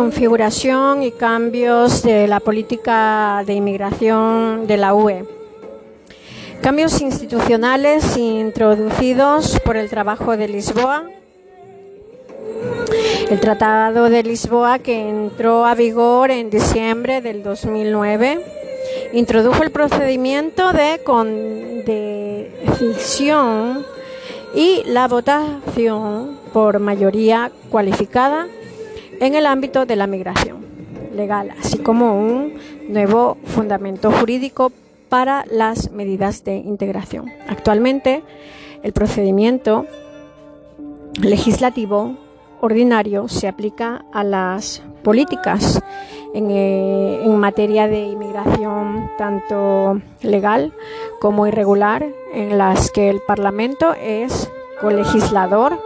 Configuración y cambios de la política de inmigración de la UE. Cambios institucionales introducidos por el trabajo de Lisboa. El Tratado de Lisboa que entró a vigor en diciembre del 2009 introdujo el procedimiento de, decisión y la votación por mayoría cualificada en el ámbito de la migración legal, así como un nuevo fundamento jurídico para las medidas de integración. Actualmente, el procedimiento legislativo ordinario se aplica a las políticas en, eh, materia de inmigración tanto legal como irregular, en las que el Parlamento es colegislador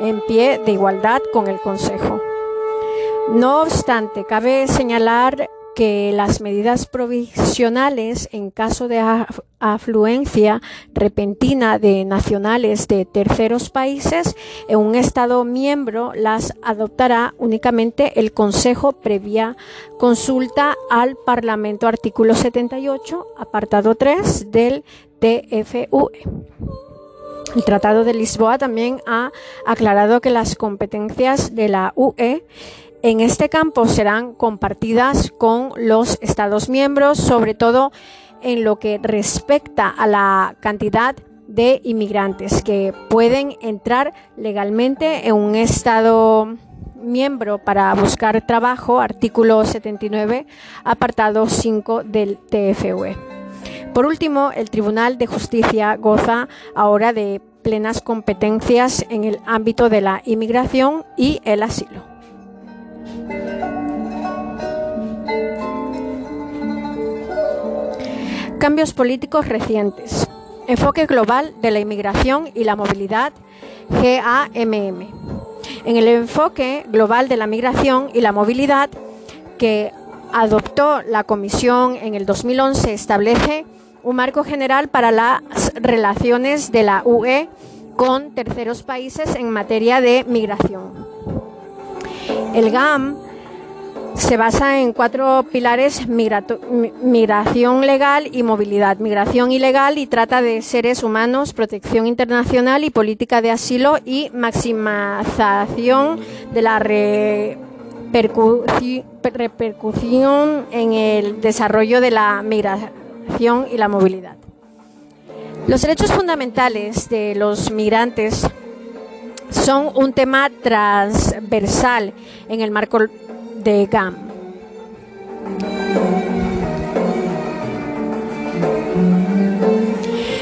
en pie de igualdad con el Consejo. No obstante, cabe señalar que las medidas provisionales en caso de afluencia repentina de nacionales de terceros países en un Estado miembro las adoptará únicamente el Consejo previa consulta al Parlamento artículo 78, apartado 3 del TFUE. El Tratado de Lisboa también ha aclarado que las competencias de la UE en este campo serán compartidas con los Estados miembros, sobre todo en lo que respecta a la cantidad de inmigrantes que pueden entrar legalmente en un Estado miembro para buscar trabajo, artículo 79, apartado 5 del TFUE. Por último, el Tribunal de Justicia goza ahora de plenas competencias en el ámbito de la inmigración y el asilo. Cambios políticos recientes. Enfoque global de la inmigración y la movilidad, GAMM. En el enfoque global de la migración y la movilidad que adoptó la Comisión en el 2011 establece un marco general para las relaciones de la UE con terceros países en materia de migración. El GAM se basa en cuatro pilares, migración legal y movilidad. Migración ilegal y trata de seres humanos, protección internacional y política de asilo y maximización de la repercusión en el desarrollo de la migración y la movilidad. Los derechos fundamentales de los migrantes son un tema transversal en el marco de GAM.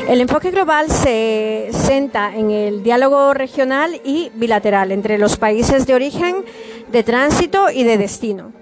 El enfoque global se centra en el diálogo regional y bilateral entre los países de origen, de tránsito y de destino.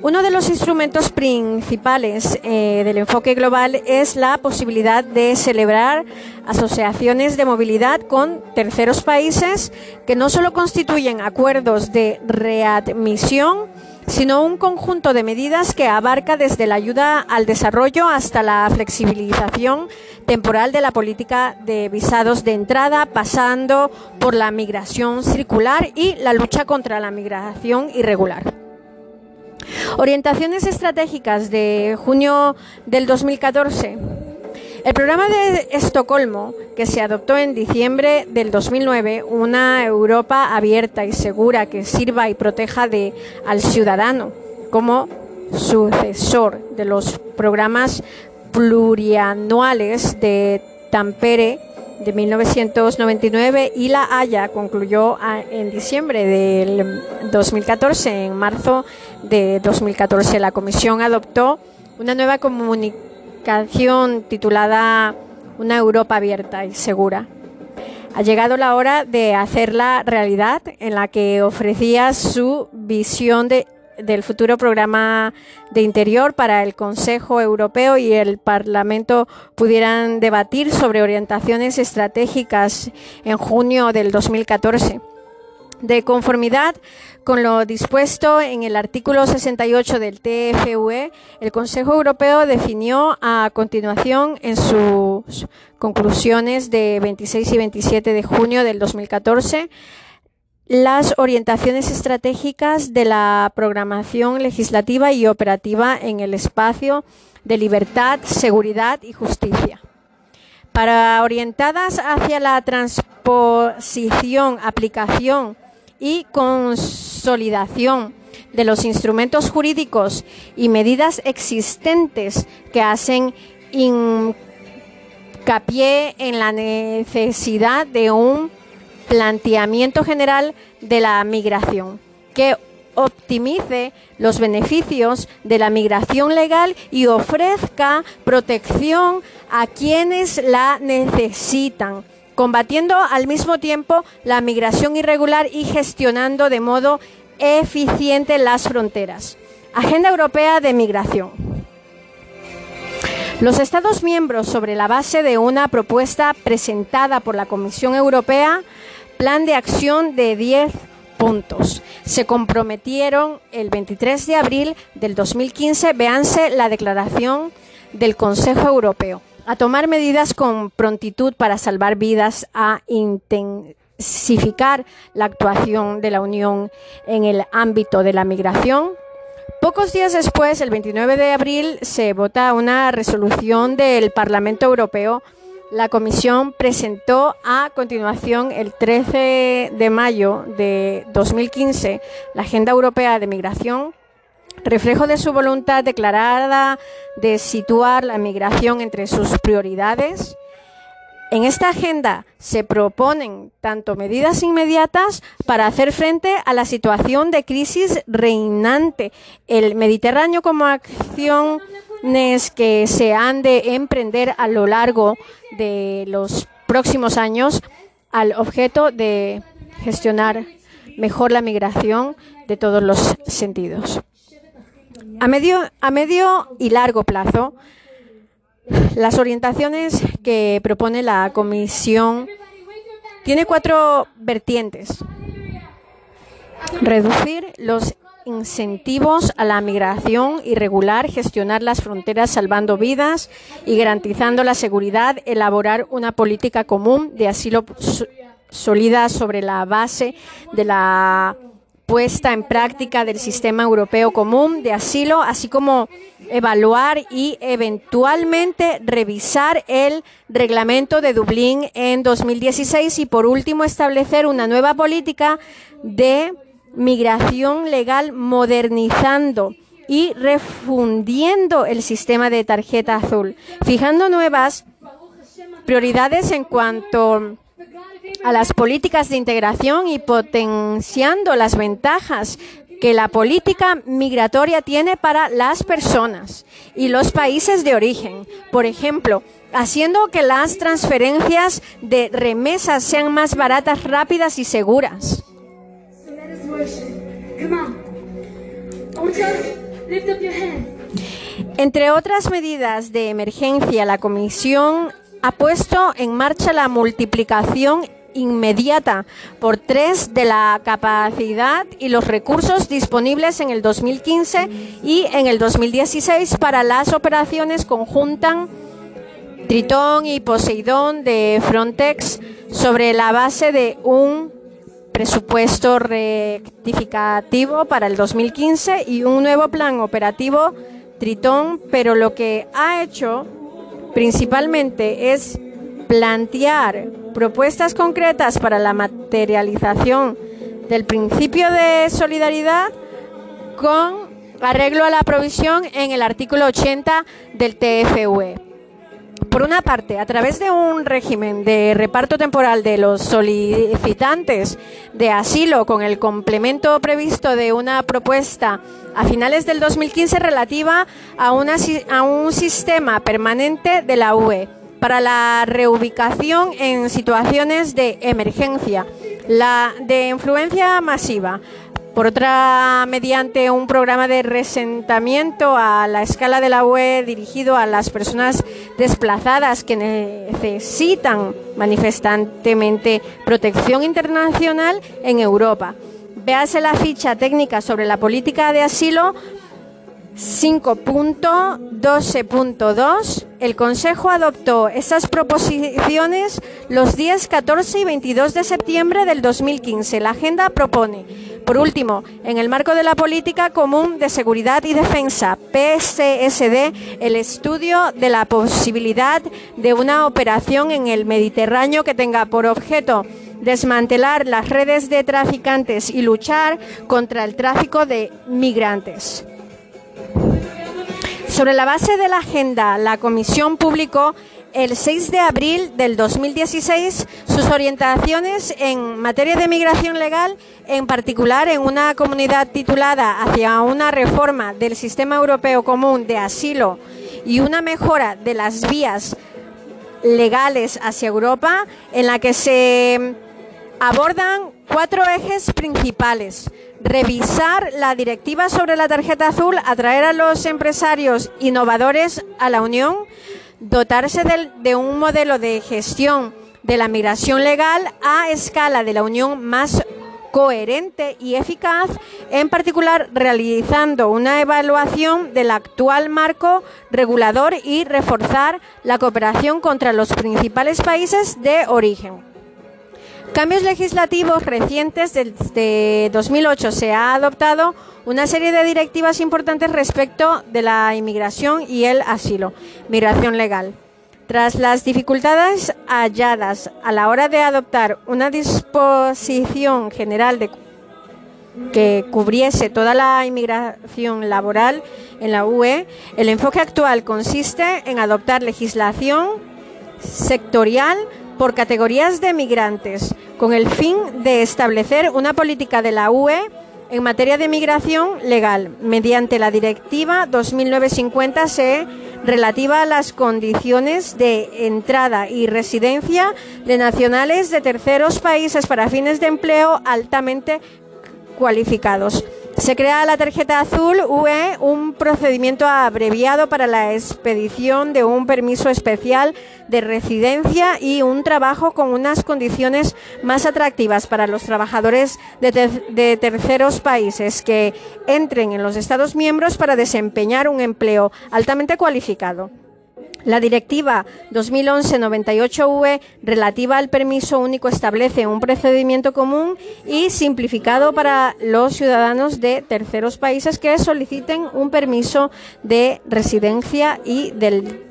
Uno de los instrumentos principales eh, del enfoque global es la posibilidad de celebrar asociaciones de movilidad con terceros países que no solo constituyen acuerdos de readmisión, sino un conjunto de medidas que abarca desde la ayuda al desarrollo hasta la flexibilización temporal de la política de visados de entrada, pasando por la migración circular y la lucha contra la migración irregular. Orientaciones estratégicas de junio del 2014 el programa de Estocolmo, que se adoptó en diciembre del 2009, una Europa abierta y segura que sirva y proteja al ciudadano como sucesor de los programas plurianuales de Tampere de 1999 y La Haya concluyó en diciembre del 2014. En marzo de 2014 la Comisión adoptó una nueva comunicación titulada Una Europa abierta y segura. Ha llegado la hora de hacerla realidad en la que ofrecía su visión de, del futuro programa de interior para el Consejo Europeo y el Parlamento pudieran debatir sobre orientaciones estratégicas en junio del 2014. De conformidad con lo dispuesto en el artículo 68 del TFUE, el Consejo Europeo definió a continuación en sus conclusiones de 26 y 27 de junio del 2014 las orientaciones estratégicas de la programación legislativa y operativa en el espacio de libertad, seguridad y justicia. Para orientadas hacia la transposición, aplicación y consolidación de los instrumentos jurídicos y medidas existentes que hacen hincapié en la necesidad de un planteamiento general de la migración que optimice los beneficios de la migración legal y ofrezca protección a quienes la necesitan, combatiendo al mismo tiempo la migración irregular y gestionando de modo eficiente las fronteras. Agenda Europea de Migración. Los Estados miembros, sobre la base de una propuesta presentada por la Comisión Europea, plan de acción de 10 puntos. Se comprometieron el 23 de abril del 2015, véanse la declaración del Consejo Europeo, a tomar medidas con prontitud para salvar vidas, a intensificar la actuación de la Unión en el ámbito de la migración. Pocos días después, el 29 de abril, se vota una resolución del Parlamento Europeo la Comisión presentó a continuación, el 13 de mayo de 2015, la Agenda Europea de Migración, reflejo de su voluntad declarada de situar la migración entre sus prioridades. En esta agenda se proponen tanto medidas inmediatas para hacer frente a la situación de crisis reinante, el Mediterráneo como acción que se han de emprender a lo largo de los próximos años al objeto de gestionar mejor la migración de todos los sentidos. A medio, a medio y largo plazo, las orientaciones que propone la Comisión tiene cuatro vertientes. Reducir los incentivos a la migración irregular, gestionar las fronteras salvando vidas y garantizando la seguridad, elaborar una política común de asilo sólida sobre la base de la puesta en práctica del sistema europeo común de asilo, así como evaluar y eventualmente revisar el reglamento de Dublín en 2016 y por último establecer una nueva política de migración legal modernizando y refundiendo el sistema de tarjeta azul, fijando nuevas prioridades en cuanto a las políticas de integración y potenciando las ventajas que la política migratoria tiene para las personas y los países de origen. Por ejemplo, haciendo que las transferencias de remesas sean más baratas, rápidas y seguras. Entre otras medidas de emergencia, la Comisión ha puesto en marcha la multiplicación inmediata por tres de la capacidad y los recursos disponibles en el 2015 y en el 2016 para las operaciones conjuntas Tritón y Poseidón de Frontex sobre la base de un presupuesto rectificativo para el 2015 y un nuevo plan operativo Tritón, pero lo que ha hecho principalmente es plantear propuestas concretas para la materialización del principio de solidaridad con arreglo a la provisión en el artículo 80 del TFUE. Por una parte, a través de un régimen de reparto temporal de los solicitantes de asilo con el complemento previsto de una propuesta a finales del 2015 relativa a, una, un sistema permanente de la UE para la reubicación en situaciones de emergencia, la de influencia masiva, por otra, mediante un programa de resentamiento a la escala de la UE dirigido a las personas desplazadas que necesitan manifestantemente protección internacional en Europa. Véase la ficha técnica sobre la política de asilo 5.12.2, el Consejo adoptó estas proposiciones los días 14 y 22 de septiembre del 2015. La agenda propone, por último, en el marco de la Política Común de Seguridad y Defensa, PSSD, el estudio de la posibilidad de una operación en el Mediterráneo que tenga por objeto desmantelar las redes de traficantes y luchar contra el tráfico de migrantes. Sobre la base de la agenda, la Comisión publicó el 6 de abril del 2016 sus orientaciones en materia de migración legal, en particular en una comunidad titulada hacia una reforma del sistema europeo común de asilo y una mejora de las vías legales hacia Europa, en la que se abordan cuatro ejes principales revisar la directiva sobre la tarjeta azul, atraer a los empresarios innovadores a la Unión, dotarse de, un modelo de gestión de la migración legal a escala de la Unión más coherente y eficaz, en particular realizando una evaluación del actual marco regulador y reforzar la cooperación contra los principales países de origen. Cambios legislativos recientes desde 2008 se ha adoptado una serie de directivas importantes respecto de la inmigración y el asilo, migración legal. Tras las dificultades halladas a la hora de adoptar una disposición general que cubriese toda la inmigración laboral en la UE, el enfoque actual consiste en adoptar legislación sectorial por categorías de migrantes, con el fin de establecer una política de la UE en materia de migración legal, mediante la Directiva 2009-50-CE relativa a las condiciones de entrada y residencia de nacionales de terceros países para fines de empleo altamente cualificados. Se crea la tarjeta azul UE, un procedimiento abreviado para la expedición de un permiso especial de residencia y un trabajo con unas condiciones más atractivas para los trabajadores de, terceros países que entren en los Estados miembros para desempeñar un empleo altamente cualificado. La Directiva 2011-98-UE relativa al permiso único establece un procedimiento común y simplificado para los ciudadanos de terceros países que soliciten un permiso de residencia y del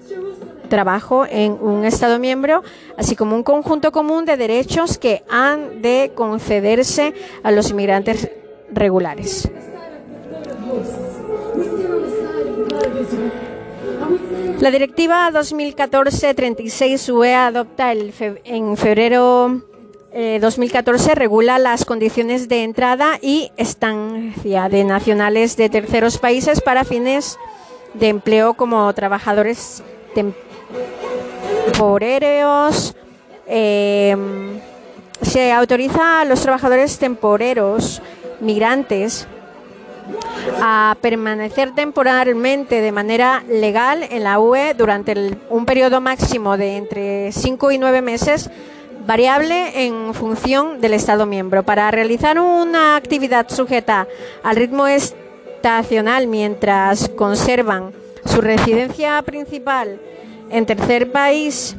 trabajo en un Estado miembro, así como un conjunto común de derechos que han de concederse a los inmigrantes regulares. La Directiva 2014-36-UE adopta el en febrero eh, 2014 regula las condiciones de entrada y estancia de nacionales de terceros países para fines de empleo como trabajadores temporeros. Em, se autoriza a los trabajadores temporeros migrantes a permanecer temporalmente de manera legal en la UE durante un periodo máximo de entre 5 y 9 meses variable en función del Estado miembro. Para realizar una actividad sujeta al ritmo estacional mientras conservan su residencia principal en tercer país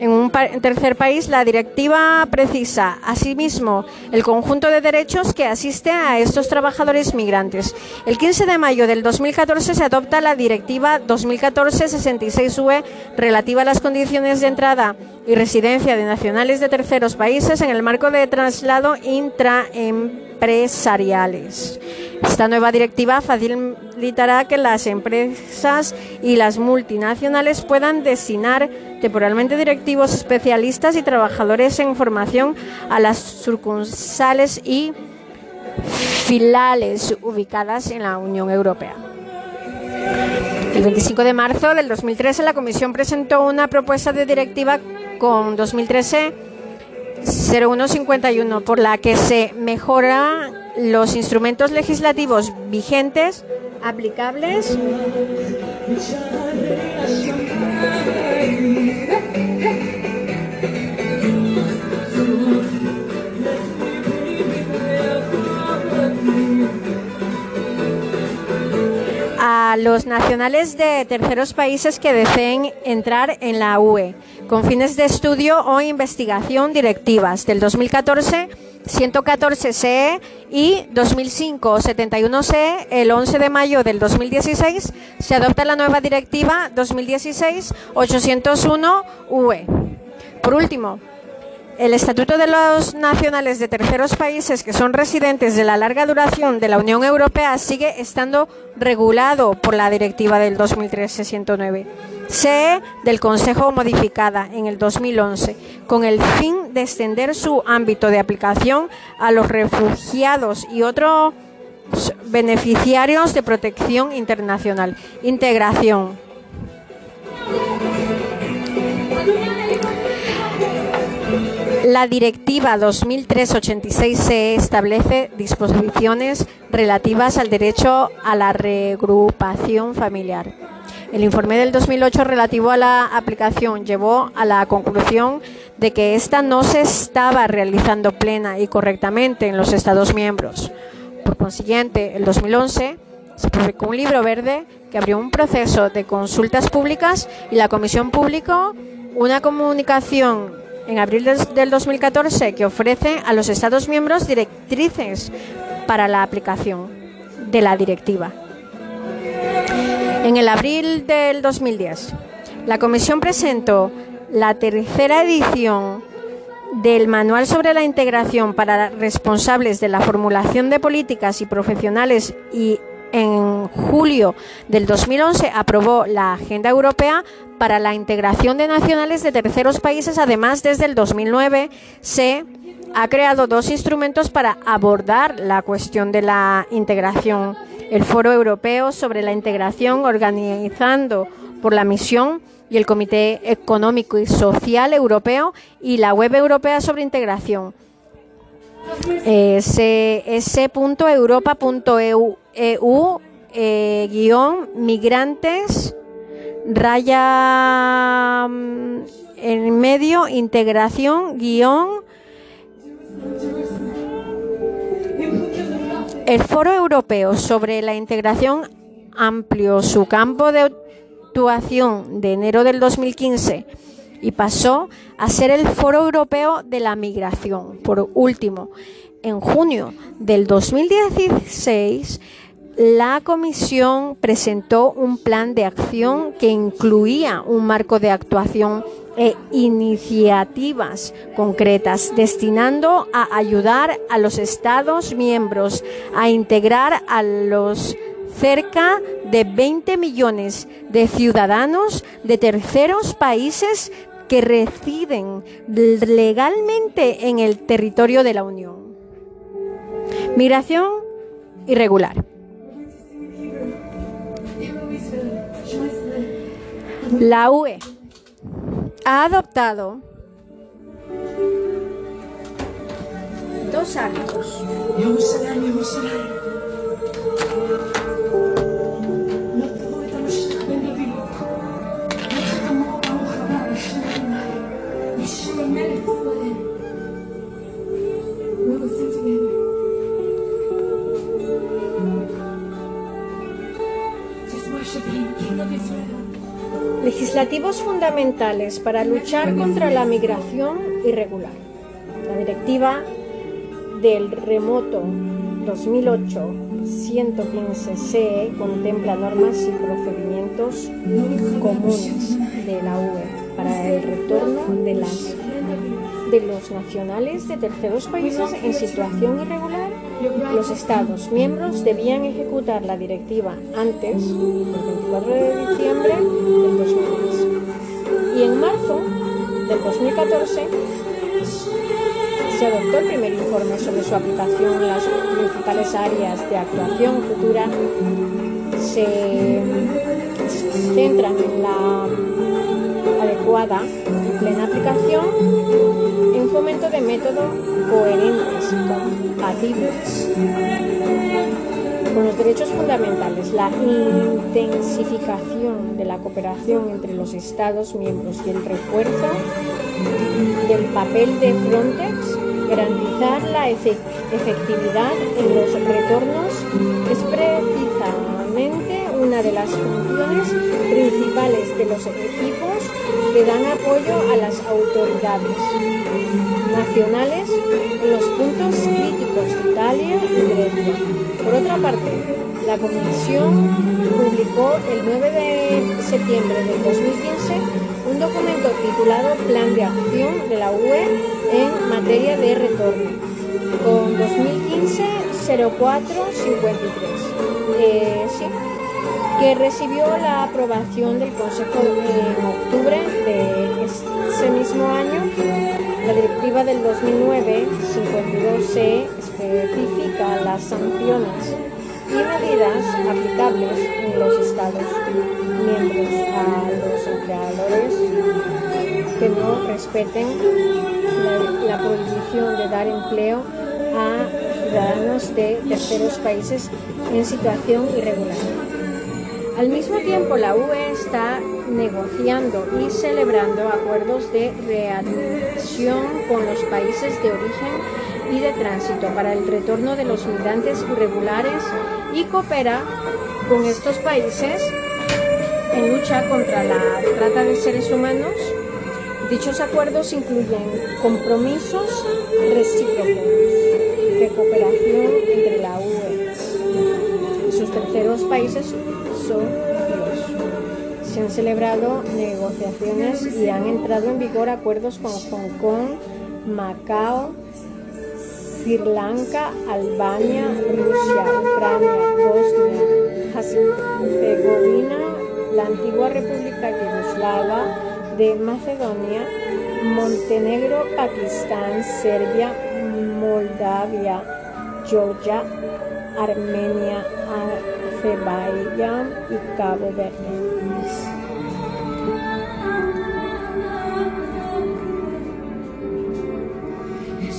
en un tercer país, la directiva precisa asimismo el conjunto de derechos que asiste a estos trabajadores migrantes. El 15 de mayo del 2014 se adopta la directiva 2014-66UE relativa a las condiciones de entrada y residencia de nacionales de terceros países en el marco de traslado intraempresariales. Esta nueva directiva facilitará que las empresas y las multinacionales puedan designar temporalmente directivos especialistas y trabajadores en formación a las sucursales y filiales ubicadas en la Unión Europea. El 25 de marzo del 2013 la Comisión presentó una propuesta de directiva con 2013 0151 por la que se mejora los instrumentos legislativos vigentes aplicables a los nacionales de terceros países que deseen entrar en la UE con fines de estudio o investigación directivas del 2014 114 CE y 2005 71 CE el 11 de mayo del 2016 se adopta la nueva directiva 2016 801 UE. Por último, el Estatuto de los Nacionales de terceros países que son residentes de la larga duración de la Unión Europea sigue estando regulado por la Directiva del 2003-609 C del Consejo modificada en el 2011 con el fin de extender su ámbito de aplicación a los refugiados y otros beneficiarios de protección internacional. Integración. La Directiva 2003-86-CE establece disposiciones relativas al derecho a la regrupación familiar. El informe del 2008 relativo a la aplicación llevó a la conclusión de que ésta no se estaba realizando plena y correctamente en los Estados miembros. Por consiguiente, en 2011 se publicó un libro verde que abrió un proceso de consultas públicas y la Comisión publicó una comunicación en abril del 2014 que ofrece a los Estados miembros directrices para la aplicación de la directiva. En el abril del 2010, la Comisión presentó la tercera edición del Manual sobre la Integración para responsables de la formulación de políticas y profesionales y en julio del 2011 aprobó la Agenda Europea para la Integración de Nacionales de Terceros Países. Además, desde el 2009 se ha creado dos instrumentos para abordar la cuestión de la integración. El Foro Europeo sobre la Integración, organizando por la misión y el Comité Económico y Social Europeo y la Web Europea sobre Integración. s.europa.eu EU eh, guion migrantes raya mm, en medio integración guion. El foro europeo sobre la integración amplió su campo de actuación de enero del 2015 y pasó a ser el foro europeo de la migración. Por último en junio del 2016, la Comisión presentó un plan de acción que incluía un marco de actuación e iniciativas concretas destinando a ayudar a los Estados miembros a integrar a los cerca de 20 millones de ciudadanos de terceros países que residen legalmente en el territorio de la Unión. Migración irregular. La UE ha adoptado dos actos Legislativos fundamentales para luchar contra la migración irregular. La directiva del remoto 2008-115-CE contempla normas y procedimientos comunes de la UE para el retorno de las de los nacionales de terceros países en situación irregular, los Estados miembros debían ejecutar la directiva antes del 24 de diciembre del 2010. Y en marzo del 2014 se adoptó el primer informe sobre su aplicación en las principales áreas de actuación futura. Se centran en la adecuada y plena aplicación en fomento de métodos coherentes compatibles con los derechos fundamentales, la intensificación de la cooperación entre los Estados miembros y el refuerzo del papel de Frontex Garantizar la efectividad en los retornos es precisamente una de las funciones principales de los equipos que dan apoyo a las autoridades nacionales en los puntos críticos de Italia y Grecia. Por otra parte, la Comisión publicó el 9 de septiembre del 2015 un documento titulado Plan de Acción de la UE en materia de retorno, con 2015-0453, eh, que recibió la aprobación del Consejo en octubre de ese mismo año. La directiva del 2009-52C especifica las sanciones y medidas aplicables en los Estados miembros a los empleadores que no respeten la, prohibición de dar empleo a ciudadanos de terceros países en situación irregular. Al mismo tiempo, la UE está negociando y celebrando acuerdos de readmisión con los países de origen y de tránsito para el retorno de los migrantes irregulares y coopera con estos países en lucha contra la trata de seres humanos. Dichos acuerdos incluyen compromisos recíprocos de cooperación entre la UE y sus terceros países Se han celebrado negociaciones y han entrado en vigor acuerdos con Hong Kong, Macao, Sri Lanka, Albania, Rusia, Ucrania, Bosnia, Herzegovina, la antigua República Yugoslava de Macedonia, Montenegro, Pakistán, Serbia, Moldavia, Georgia, Armenia, Azerbaiyán y Cabo Verde.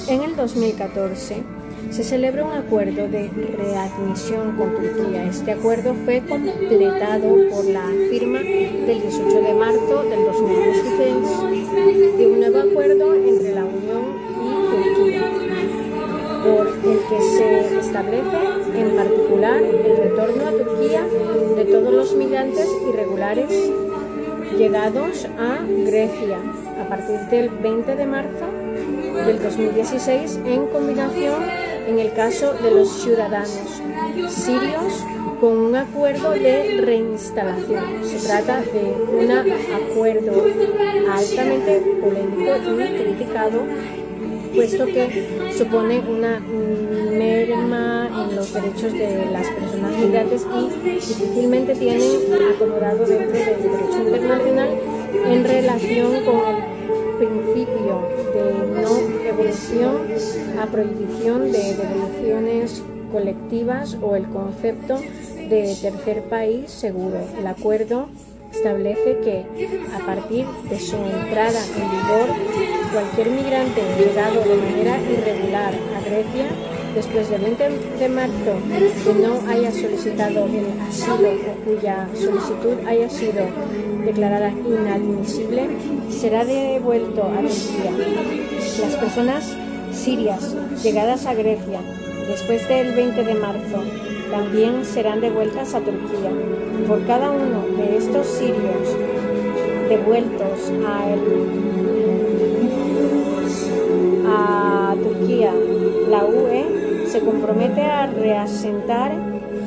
En el 2014 se celebró un acuerdo de readmisión con Turquía. Este acuerdo fue completado por la firma del 18 de marzo del 2016 de un nuevo acuerdo entre la Unión por el que se establece en particular el retorno a Turquía de todos los migrantes irregulares llegados a Grecia a partir del 20 de marzo del 2016 en combinación en el caso de los ciudadanos sirios con un acuerdo de reinstalación. Se trata de un acuerdo altamente polémico y criticado, puesto que supone una merma en los derechos de las personas migrantes y difícilmente tiene acomodado dentro del derecho internacional en relación con el principio de no evolución a prohibición de devoluciones colectivas o el concepto de tercer país seguro. El acuerdo establece que a partir de su entrada en vigor, cualquier migrante llegado de manera irregular a Grecia después del 20 de marzo que no haya solicitado el asilo o cuya solicitud haya sido declarada inadmisible, será devuelto a Turquía. Las personas sirias llegadas a Grecia después del 20 de marzo también serán devueltas a Turquía. Por cada uno de estos sirios devueltos a, a Turquía, la UE se compromete a reasentar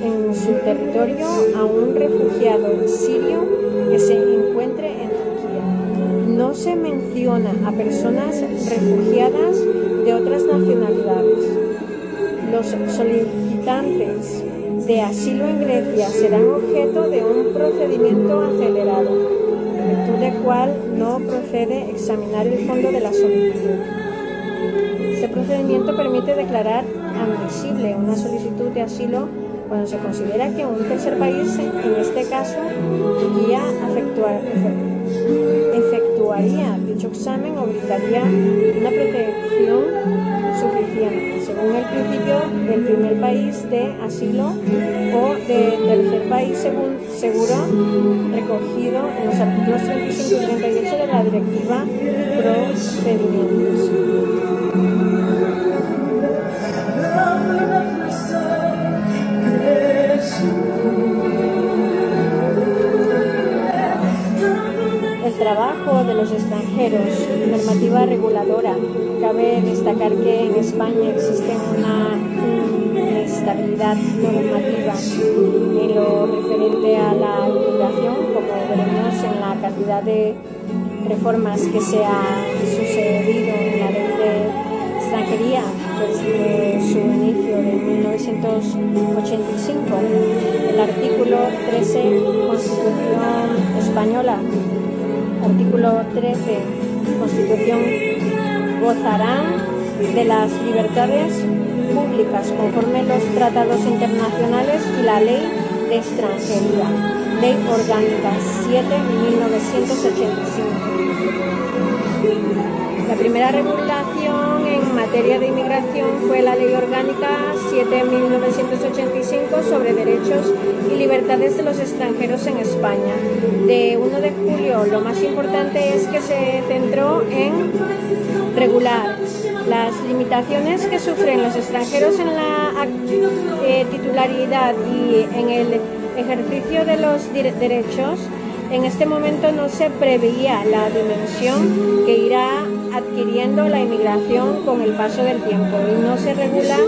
en su territorio a un refugiado sirio que se encuentre en Turquía. No se menciona a personas refugiadas de otras nacionalidades. Los solicitantes de asilo en Grecia serán objeto de un procedimiento acelerado, en virtud del cual no procede examinar el fondo de la solicitud. Este procedimiento permite declarar admisible una solicitud de asilo cuando se considera que un tercer país, en este caso efectuaría dicho examen o brindaría una protección suficiente, según el principio del primer país de asilo o del tercer país seguro recogido en los artículos 35 y 38 de la Directiva Procedimientos. El trabajo de los extranjeros, normativa reguladora, Cabe destacar que en España existe una estabilidad normativa en lo referente a la inmigración, como veremos en la cantidad de reformas que se ha sucedido en la ley de extranjería desde su inicio de 1985. El artículo 13, Constitución Española, artículo 13, Constitución, gozarán de las libertades públicas conforme los tratados internacionales y la ley de extranjería, Ley Orgánica 7 1985. La primera regulación en materia de inmigración fue la Ley Orgánica 7-1985 sobre derechos y libertades de los extranjeros en España. De 1 de julio, lo más importante es que se centró en regular las limitaciones que sufren los extranjeros en la eh, titularidad y en el ejercicio de los derechos. En este momento no se preveía la dimensión que irá adquiriendo la inmigración con el paso del tiempo y no se regula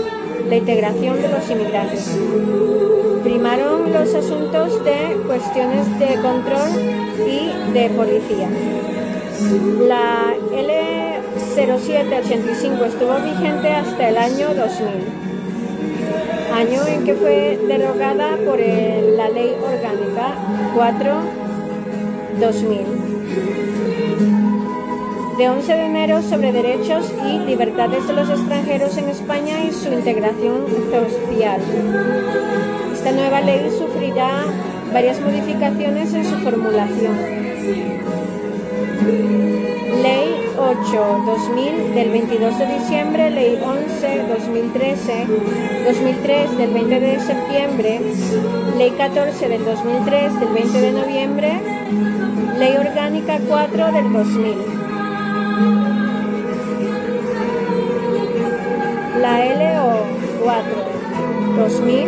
la integración de los inmigrantes. Primaron los asuntos de cuestiones de control y de policía. La L0785 estuvo vigente hasta el año 2000, año en que fue derogada por la Ley Orgánica 4-2000 de 11 de enero sobre derechos y libertades de los extranjeros en España y su integración social. Esta nueva ley sufrirá varias modificaciones en su formulación. Ley 8-2000 del 22 de diciembre, Ley 11-2013, 2003 del 20 de septiembre, Ley 14 del 2003 del 20 de noviembre, Ley Orgánica 4 del 2000. La LO 4-2000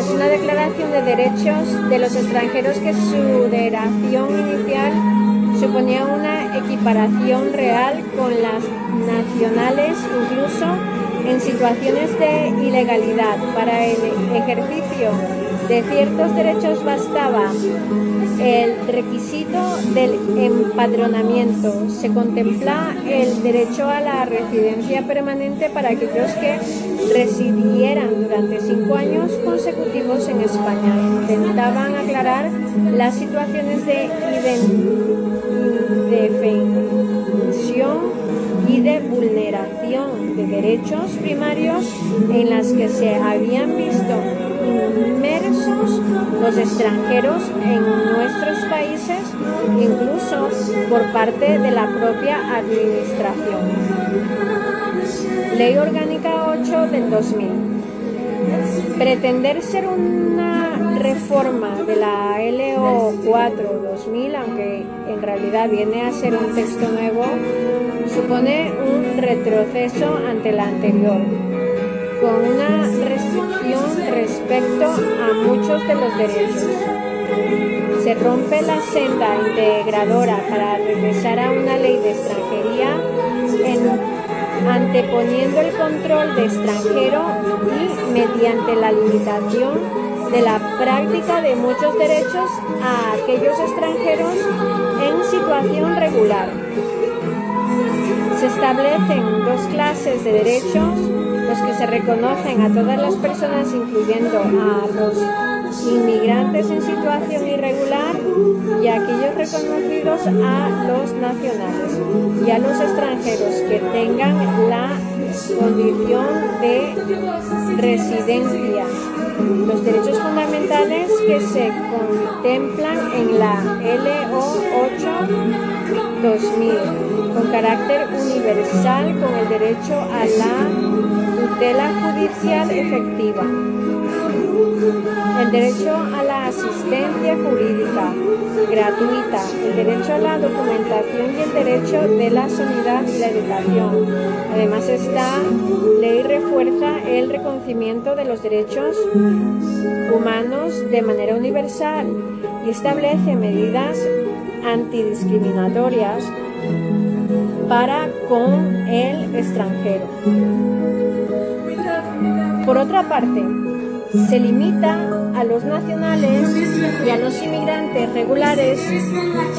es una declaración de derechos de los extranjeros que su deración inicial suponía una equiparación real con las nacionales, incluso en situaciones de ilegalidad. Para el ejercicio de ciertos derechos bastaba el requisito del empadronamiento. Se contempla el derecho a la residencia permanente para aquellos que residieran durante cinco años consecutivos en España. Intentaban aclarar las situaciones de indefensión y de vulneración de derechos primarios en las que se habían visto inmersos los extranjeros en nuestros países, incluso por parte de la propia administración. Ley Orgánica 8 del 2000. Pretender ser una reforma de la LO 4 2000, aunque en realidad viene a ser un texto nuevo, supone un retroceso ante la anterior con una restricción respecto a muchos de los derechos. Se rompe la senda integradora para regresar a una ley de extranjería anteponiendo el control de extranjero y mediante la limitación de la práctica de muchos derechos a aquellos extranjeros en situación regular. Se establecen dos clases de derechos los que se reconocen a todas las personas, incluyendo a los inmigrantes en situación irregular y a aquellos reconocidos a los nacionales y a los extranjeros que tengan la condición de residencia. Los derechos fundamentales que se contemplan en la LO 8 2000 con carácter universal con el derecho a la tutela judicial efectiva, el derecho a la asistencia jurídica gratuita, el derecho a la documentación y el derecho de la sanidad y la educación. Además, esta ley refuerza el reconocimiento de los derechos humanos de manera universal y establece medidas antidiscriminatorias para con el extranjero. Por otra parte, se limita a los nacionales y a los inmigrantes regulares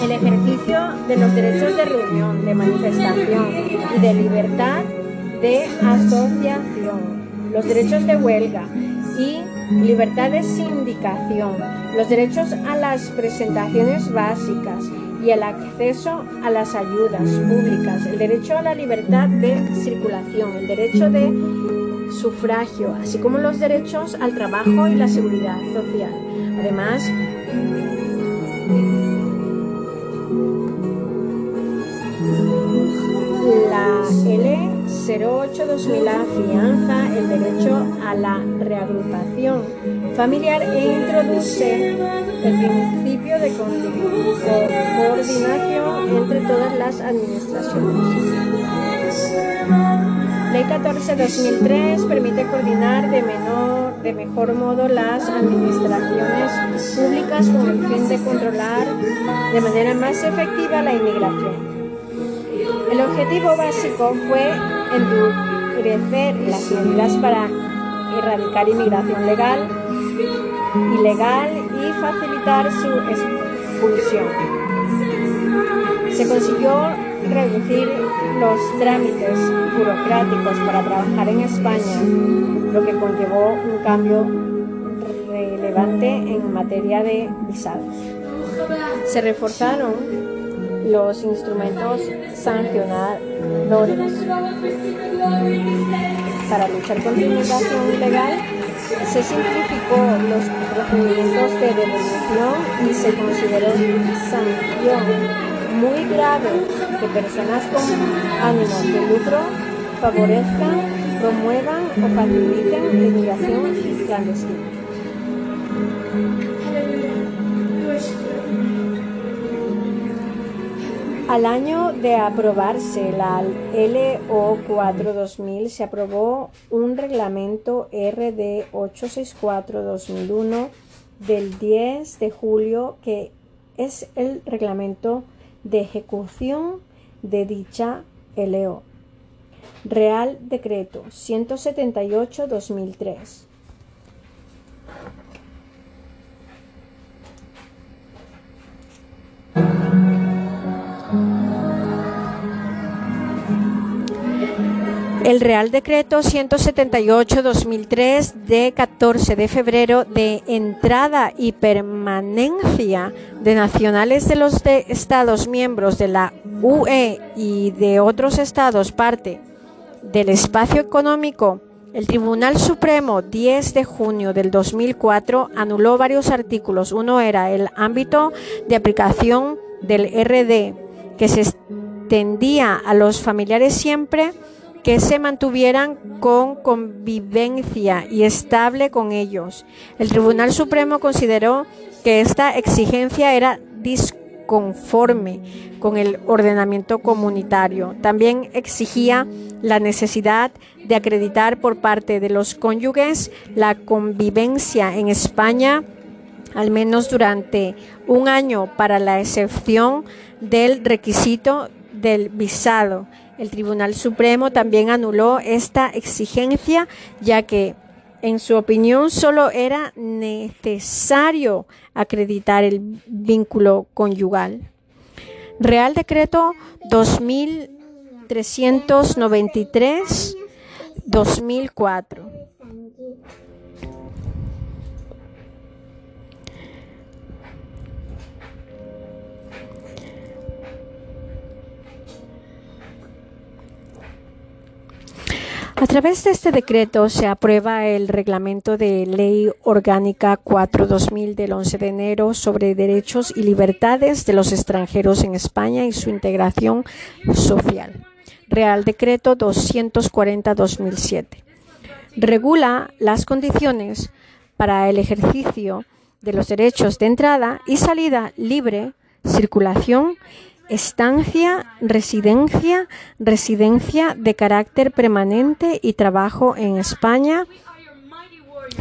el ejercicio de los derechos de reunión, de manifestación y de libertad de asociación, los derechos de huelga y libertad de sindicación, los derechos a las presentaciones básicas y el acceso a las ayudas públicas, el derecho a la libertad de circulación, el derecho de sufragio, así como los derechos al trabajo y la seguridad social. Además, la L08-2000 afianza el derecho a la reagrupación familiar e introduce el principio de coordinación entre todas las administraciones. Ley 14-2003 permite coordinar de, menor, de mejor modo las administraciones públicas con el fin de controlar de manera más efectiva la inmigración. El objetivo básico fue endurecer las medidas para erradicar inmigración legal, ilegal y facilitar su expulsión. Se consiguió reducir los trámites burocráticos para trabajar en España, lo que conllevó un cambio relevante en materia de visados. Se reforzaron los instrumentos sancionadores para luchar contra la inmigración ilegal se simplificó los procedimientos de devolución y se consideró sanción muy grave que personas con ánimos de lucro favorezcan, promuevan o faciliten la inmigración clandestina. Al año de aprobarse la LO4-2000 se aprobó un reglamento RD 864-2001 del 10 de julio que es el reglamento de ejecución de dicha LO. Real Decreto 178-2003. El Real Decreto 178-2003 de 14 de febrero de entrada y permanencia de nacionales de los Estados miembros de la UE y de otros Estados parte del espacio económico, el Tribunal Supremo 10 de junio del 2004 anuló varios artículos. Uno era el ámbito de aplicación del RD, que se extendía a los familiares siempre que se mantuvieran con convivencia y estable con ellos. El Tribunal Supremo consideró que esta exigencia era disconforme con el ordenamiento comunitario. También exigía la necesidad de acreditar por parte de los cónyuges la convivencia en España al menos durante un año para la excepción del requisito del visado el Tribunal Supremo también anuló esta exigencia ya que en su opinión solo era necesario acreditar el vínculo conyugal. Real Decreto 2393-2004. A través de este decreto se aprueba el reglamento de Ley Orgánica 4-2000 del 11 de enero sobre derechos y libertades de los extranjeros en España y su integración social. Real Decreto 240-2007. Regula las condiciones para el ejercicio de los derechos de entrada y salida libre, circulación estancia, residencia, residencia de carácter permanente y trabajo en España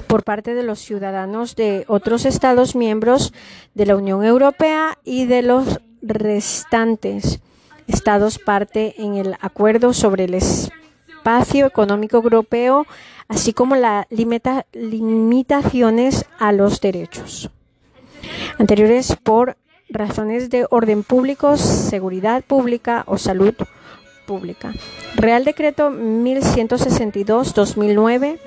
por parte de los ciudadanos de otros Estados miembros de la Unión Europea y de los restantes estados parte en el acuerdo sobre el espacio económico europeo, así como las limitaciones a los derechos anteriores por razones de orden público, seguridad pública o salud pública. Real Decreto 1162-2009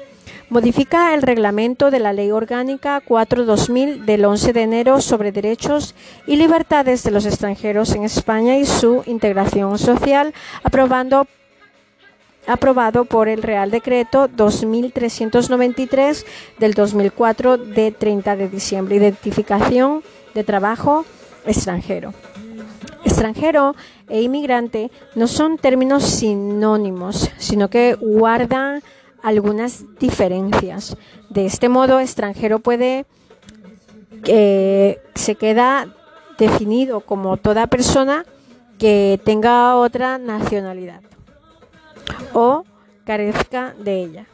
modifica el reglamento de la Ley Orgánica 4-2000 del 11 de enero sobre derechos y libertades de los extranjeros en España y su integración social, aprobando aprobado por el Real Decreto 2393 del 2004 de 30 de diciembre. Identificación de trabajo extranjero. Extranjero e inmigrante no son términos sinónimos, sino que guardan algunas diferencias. De este modo, extranjero puede que se queda definido como toda persona que tenga otra nacionalidad o carezca de ella.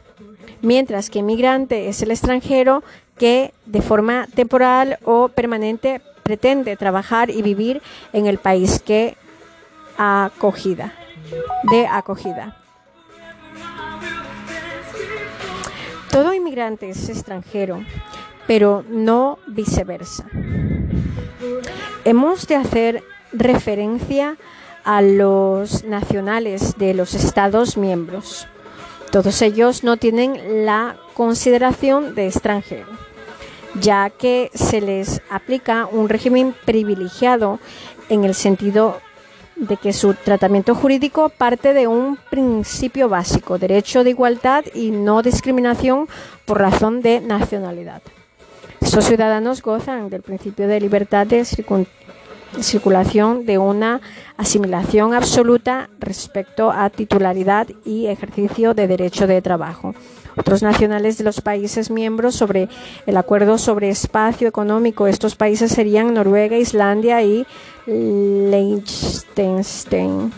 Mientras que inmigrante es el extranjero que de forma temporal o permanente pretende trabajar y vivir en el país que acogida, de acogida. Todo inmigrante es extranjero, pero no viceversa. Hemos de hacer referencia a los nacionales de los Estados miembros. Todos ellos no tienen la consideración de extranjero, ya que se les aplica un régimen privilegiado en el sentido de que su tratamiento jurídico parte de un principio básico, derecho de igualdad y no discriminación por razón de nacionalidad. Estos ciudadanos gozan del principio de libertad de circulación de una asimilación absoluta respecto a titularidad y ejercicio de derecho de trabajo. Otros nacionales de los países miembros sobre el acuerdo sobre espacio económico, estos países serían Noruega, Islandia y Liechtenstein.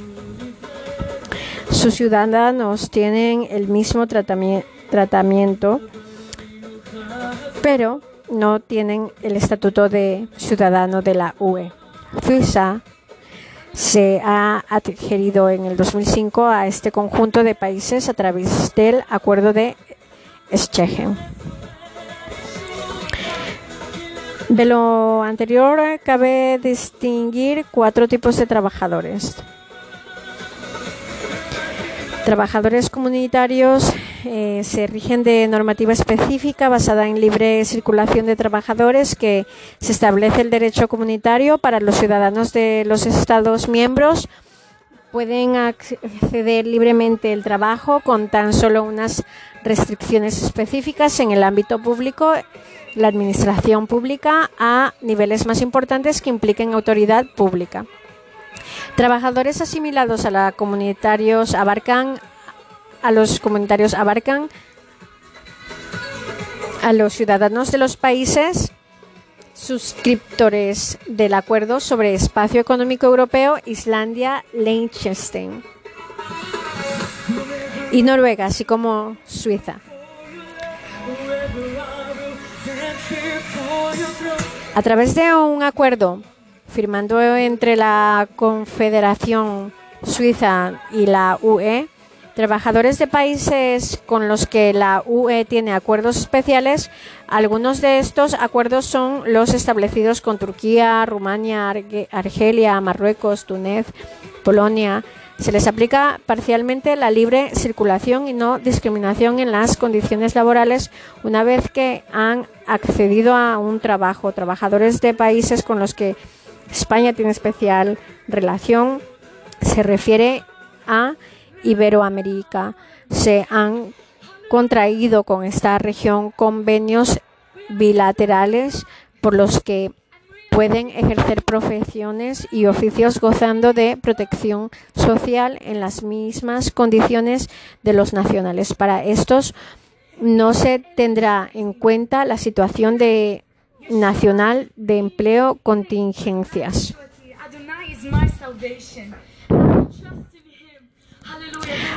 Sus ciudadanos tienen el mismo tratamiento, pero no tienen el estatuto de ciudadano de la UE. Suiza se ha adherido en el 2005 a este conjunto de países a través del Acuerdo de Schengen. De lo anterior, cabe distinguir cuatro tipos de trabajadores. Trabajadores comunitarios eh, se rigen de normativa específica basada en libre circulación de trabajadores que se establece el derecho comunitario para los ciudadanos de los Estados miembros. Pueden acceder libremente al trabajo con tan solo unas restricciones específicas en el ámbito público, la administración pública, a niveles más importantes que impliquen autoridad pública. Trabajadores asimilados a los comunitarios abarcan a los comunitarios abarcan a los ciudadanos de los países suscriptores del Acuerdo sobre Espacio Económico Europeo, Islandia, Liechtenstein y Noruega, así como Suiza. A través de un acuerdo firmando entre la Confederación Suiza y la UE, trabajadores de países con los que la UE tiene acuerdos especiales, algunos de estos acuerdos son los establecidos con Turquía, Rumania, Argelia, Marruecos, Túnez, Polonia, se les aplica parcialmente la libre circulación y no discriminación en las condiciones laborales una vez que han accedido a un trabajo. Trabajadores de países con los que España tiene especial relación se refiere a Iberoamérica. Se han contraído con esta región convenios bilaterales por los que pueden ejercer profesiones y oficios gozando de protección social en las mismas condiciones de los nacionales. Para estos no se tendrá en cuenta la situación de nacional de empleo contingencias.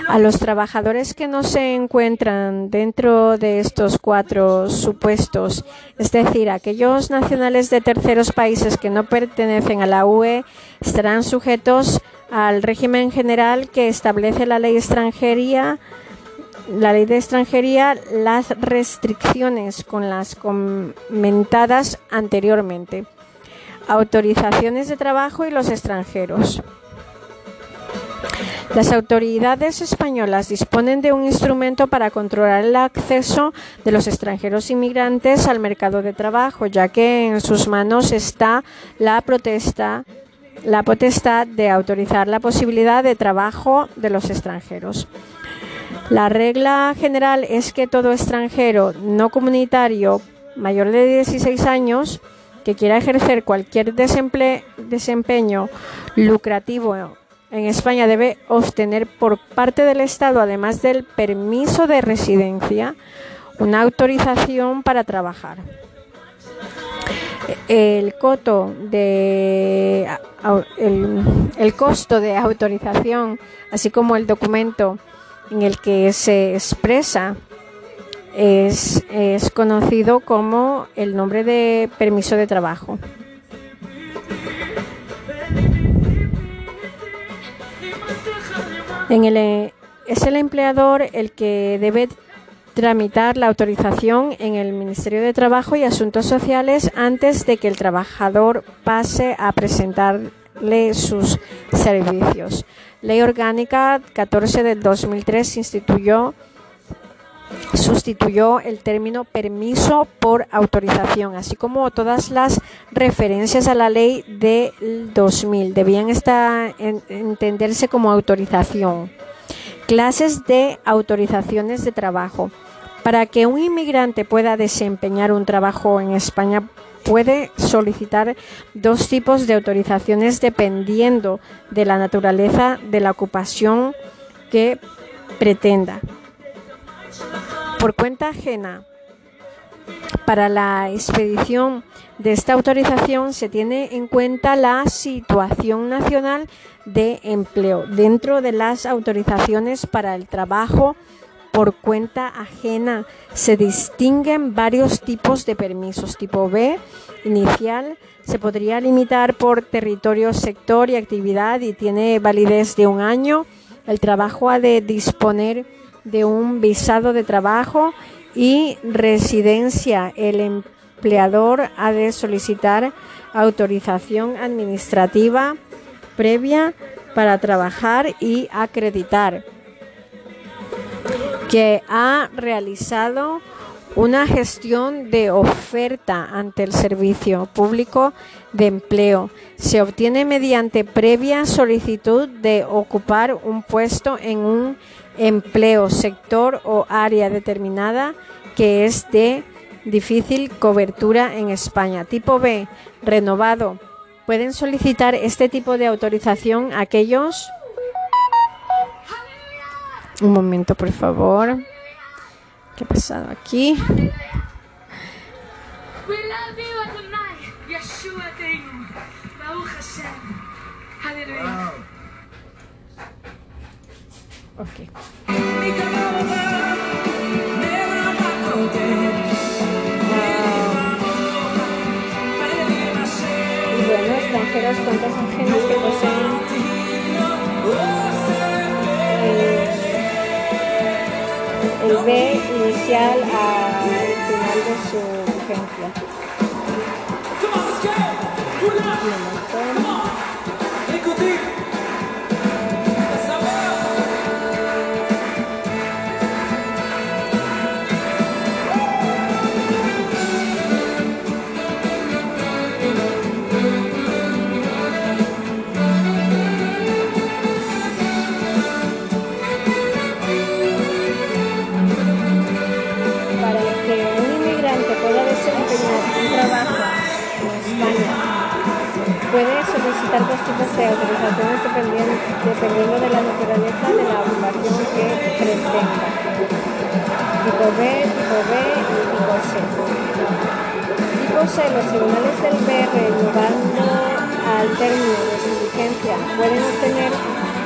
A los trabajadores que no se encuentran dentro de estos cuatro supuestos, es decir, aquellos nacionales de terceros países que no pertenecen a la UE, estarán sujetos al régimen general que establece la ley extranjería la ley de extranjería las restricciones con las comentadas anteriormente. Autorizaciones de trabajo y los extranjeros. Las autoridades españolas disponen de un instrumento para controlar el acceso de los extranjeros inmigrantes al mercado de trabajo, ya que en sus manos está la protesta la potestad de autorizar la posibilidad de trabajo de los extranjeros. La regla general es que todo extranjero no comunitario mayor de 16 años que quiera ejercer cualquier desempeño lucrativo en España debe obtener por parte del Estado, además del permiso de residencia, una autorización para trabajar. El, coto de, el, costo de autorización, así como el documento en el que se expresa, es, es conocido como el nombre de permiso de trabajo. Es el empleador el que debe tramitar la autorización en el Ministerio de Trabajo y Asuntos Sociales antes de que el trabajador pase a presentarle sus servicios. Ley Orgánica 14 del 2003 instituyó sustituyó el término permiso por autorización, así como todas las referencias a la ley del 2000 debían estar, entenderse como autorización. Clases de autorizaciones de trabajo. Para que un inmigrante pueda desempeñar un trabajo en España puede solicitar dos tipos de autorizaciones dependiendo de la naturaleza de la ocupación que pretenda por cuenta ajena. Para la expedición de esta autorización se tiene en cuenta la situación nacional de empleo. Dentro de las autorizaciones para el trabajo por cuenta ajena se distinguen varios tipos de permisos. Tipo B, inicial, se podría limitar por territorio, sector y actividad y tiene validez de un año. El trabajo ha de disponer de un visado de trabajo y residencia. El empleador ha de solicitar autorización administrativa previa para trabajar y acreditar que ha realizado una gestión de oferta ante el servicio público de empleo. Se obtiene mediante previa solicitud de ocupar un puesto en un empleo, sector o área determinada que es de difícil cobertura en España. Tipo B, renovado. Pueden solicitar este tipo de autorización aquellos... Un momento, por favor. ¿Qué ha pasado aquí? Okay. Extranjeras, cuentas ajenas que poseen el B inicial al final de su vigencia. Tipos de autorizaciones dependiendo, de la naturaleza de la ocupación que pretenda. Tipo B, tipo B y tipo C. Tipo C, los tribunales del BR, llegando al término de su vigencia, pueden obtener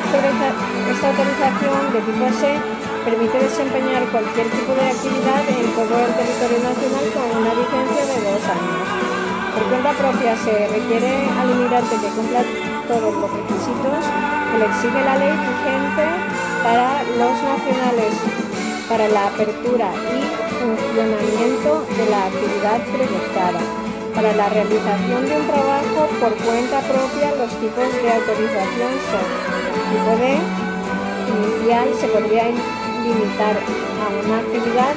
esta autorización de tipo C permite desempeñar cualquier tipo de actividad en todo el territorio nacional con una vigencia de dos años. Por cuenta propia se requiere al inmigrante que cumpla todos los requisitos que le exige la ley vigente para los nacionales para la apertura y funcionamiento de la actividad proyectada. Para la realización de un trabajo por cuenta propia, los tipos de autorización son tipo D, inicial se podría limitar a una actividad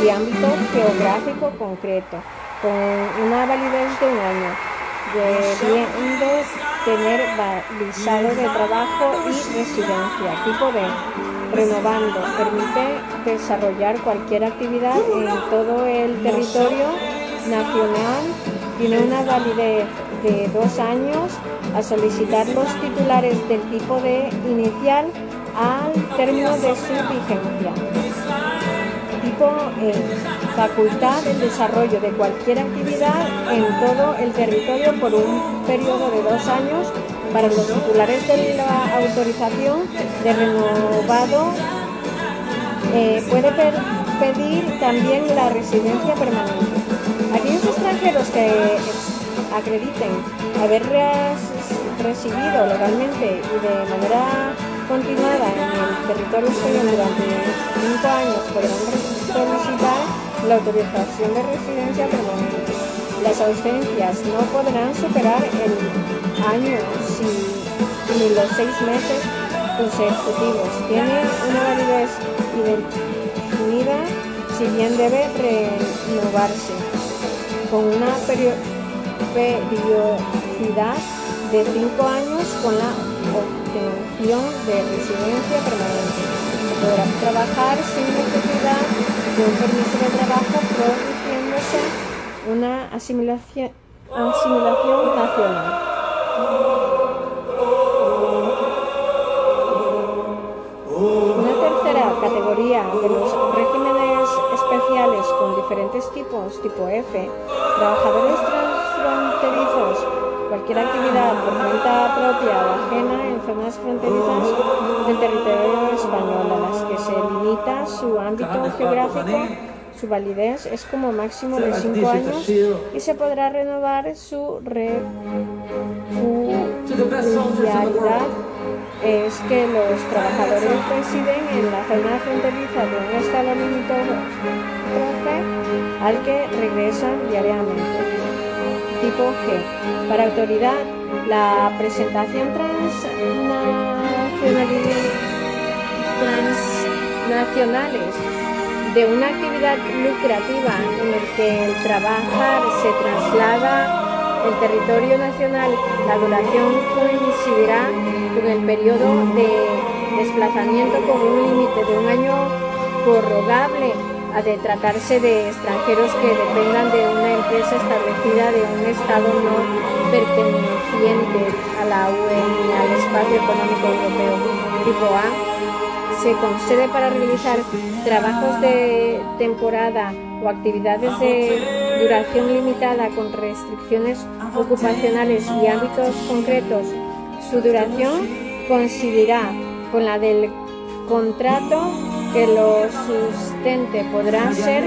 de ámbito geográfico concreto, con una validez de un año, debiendo tener visado de trabajo y residencia. Tipo B, renovando, permite desarrollar cualquier actividad en todo el territorio nacional, tiene una validez de dos años a solicitar los titulares del tipo de inicial al término de su vigencia. Tipo E. Facultad del desarrollo de cualquier actividad en todo el territorio por un periodo de dos años para los titulares de la autorización de renovado. Eh, puede pedir también la residencia permanente. Aquellos extranjeros que acrediten haber residido legalmente y de manera continuada en el territorio español durante cinco años podrán solicitar la autorización de residencia permanente. Las ausencias no podrán superar el año si, ni los seis meses consecutivos. Tiene una validez indefinida si bien debe renovarse con una periodicidad de cinco años con la obtención de residencia permanente. Se podrá trabajar sin necesidad de un permiso de trabajo produciéndose una asimilación, asimilación nacional. Una tercera categoría de los regímenes especiales con diferentes tipos, tipo F, trabajadores transfronterizos cualquier actividad por cuenta propia o ajena en zonas fronterizas del territorio español a las que se limita su ámbito geográfico. Su validez es como máximo de cinco años y se podrá renovar su refugialidad es que los trabajadores residen en la zona fronteriza de un estado limítrofe al que regresan diariamente tipo G. Para autoridad, la presentación transnacionales de una actividad lucrativa en el que el trabajar se traslada el territorio nacional, la duración coincidirá con el periodo de desplazamiento con un límite de un año prorrogable ha de tratarse de extranjeros que dependan de una empresa establecida de un Estado no perteneciente a la UE ni al espacio económico europeo. Tipo A se concede para realizar trabajos de temporada o actividades de duración limitada con restricciones ocupacionales y ámbitos concretos. Su duración coincidirá con la del contrato que lo sustente podrá ser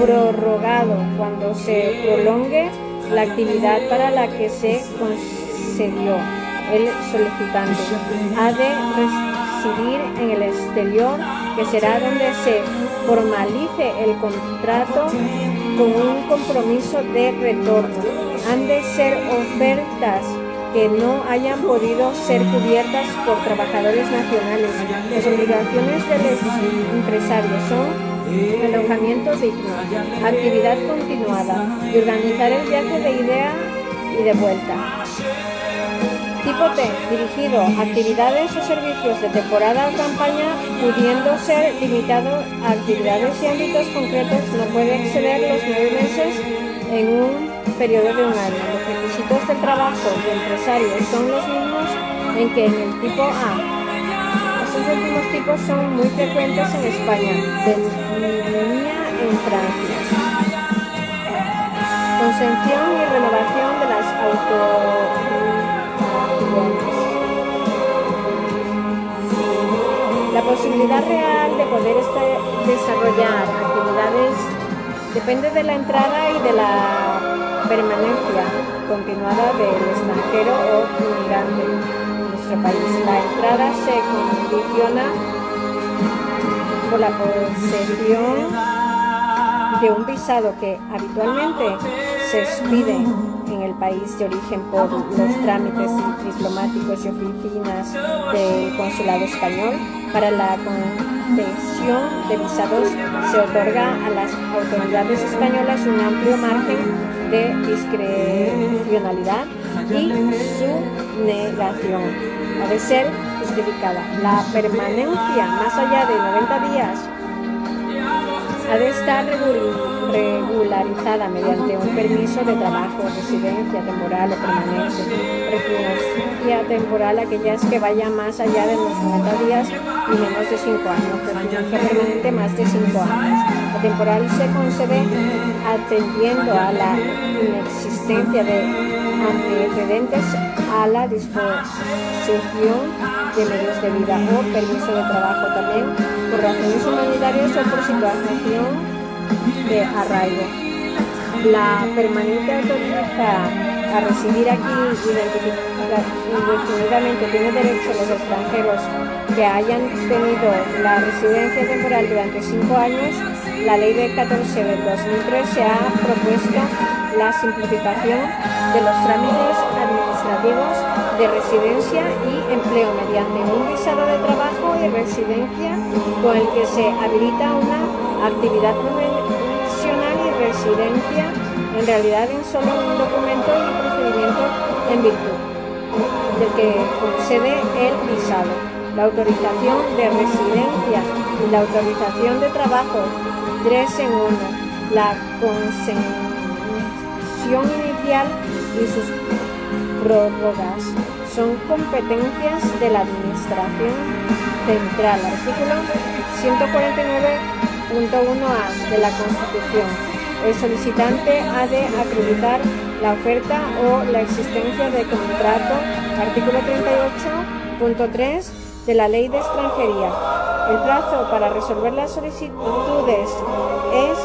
prorrogado cuando se prolongue la actividad para la que se concedió el solicitante. Ha de residir en el exterior, que será donde se formalice el contrato con un compromiso de retorno. Han de ser ofertas que no hayan podido ser cubiertas por trabajadores nacionales. Las obligaciones de los empresarios son alojamiento digno, actividad continuada y organizar el viaje de idea y de vuelta. Tipo T, dirigido a actividades o servicios de temporada o campaña, pudiendo ser limitado a actividades y ámbitos concretos, no puede exceder los nueve meses en un periodo de un año. Los requisitos del trabajo de empresario son los mismos en que en el tipo A. Estos últimos tipos son muy frecuentes en España, venía en Francia. Concepción y renovación de las autorizaciones. La posibilidad real de poder este, desarrollar actividades depende de la entrada y de la permanencia continuada del extranjero o inmigrante en nuestro país. La entrada se condiciona por la posesión de un visado que habitualmente se expide en el país de origen por los trámites diplomáticos y oficinas del consulado español. Para la concesión de visados se otorga a las autoridades españolas un amplio margen de discrecionalidad y su negación ha de ser justificada. La permanencia más allá de 90 días ha de estar regularizada mediante un permiso de trabajo, residencia temporal o permanente. Residencia temporal aquellas que vayan más allá de los 90 días y menos de 5 años. Residencia permanente más de 5 años. La temporal se concede atendiendo a la inexistencia de antecedentes a la disposición de medios de vida o permiso de trabajo también por razones humanitarias o por situación de arraigo. La permanente autoriza a residir aquí indefinidamente tiene derecho los extranjeros que hayan tenido la residencia temporal durante cinco años. La ley de 14 del 2003 se ha propuesto la simplificación de los trámites de residencia y empleo mediante un visado de trabajo y residencia con el que se habilita una actividad profesional y residencia en realidad en solo un documento y procedimiento en virtud del que concede el visado. La autorización de residencia y la autorización de trabajo, tres en uno. La concesión inicial y sus prórrogas son competencias de la Administración Central. Artículo 149.1a de la Constitución. El solicitante ha de acreditar la oferta o la existencia de contrato. Artículo 38.3 de la Ley de Extranjería. El plazo para resolver las solicitudes es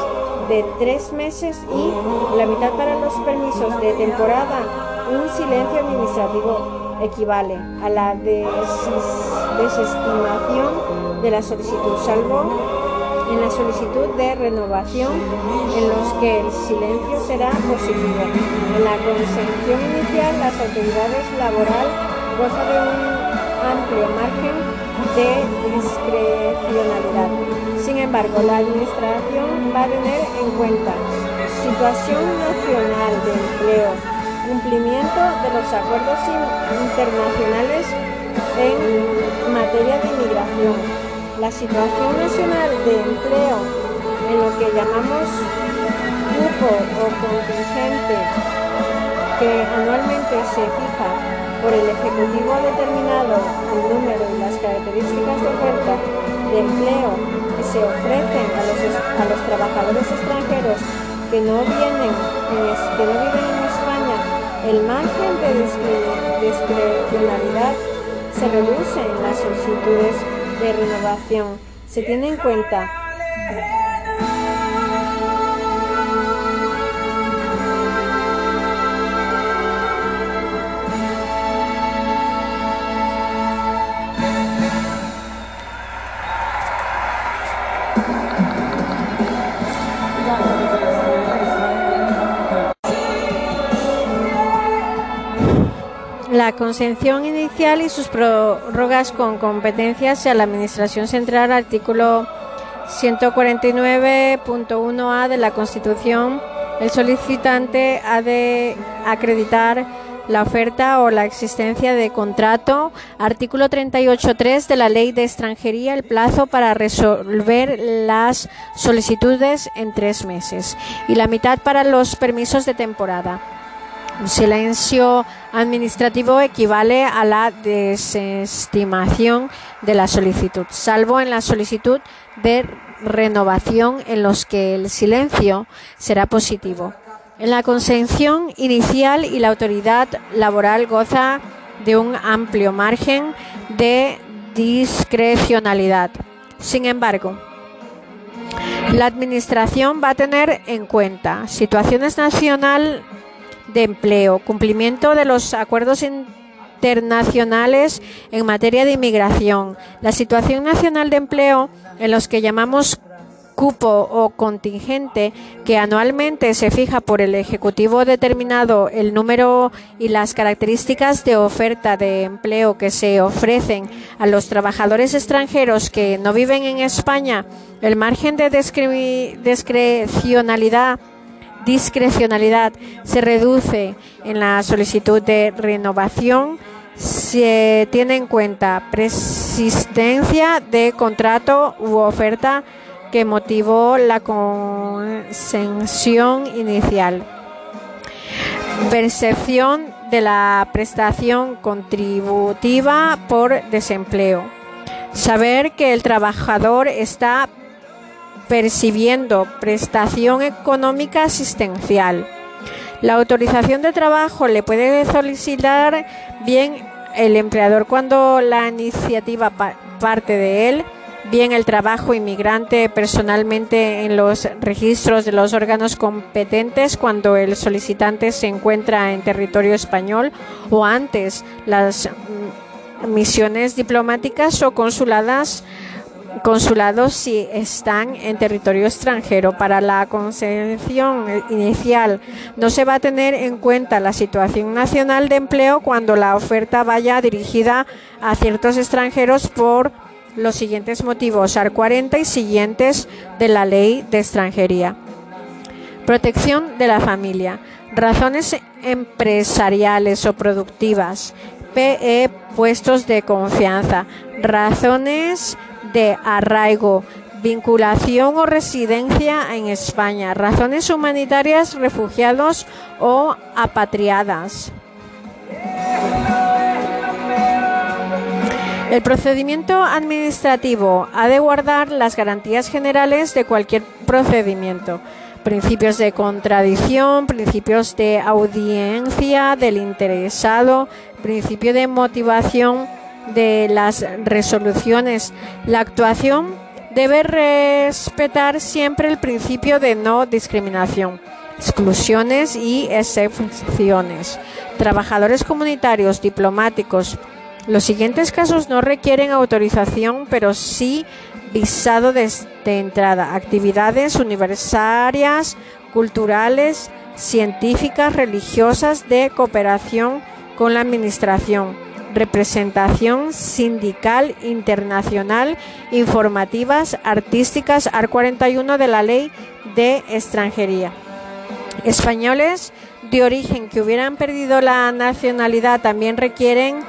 de tres meses y la mitad para los permisos de temporada. Un silencio administrativo equivale a la desestimación de la solicitud, salvo en la solicitud de renovación en los que el silencio será positivo. En la consención inicial, las autoridades laboral gozan de un amplio margen de discrecionalidad. Sin embargo, la Administración va a tener en cuenta situación nacional de empleo, cumplimiento de los acuerdos internacionales en materia de inmigración, la situación nacional de empleo en lo que llamamos grupo o contingente que anualmente se fija por el Ejecutivo determinado el número y las características de oferta de empleo que se ofrecen a los, a los trabajadores extranjeros que no, vienen, que no viven en España, el margen de discrecionalidad se reduce en las solicitudes de renovación. Se tiene en cuenta la concesión inicial y sus prórrogas con competencias a la Administración Central, artículo 149.1a de la Constitución. El solicitante ha de acreditar la oferta o la existencia de contrato. Artículo 38.3 de la Ley de Extranjería, el plazo para resolver las solicitudes en tres meses y la mitad para los permisos de temporada. Un silencio administrativo equivale a la desestimación de la solicitud, salvo en la solicitud de renovación en los que el silencio será positivo. En la consención inicial y la autoridad laboral goza de un amplio margen de discrecionalidad. Sin embargo, la Administración va a tener en cuenta situaciones nacional de empleo, cumplimiento de los acuerdos internacionales en materia de inmigración, la situación nacional de empleo en los que llamamos cupo o contingente que anualmente se fija por el Ejecutivo determinado el número y las características de oferta de empleo que se ofrecen a los trabajadores extranjeros que no viven en España, el margen de discrecionalidad discrecionalidad se reduce en la solicitud de renovación se tiene en cuenta persistencia de contrato u oferta que motivó la concesión inicial. Percepción de la prestación contributiva por desempleo. Saber que el trabajador está percibiendo prestación económica asistencial. La autorización de trabajo le puede solicitar bien el empleador cuando la iniciativa parte de él bien el trabajo inmigrante personalmente en los registros de los órganos competentes cuando el solicitante se encuentra en territorio español o antes las mm, misiones diplomáticas o consuladas consulados si están en territorio extranjero. Para la concesión inicial no se va a tener en cuenta la situación nacional de empleo cuando la oferta vaya dirigida a ciertos extranjeros por los siguientes motivos, AR 40 y siguientes de la Ley de Extranjería. Protección de la familia. Razones empresariales o productivas. PE puestos de confianza. Razones de arraigo. Vinculación o residencia en España. Razones humanitarias, refugiados o apatriadas. El procedimiento administrativo ha de guardar las garantías generales de cualquier procedimiento, principios de contradicción, principios de audiencia del interesado, principio de motivación de las resoluciones. La actuación debe respetar siempre el principio de no discriminación, exclusiones y excepciones. Trabajadores comunitarios, diplomáticos, los siguientes casos no requieren autorización, pero sí visado de, entrada. Actividades universitarias, culturales, científicas, religiosas, de cooperación con la Administración, representación sindical internacional, informativas, artísticas, AR 41 de la Ley de Extranjería. Españoles de origen que hubieran perdido la nacionalidad también requieren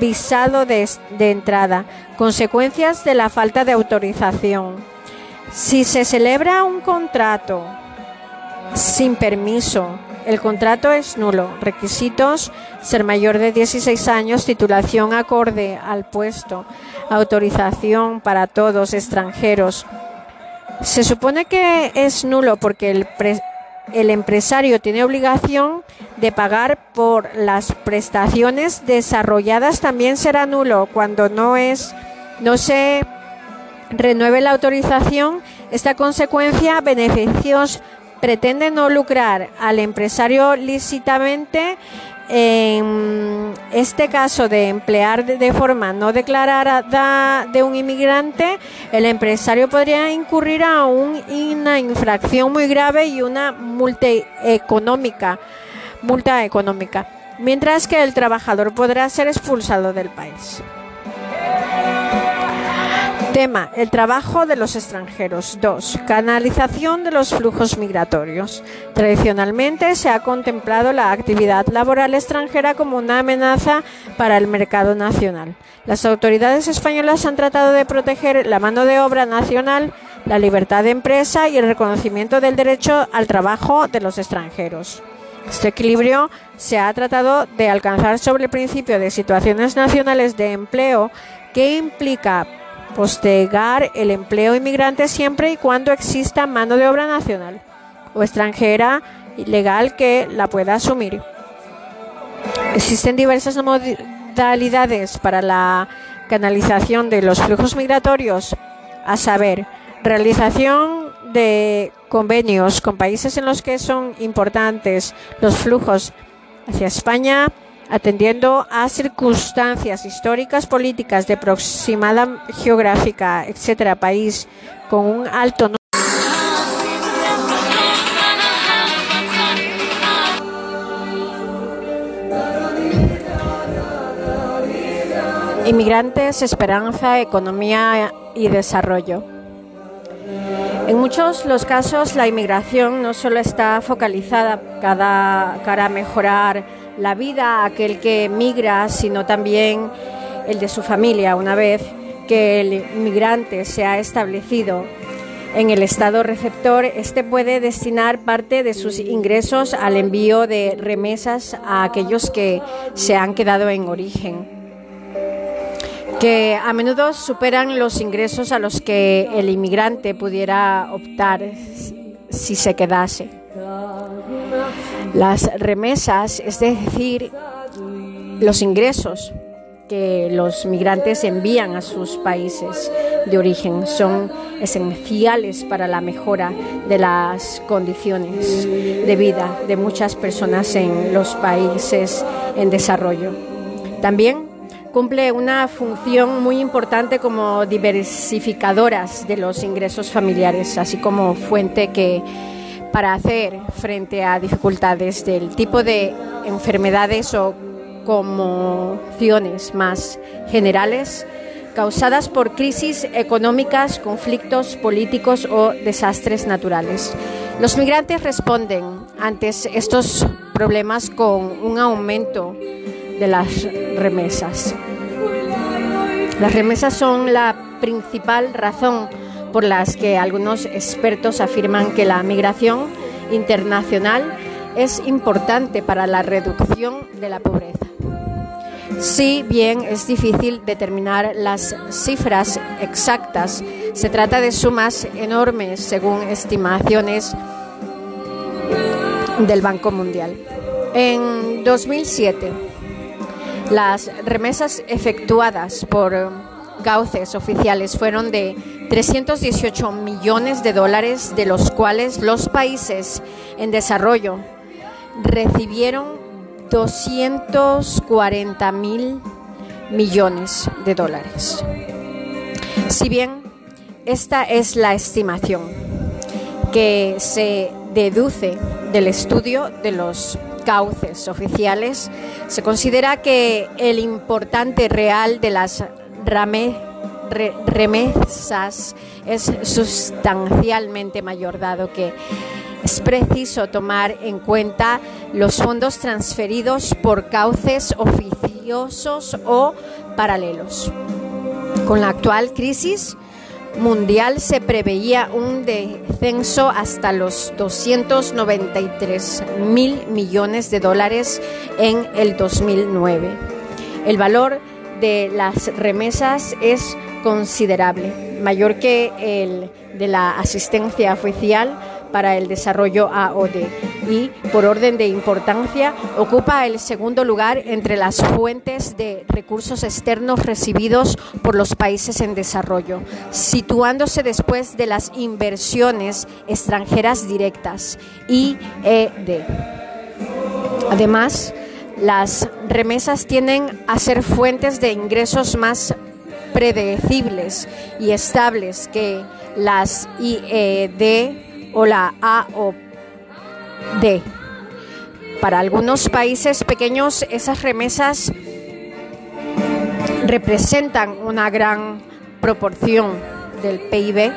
visado de, entrada, consecuencias de la falta de autorización. Si se celebra un contrato sin permiso, el contrato es nulo. Requisitos: ser mayor de 16 años, titulación acorde al puesto, autorización para todos extranjeros. Se supone que es nulo porque el, el empresario tiene obligación de pagar por las prestaciones desarrolladas también será nulo cuando no es no se renueve la autorización esta consecuencia beneficios pretende no lucrar al empresario lícitamente en este caso de emplear de forma no declarada de un inmigrante, el empresario podría incurrir a una infracción muy grave y una multa económica, multa económica, mientras que el trabajador podrá ser expulsado del país. Tema, el trabajo de los extranjeros. 2. Canalización de los flujos migratorios. Tradicionalmente se ha contemplado la actividad laboral extranjera como una amenaza para el mercado nacional. Las autoridades españolas han tratado de proteger la mano de obra nacional, la libertad de empresa y el reconocimiento del derecho al trabajo de los extranjeros. Este equilibrio se ha tratado de alcanzar sobre el principio de situaciones nacionales de empleo que implica postergar el empleo inmigrante siempre y cuando exista mano de obra nacional o extranjera legal que la pueda asumir. Existen diversas modalidades para la canalización de los flujos migratorios, a saber, realización de convenios con países en los que son importantes los flujos hacia España, atendiendo a circunstancias históricas, políticas, de proximada geográfica, etcétera, país con un alto Inmigrantes, esperanza, economía y desarrollo. En muchos los casos la inmigración no solo está focalizada para mejorar la vida a aquel que migra, sino también el de su familia una vez que el inmigrante se ha establecido en el estado receptor, este puede destinar parte de sus ingresos al envío de remesas a aquellos que se han quedado en origen que a menudo superan los ingresos a los que el inmigrante pudiera optar si se quedase. Las remesas, es decir, los ingresos que los migrantes envían a sus países de origen son esenciales para la mejora de las condiciones de vida de muchas personas en los países en desarrollo. También cumple una función muy importante como diversificadoras de los ingresos familiares, así como fuente que para hacer frente a dificultades del tipo de enfermedades o conmociones más generales causadas por crisis económicas, conflictos políticos o desastres naturales. Los migrantes responden ante estos problemas con un aumento de las remesas. Las remesas son la principal razón por las que algunos expertos afirman que la migración internacional es importante para la reducción de la pobreza. Si bien es difícil determinar las cifras exactas, se trata de sumas enormes según estimaciones del Banco Mundial. En 2007, las remesas efectuadas por cauces oficiales fueron de 318 millones de dólares, de los cuales los países en desarrollo recibieron 240 mil millones de dólares. Si bien esta es la estimación que se deduce del estudio de los cauces oficiales, se considera que el importante real de las remesas es sustancialmente mayor, dado que es preciso tomar en cuenta los fondos transferidos por cauces oficiosos o paralelos. Con la actual crisis, mundial se preveía un descenso hasta los 293 mil millones de dólares en el 2009. El valor de las remesas es considerable, mayor que el de la asistencia oficial para el desarrollo AOD y, por orden de importancia, ocupa el segundo lugar entre las fuentes de recursos externos recibidos por los países en desarrollo, situándose después de las inversiones extranjeras directas, IED. Además, las remesas tienden a ser fuentes de ingresos más predecibles y estables que las IED o la A o D. Para algunos países pequeños esas remesas representan una gran proporción del PIB,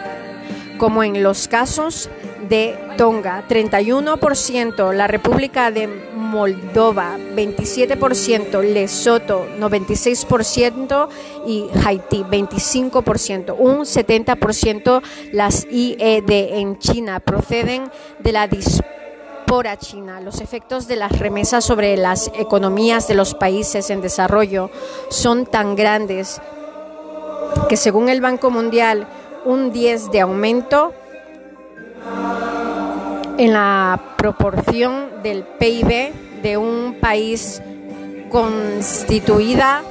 como en los casos de Tonga, 31%, la República de Moldova, 27%, Lesoto, 96% y Haití, 25%. Un 70% las IED en China proceden de la dispora china. Los efectos de las remesas sobre las economías de los países en desarrollo son tan grandes que según el Banco Mundial, un 10 de aumento en la proporción del PIB de un país constituida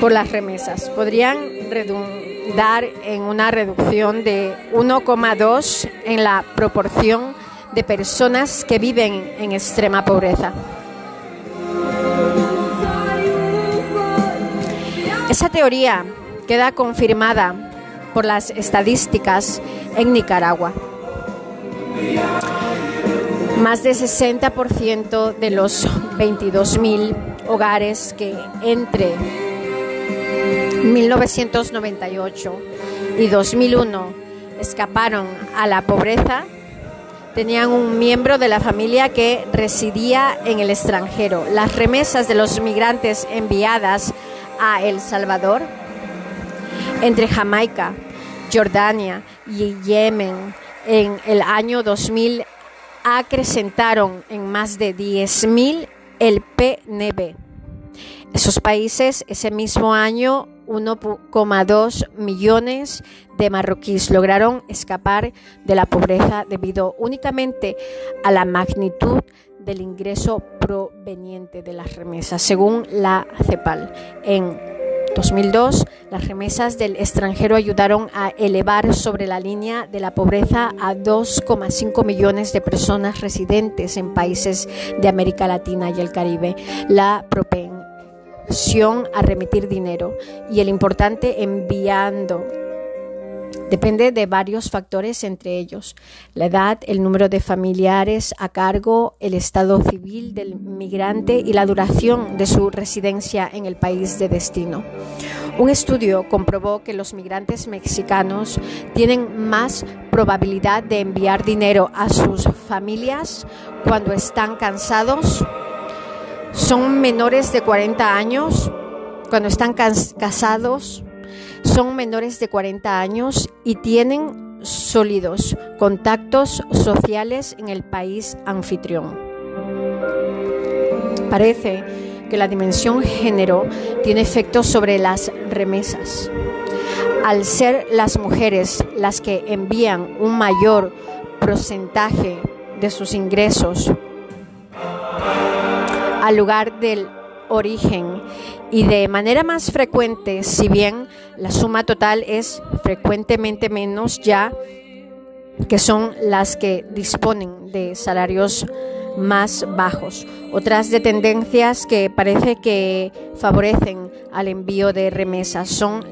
por las remesas. Podrían redundar en una reducción de 1,2 en la proporción de personas que viven en extrema pobreza. Esa teoría queda confirmada por las estadísticas en Nicaragua. Más de 60% de los 22.000 hogares que entre 1998 y 2001 escaparon a la pobreza tenían un miembro de la familia que residía en el extranjero. Las remesas de los migrantes enviadas a El Salvador, entre Jamaica, Jordania y Yemen en el año 2000 acrecentaron en más de 10.000 el PNB. Esos países ese mismo año 1,2 millones de marroquíes lograron escapar de la pobreza debido únicamente a la magnitud del ingreso proveniente de las remesas, según la CEPAL. 2002, las remesas del extranjero ayudaron a elevar sobre la línea de la pobreza a 2,5 millones de personas residentes en países de América Latina y el Caribe. La propensión a remitir dinero y el importante enviando Depende de varios factores, entre ellos la edad, el número de familiares a cargo, el estado civil del migrante y la duración de su residencia en el país de destino. Un estudio comprobó que los migrantes mexicanos tienen más probabilidad de enviar dinero a sus familias cuando están cansados, son menores de 40 años, cuando están casados, son menores de 40 años y tienen sólidos contactos sociales en el país anfitrión. Parece que la dimensión género tiene efectos sobre las remesas. Al ser las mujeres las que envían un mayor porcentaje de sus ingresos al lugar del origen y de manera más frecuente, si bien la suma total es frecuentemente menos ya que son las que disponen de salarios más bajos. Otras de tendencias que parece que favorecen al envío de remesas son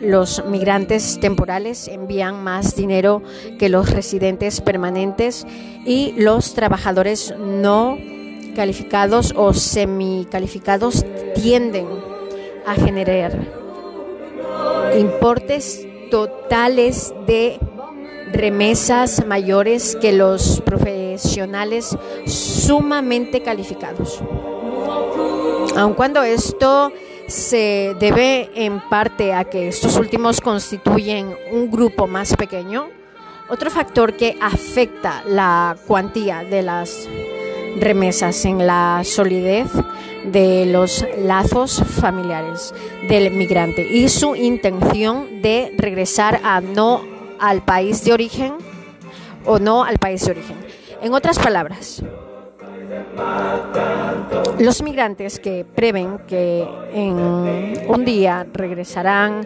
los migrantes temporales envían más dinero que los residentes permanentes y los trabajadores no calificados o semicalificados tienden a generar importes totales de remesas mayores que los profesionales sumamente calificados. Aun cuando esto se debe en parte a que estos últimos constituyen un grupo más pequeño, otro factor que afecta la cuantía de las remesas en la solidez de los lazos familiares del migrante y su intención de regresar a no al país de origen o no al país de origen. En otras palabras, los migrantes que prevén que en un día regresarán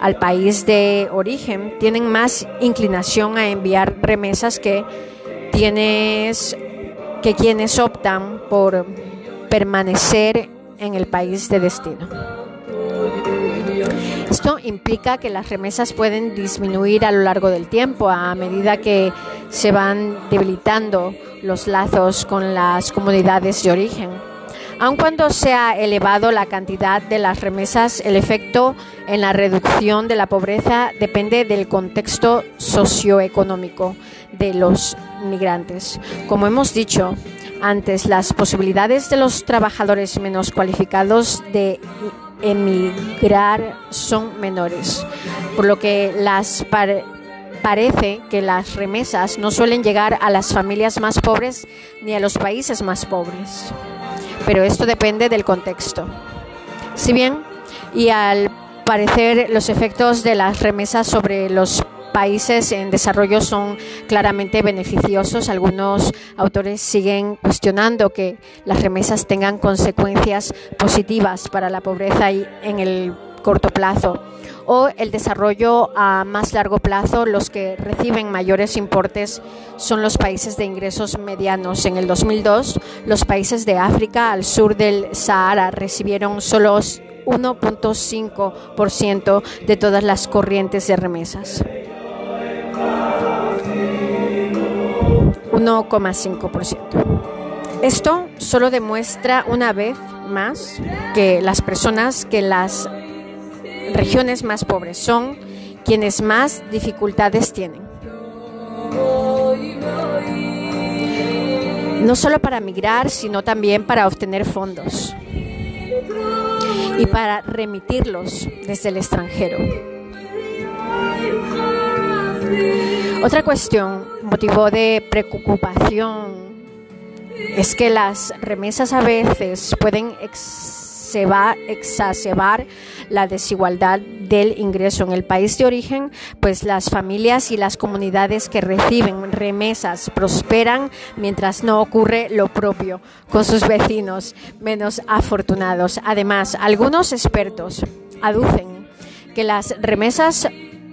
al país de origen tienen más inclinación a enviar remesas que tienes que quienes optan por permanecer en el país de destino. Esto implica que las remesas pueden disminuir a lo largo del tiempo a medida que se van debilitando los lazos con las comunidades de origen. Aun cuando se ha elevado la cantidad de las remesas, el efecto en la reducción de la pobreza depende del contexto socioeconómico de los migrantes. Como hemos dicho antes, las posibilidades de los trabajadores menos cualificados de emigrar son menores, por lo que parece que las remesas no suelen llegar a las familias más pobres ni a los países más pobres pero esto depende del contexto. Si bien, y al parecer los efectos de las remesas sobre los países en desarrollo son claramente beneficiosos. Algunos autores siguen cuestionando que las remesas tengan consecuencias positivas para la pobreza en el corto plazo o el desarrollo a más largo plazo, los que reciben mayores importes son los países de ingresos medianos. En el 2002, los países de África al sur del Sahara recibieron solo 1.5% de todas las corrientes de remesas. 1,5%. Esto solo demuestra una vez más que las personas que las regiones más pobres son quienes más dificultades tienen. No solo para migrar, sino también para obtener fondos y para remitirlos desde el extranjero. Otra cuestión, motivo de preocupación, es que las remesas a veces pueden exacerbar la desigualdad del ingreso en el país de origen, pues las familias y las comunidades que reciben remesas prosperan mientras no ocurre lo propio con sus vecinos menos afortunados. Además, algunos expertos aducen que las remesas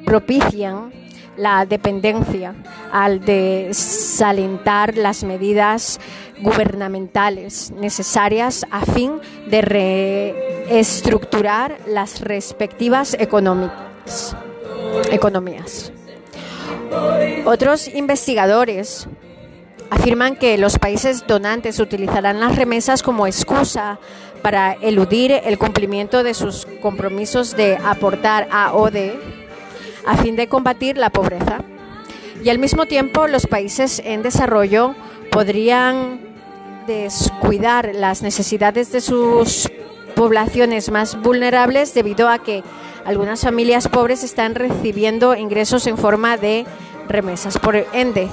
propician la dependencia al desalentar las medidas gubernamentales necesarias a fin de reestructurar las respectivas economías. Otros investigadores afirman que los países donantes utilizarán las remesas como excusa para eludir el cumplimiento de sus compromisos de aportar a ODE a fin de combatir la pobreza. Y al mismo tiempo los países en desarrollo podrían descuidar las necesidades de sus poblaciones más vulnerables debido a que algunas familias pobres están recibiendo ingresos en forma de remesas. Por ende,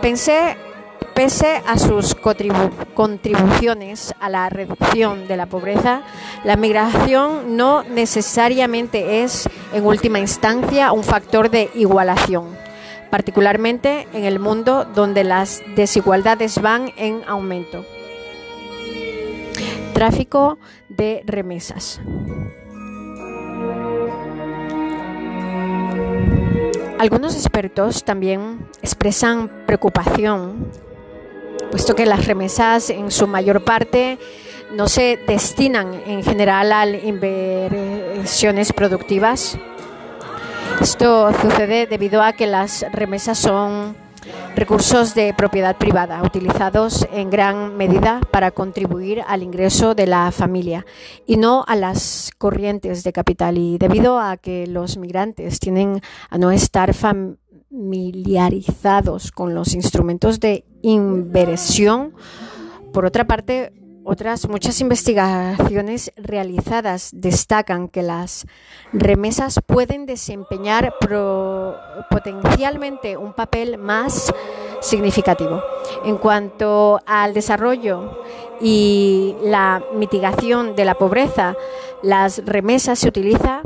pensé Pese a sus contribuciones a la reducción de la pobreza, la migración no necesariamente es, en última instancia, un factor de igualación, particularmente en el mundo donde las desigualdades van en aumento. Tráfico de remesas. Algunos expertos también expresan preocupación puesto que las remesas en su mayor parte no se destinan en general a inversiones productivas. Esto sucede debido a que las remesas son recursos de propiedad privada utilizados en gran medida para contribuir al ingreso de la familia y no a las corrientes de capital. Y debido a que los migrantes tienen a no estar familiarizados con los instrumentos de inversión. Por otra parte, otras muchas investigaciones realizadas destacan que las remesas pueden desempeñar potencialmente un papel más significativo. En cuanto al desarrollo y la mitigación de la pobreza, las remesas se utilizan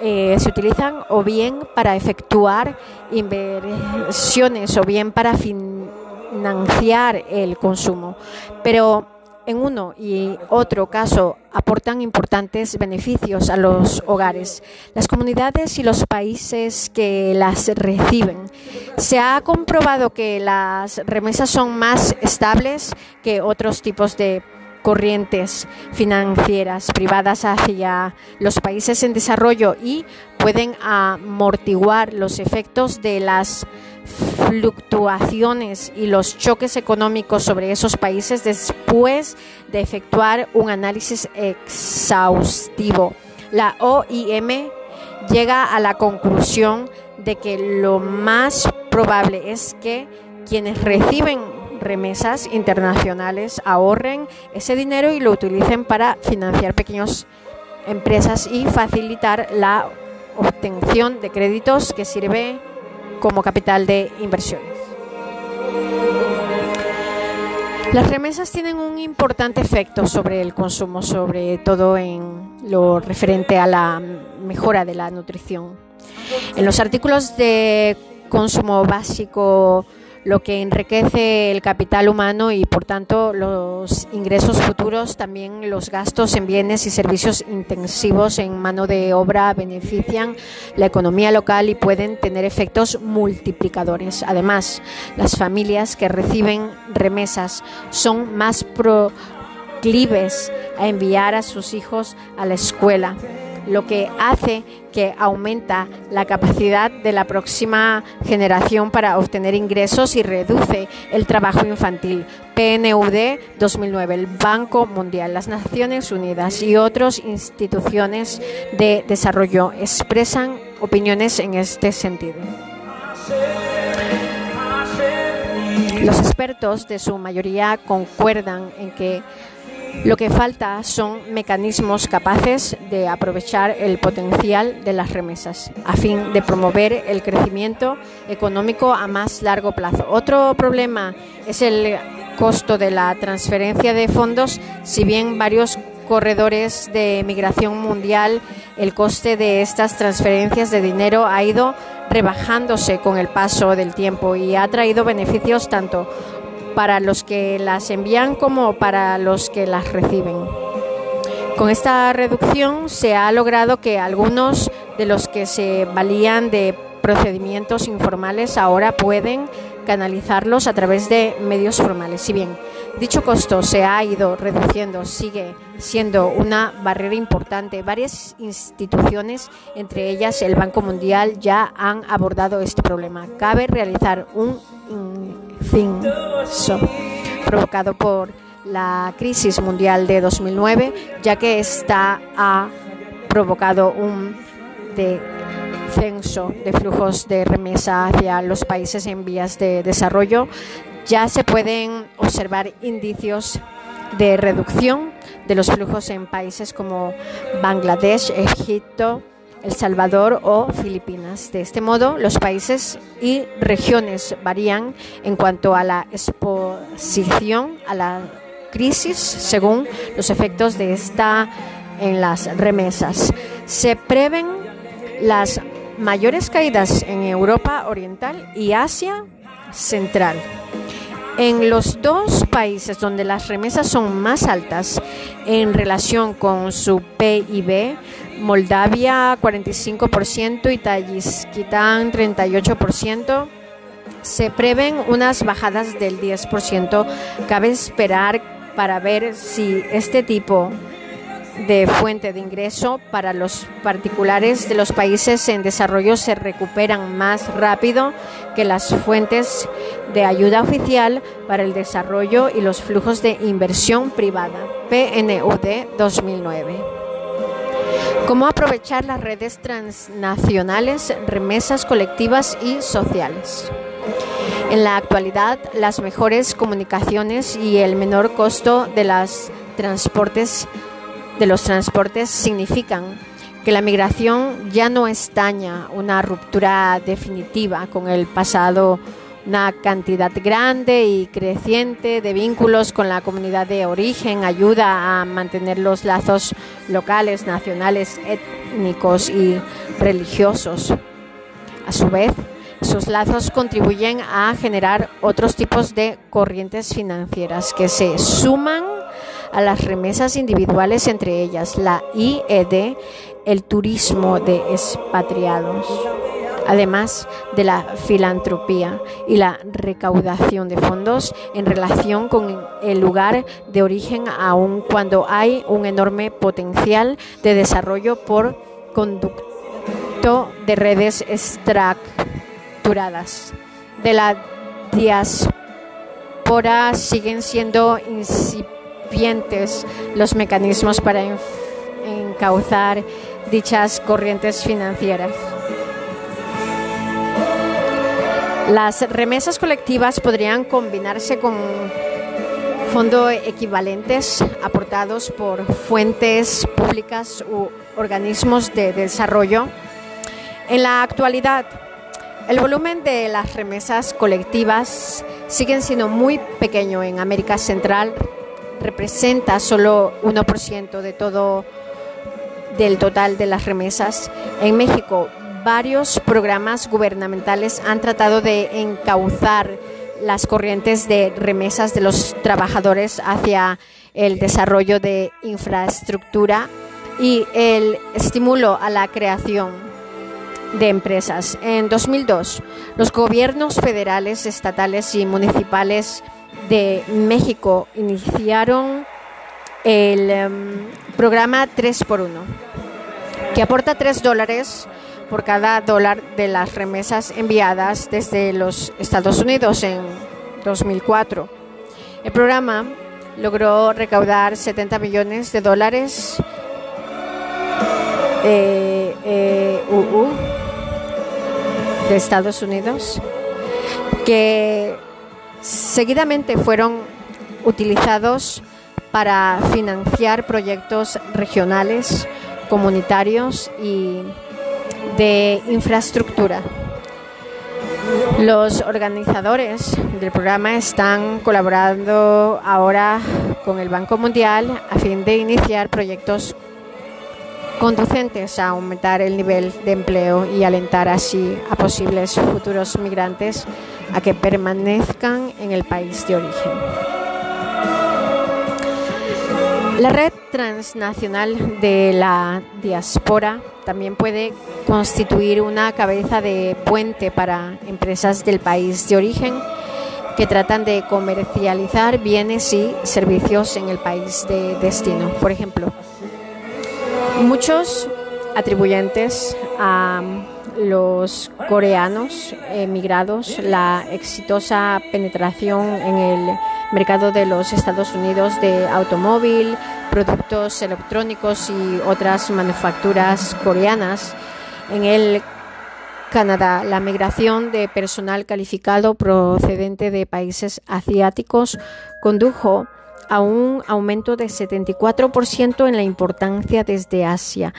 eh, se utilizan o bien para efectuar inversiones o bien para financiar el consumo. Pero en uno y otro caso aportan importantes beneficios a los hogares, las comunidades y los países que las reciben. Se ha comprobado que las remesas son más estables que otros tipos de corrientes financieras privadas hacia los países en desarrollo y pueden amortiguar los efectos de las fluctuaciones y los choques económicos sobre esos países después de efectuar un análisis exhaustivo. La OIM llega a la conclusión de que lo más probable es que quienes reciben remesas internacionales ahorren ese dinero y lo utilicen para financiar pequeñas empresas y facilitar la obtención de créditos que sirve como capital de inversiones. Las remesas tienen un importante efecto sobre el consumo, sobre todo en lo referente a la mejora de la nutrición. En los artículos de consumo básico lo que enriquece el capital humano y por tanto los ingresos futuros, también los gastos en bienes y servicios intensivos en mano de obra benefician la economía local y pueden tener efectos multiplicadores. Además, las familias que reciben remesas son más proclives a enviar a sus hijos a la escuela lo que hace que aumenta la capacidad de la próxima generación para obtener ingresos y reduce el trabajo infantil. PNUD 2009, el Banco Mundial, las Naciones Unidas y otras instituciones de desarrollo expresan opiniones en este sentido. Los expertos de su mayoría concuerdan en que lo que falta son mecanismos capaces de aprovechar el potencial de las remesas a fin de promover el crecimiento económico a más largo plazo. Otro problema es el costo de la transferencia de fondos, si bien varios corredores de migración mundial, el coste de estas transferencias de dinero ha ido rebajándose con el paso del tiempo y ha traído beneficios tanto para los que las envían como para los que las reciben. Con esta reducción se ha logrado que algunos de los que se valían de procedimientos informales ahora pueden canalizarlos a través de medios formales. Si bien dicho costo se ha ido reduciendo, sigue siendo una barrera importante. Varias instituciones, entre ellas el Banco Mundial, ya han abordado este problema. Cabe realizar un provocado por la crisis mundial de 2009, ya que esta ha provocado un descenso de flujos de remesa hacia los países en vías de desarrollo. Ya se pueden observar indicios de reducción de los flujos en países como Bangladesh, Egipto, El Salvador o Filipinas. De este modo, los países y regiones varían en cuanto a la exposición a la crisis según los efectos de esta en las remesas. Se prevén las mayores caídas en Europa Oriental y Asia Central. En los dos países donde las remesas son más altas en relación con su PIB, Moldavia 45% y Tayikistán 38%, se prevén unas bajadas del 10%. Cabe esperar para ver si este tipo fuente de ingreso para los particulares de los países en desarrollo se recuperan más rápido que las fuentes de ayuda oficial para el desarrollo y los flujos de inversión privada. PNUD 2009. ¿Cómo aprovechar las redes transnacionales, remesas colectivas y sociales? En la actualidad, las mejores comunicaciones y el menor costo de los transportes de los transportes significan que la migración ya no estaña una ruptura definitiva con el pasado, una cantidad grande y creciente de vínculos con la comunidad de origen ayuda a mantener los lazos locales, nacionales, étnicos y religiosos. A su vez, sus lazos contribuyen a generar otros tipos de corrientes financieras que se suman a las remesas individuales, entre ellas la IED, el turismo de expatriados, además de la filantropía y la recaudación de fondos en relación con el lugar de origen, aun cuando hay un enorme potencial de desarrollo por conducto de redes estructuradas. De la diáspora siguen siendo incipientes los mecanismos para encauzar dichas corrientes financieras. Las remesas colectivas podrían combinarse con fondos equivalentes aportados por fuentes públicas u organismos de desarrollo. En la actualidad, el volumen de las remesas colectivas siguen siendo muy pequeño en América Central, representa solo 1% de todo del total de las remesas. En México, varios programas gubernamentales han tratado de encauzar las corrientes de remesas de los trabajadores hacia el desarrollo de infraestructura y el estímulo a la creación de empresas. En 2002, los gobiernos federales, estatales y municipales de México iniciaron el em, programa 3x1, que aporta 3 dólares por cada dólar de las remesas enviadas desde los Estados Unidos en 2004. El programa logró recaudar 70 millones de dólares eh, eh, de Estados Unidos que seguidamente fueron utilizados para financiar proyectos regionales, comunitarios y de infraestructura. Los organizadores del programa están colaborando ahora con el Banco Mundial a fin de iniciar proyectos conducentes a aumentar el nivel de empleo y alentar así a posibles futuros migrantes a que permanezcan en el país de origen. La red transnacional de la diáspora también puede constituir una cabeza de puente para empresas del país de origen que tratan de comercializar bienes y servicios en el país de destino. Por ejemplo, muchos atribuyentes a los coreanos emigrados la exitosa penetración en el mercado de los Estados Unidos de automóvil, productos electrónicos y otras manufacturas coreanas. En el Canadá, la migración de personal calificado procedente de países asiáticos condujo a un aumento de 74% en la importancia desde Asia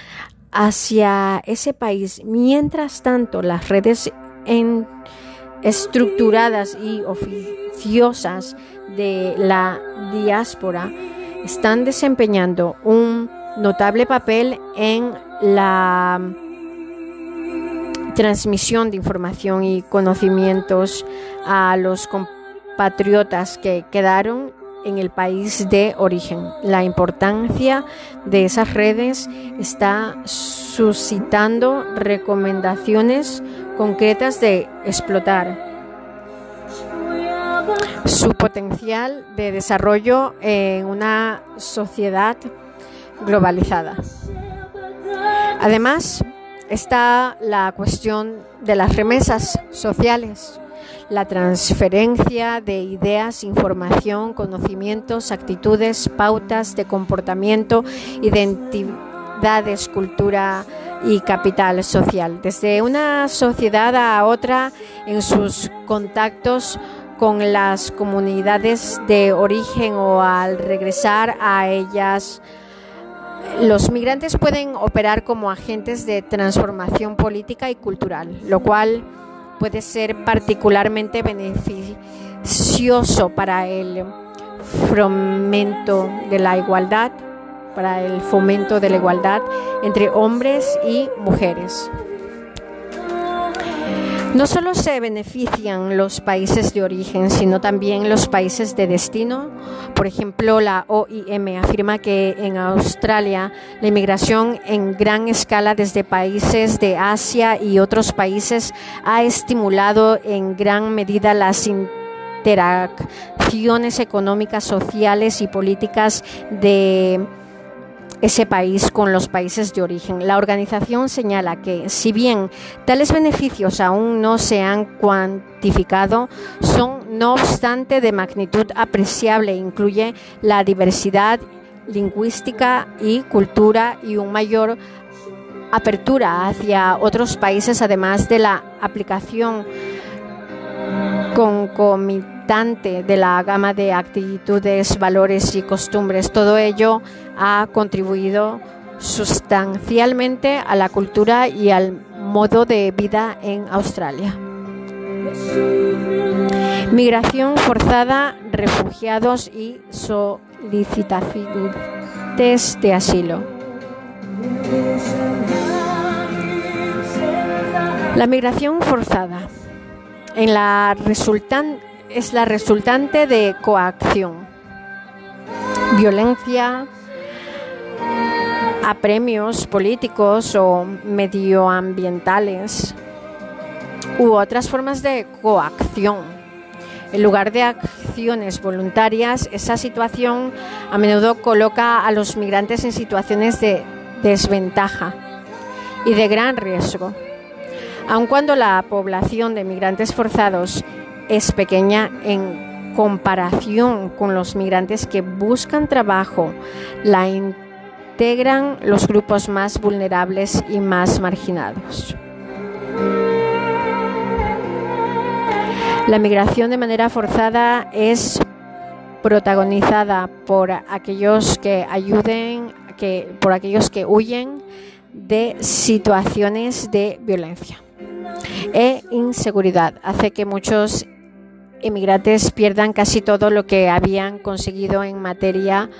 hacia ese país. Mientras tanto, las redes estructuradas y oficiosas de la diáspora están desempeñando un notable papel en la transmisión de información y conocimientos a los compatriotas que quedaron en el país de origen. La importancia de esas redes está suscitando recomendaciones concretas de explotar su potencial de desarrollo en una sociedad globalizada. Además, está la cuestión de las remesas sociales, la transferencia de ideas, información, conocimientos, actitudes, pautas de comportamiento, identidades, cultura y capital social, desde una sociedad a otra en sus contactos con las comunidades de origen o al regresar a ellas. Los migrantes pueden operar como agentes de transformación política y cultural, lo cual puede ser particularmente beneficioso para el fomento de la igualdad, para el fomento de la igualdad entre hombres y mujeres. No solo se benefician los países de origen, sino también los países de destino. Por ejemplo, la OIM afirma que en Australia la inmigración en gran escala desde países de Asia y otros países ha estimulado en gran medida las interacciones económicas, sociales y políticas de ese país con los países de origen. La organización señala que si bien tales beneficios aún no se han cuantificado, son no obstante de magnitud apreciable. Incluye la diversidad lingüística y cultura y un mayor apertura hacia otros países, además de la aplicación concomitante de la gama de actitudes, valores y costumbres. Todo ello ha contribuido sustancialmente a la cultura y al modo de vida en Australia. Migración forzada, refugiados y solicitantes de asilo. La migración forzada es la resultante de coacción, violencia, a premios políticos o medioambientales u otras formas de coacción. En lugar de acciones voluntarias, esa situación a menudo coloca a los migrantes en situaciones de desventaja y de gran riesgo. Aun cuando la población de migrantes forzados es pequeña en comparación con los migrantes que buscan trabajo, la integran los grupos más vulnerables y más marginados. La migración de manera forzada es protagonizada por aquellos que ayuden, que, por aquellos que huyen de situaciones de violencia e inseguridad. Hace que muchos inmigrantes pierdan casi todo lo que habían conseguido en materia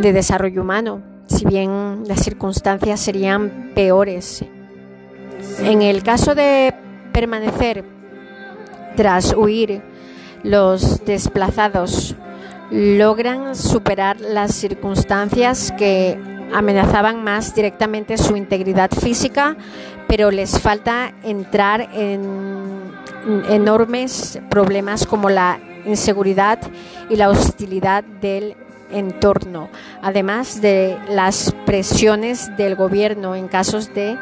de desarrollo humano, si bien las circunstancias serían peores. En el caso de permanecer tras huir, los desplazados logran superar las circunstancias que amenazaban más directamente su integridad física, pero les falta entrar en enormes problemas como la inseguridad y la hostilidad del entorno, además de las presiones del gobierno en casos de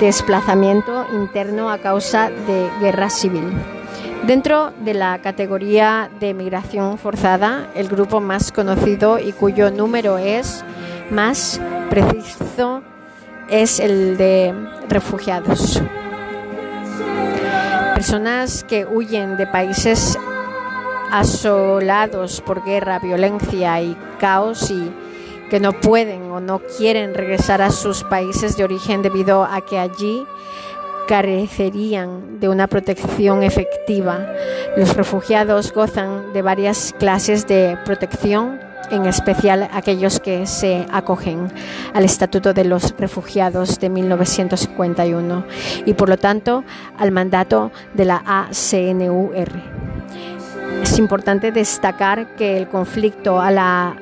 desplazamiento interno a causa de guerra civil. Dentro de la categoría de migración forzada, el grupo más conocido y cuyo número es más preciso es el de refugiados. Personas que huyen de países asolados por guerra, violencia y caos y que no pueden o no quieren regresar a sus países de origen debido a que allí carecerían de una protección efectiva. Los refugiados gozan de varias clases de protección, en especial aquellos que se acogen al Estatuto de los Refugiados de 1951 y por lo tanto al mandato de la ACNUR. Es importante destacar que el conflicto a la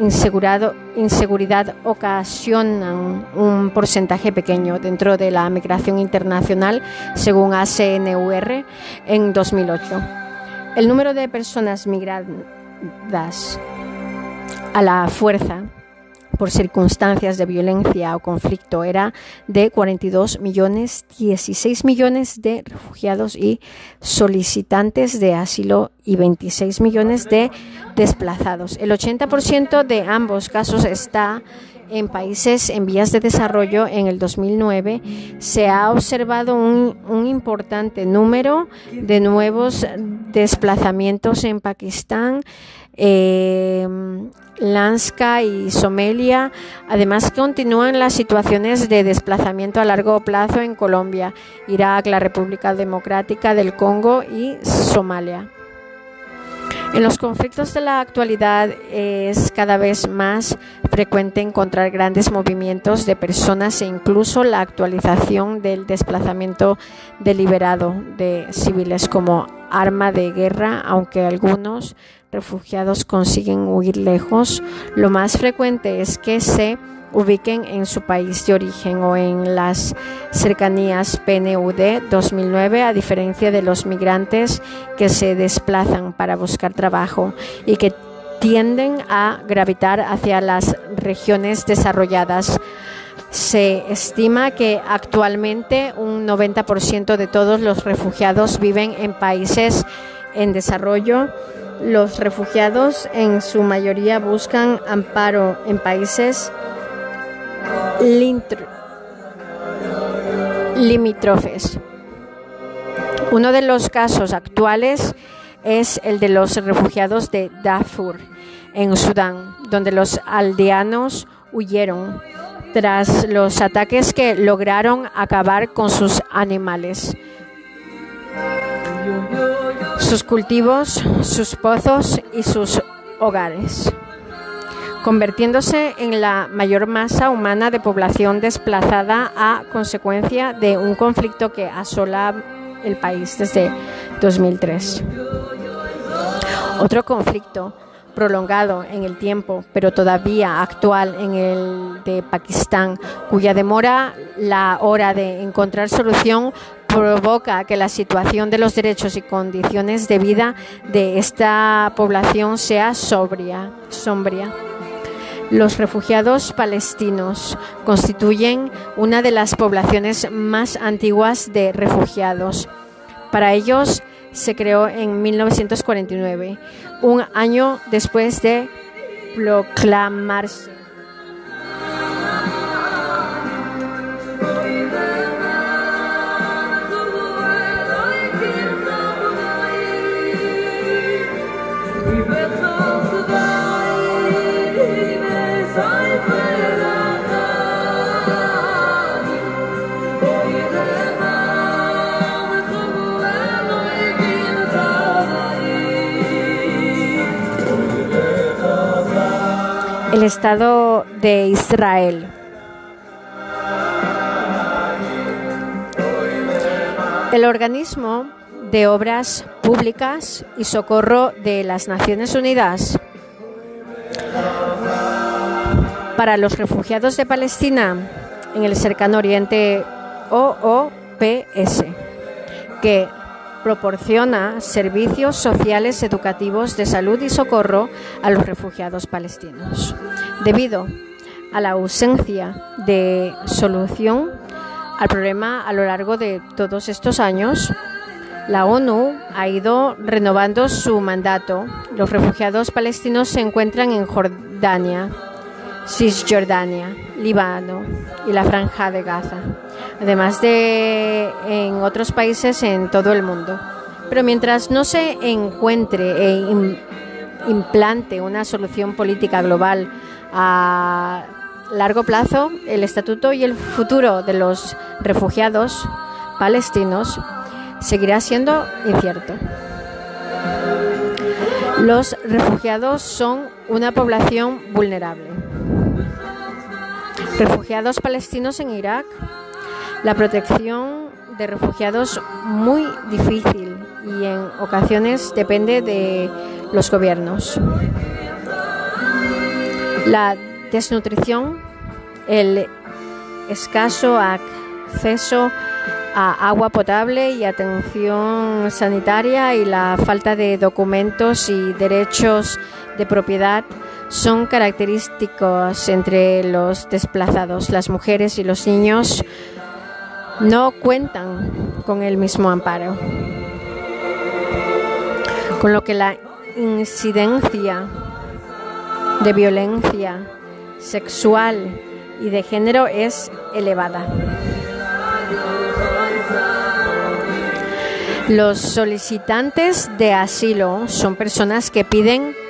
inseguridad ocasionan un porcentaje pequeño dentro de la migración internacional, según ACNUR en 2008. El número de personas migradas a la fuerza por circunstancias de violencia o conflicto era de 42 millones, 16 millones de refugiados y solicitantes de asilo y 26 millones de desplazados. El 80% de ambos casos está en países en vías de desarrollo en el 2009 se ha observado un, un, importante número de nuevos desplazamientos en Pakistán, eh, Lanska y Somalia. Además, continúan las situaciones de desplazamiento a largo plazo en Colombia, Irak, la República Democrática del Congo y Somalia. En los conflictos de la actualidad es cada vez más frecuente encontrar grandes movimientos de personas e incluso la actualización del desplazamiento deliberado de civiles como arma de guerra, aunque algunos refugiados consiguen huir lejos, lo más frecuente es que se ubiquen en su país de origen o en las cercanías PNUD 2009, a diferencia de los migrantes que se desplazan para buscar trabajo y que tienden a gravitar hacia las regiones desarrolladas. Se estima que actualmente un 90% de todos los refugiados viven en países en desarrollo los refugiados en su mayoría buscan amparo en países limítrofes. Uno de los casos actuales es el de los refugiados de Darfur, en Sudán, donde los aldeanos huyeron tras los ataques que lograron acabar con sus animales sus cultivos, sus pozos y sus hogares, convirtiéndose en la mayor masa humana de población desplazada a consecuencia de un conflicto que asola el país desde 2003. Otro conflicto prolongado en el tiempo, pero todavía actual en el de Pakistán, cuya demora la hora de encontrar solución provoca que la situación de los derechos y condiciones de vida de esta población sea sobria, sombria. Los refugiados palestinos constituyen una de las poblaciones más antiguas de refugiados. Para ellos se creó en 1949, un año después de proclamarse Estado de Israel. El organismo de obras públicas y socorro de las Naciones Unidas para los refugiados de Palestina en el cercano oriente OOPS, que proporciona servicios sociales, educativos, de salud y socorro a los refugiados palestinos. Debido a la ausencia de solución al problema a lo largo de todos estos años, la ONU ha ido renovando su mandato. Los refugiados palestinos se encuentran en Jordania, Cisjordania, Líbano y la Franja de Gaza además de en otros países en todo el mundo. Pero mientras no se encuentre e implante una solución política global a largo plazo, el estatuto y el futuro de los refugiados palestinos seguirá siendo incierto. Los refugiados son una población vulnerable. Refugiados palestinos en Irak la protección de refugiados muy difícil y en ocasiones depende de los gobiernos. La desnutrición, el escaso acceso a agua potable y atención sanitaria y la falta de documentos y derechos de propiedad son característicos entre los desplazados. Las mujeres y los niños no cuentan con el mismo amparo. Con lo que la incidencia de violencia sexual y de género es elevada. Los solicitantes de asilo son personas que piden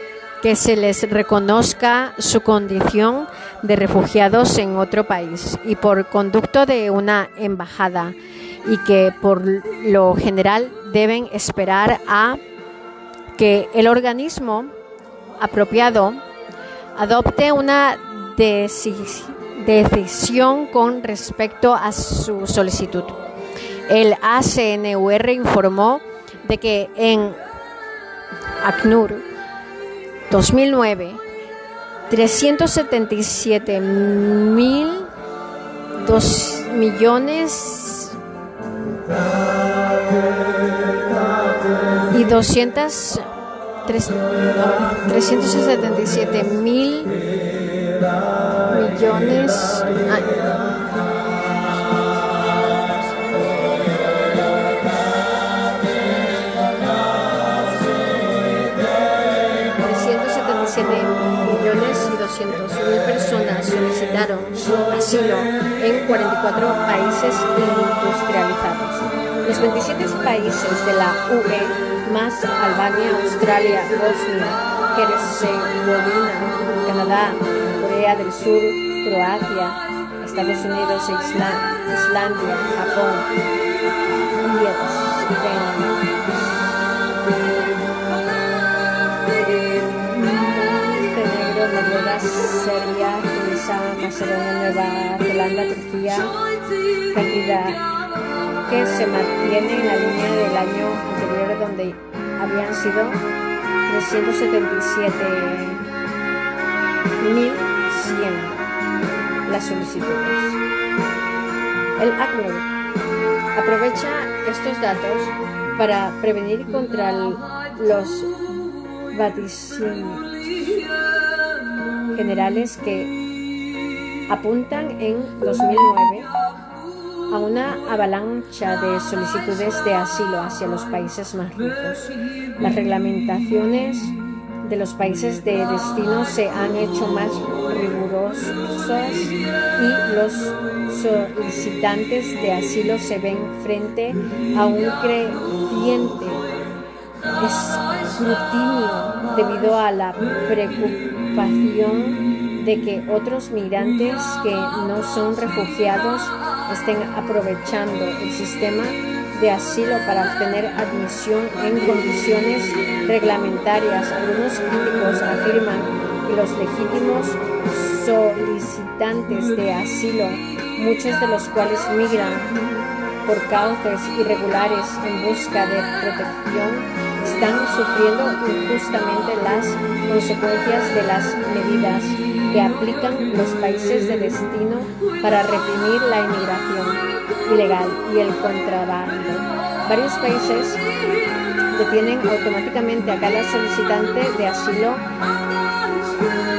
que se les reconozca su condición de refugiados en otro país y por conducto de una embajada y que por lo general deben esperar a que el organismo apropiado adopte una decisión con respecto a su solicitud. El ACNUR informó de que en ACNUR dos mil nueve trescientos setenta y siete mil dos millones y doscientas trescientos setenta y siete mil millones ah, 400.000 personas solicitaron asilo en 44 países industrializados. Los 27 países de la UE, más Albania, Australia, Bosnia, Herzegovina, Canadá, Corea del Sur, Croacia, Estados Unidos, Islandia, Japón, y Irán. Serbia, Tunisia, Macedonia, Nueva Zelanda, Turquía, cantidad que se mantiene en la línea del año anterior. donde habían sido 377.100 las solicitudes. El ACNUR aprovecha estos datos para prevenir contra los vaticinios generales que apuntan en 2009 a una avalancha de solicitudes de asilo hacia los países más ricos. Las reglamentaciones de los países de destino se han hecho más rigurosas y los solicitantes de asilo se ven frente a un creciente escrutinio debido a la de que otros migrantes que no son refugiados estén aprovechando el sistema de asilo para obtener admisión en condiciones reglamentarias. Algunos críticos afirman que los legítimos solicitantes de asilo, muchos de los cuales migran por cauces irregulares en busca de protección, están sufriendo injustamente las consecuencias de las medidas que aplican los países de destino para reprimir la inmigración ilegal y el contrabando. Varios países detienen automáticamente a cada solicitante de asilo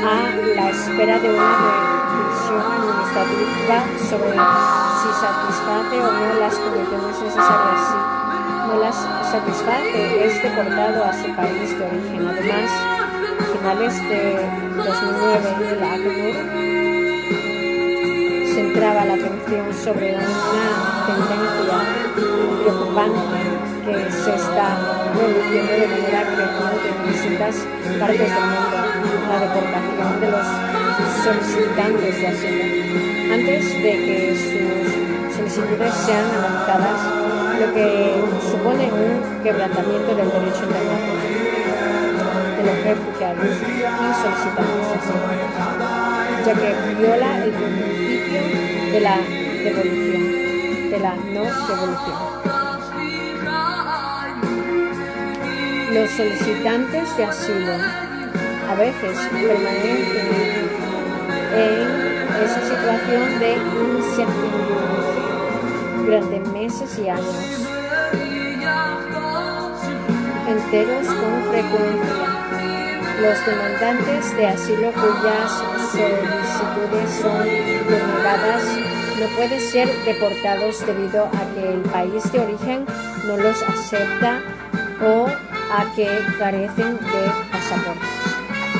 a la espera de una revisión administrativa sobre si satisface o no las condiciones necesarias no las satisface, es deportado a su país de origen. Además, a finales de 2009, el ACNUR centraba la atención sobre una tendencia preocupante que se está produciendo de manera creciente en distintas partes del mundo, la deportación de los solicitantes de asilo. Antes de que sus solicitudes sean analizadas, lo que supone un quebrantamiento del derecho internacional de los refugiados y solicitantes ya que viola el principio de la devolución, de la no devolución. Los solicitantes de asilo a veces permanecen en esa situación de incertidumbre durante meses y años enteros con frecuencia. Los demandantes de asilo cuyas solicitudes son denegadas no pueden ser deportados debido a que el país de origen no los acepta o a que carecen de pasaportes.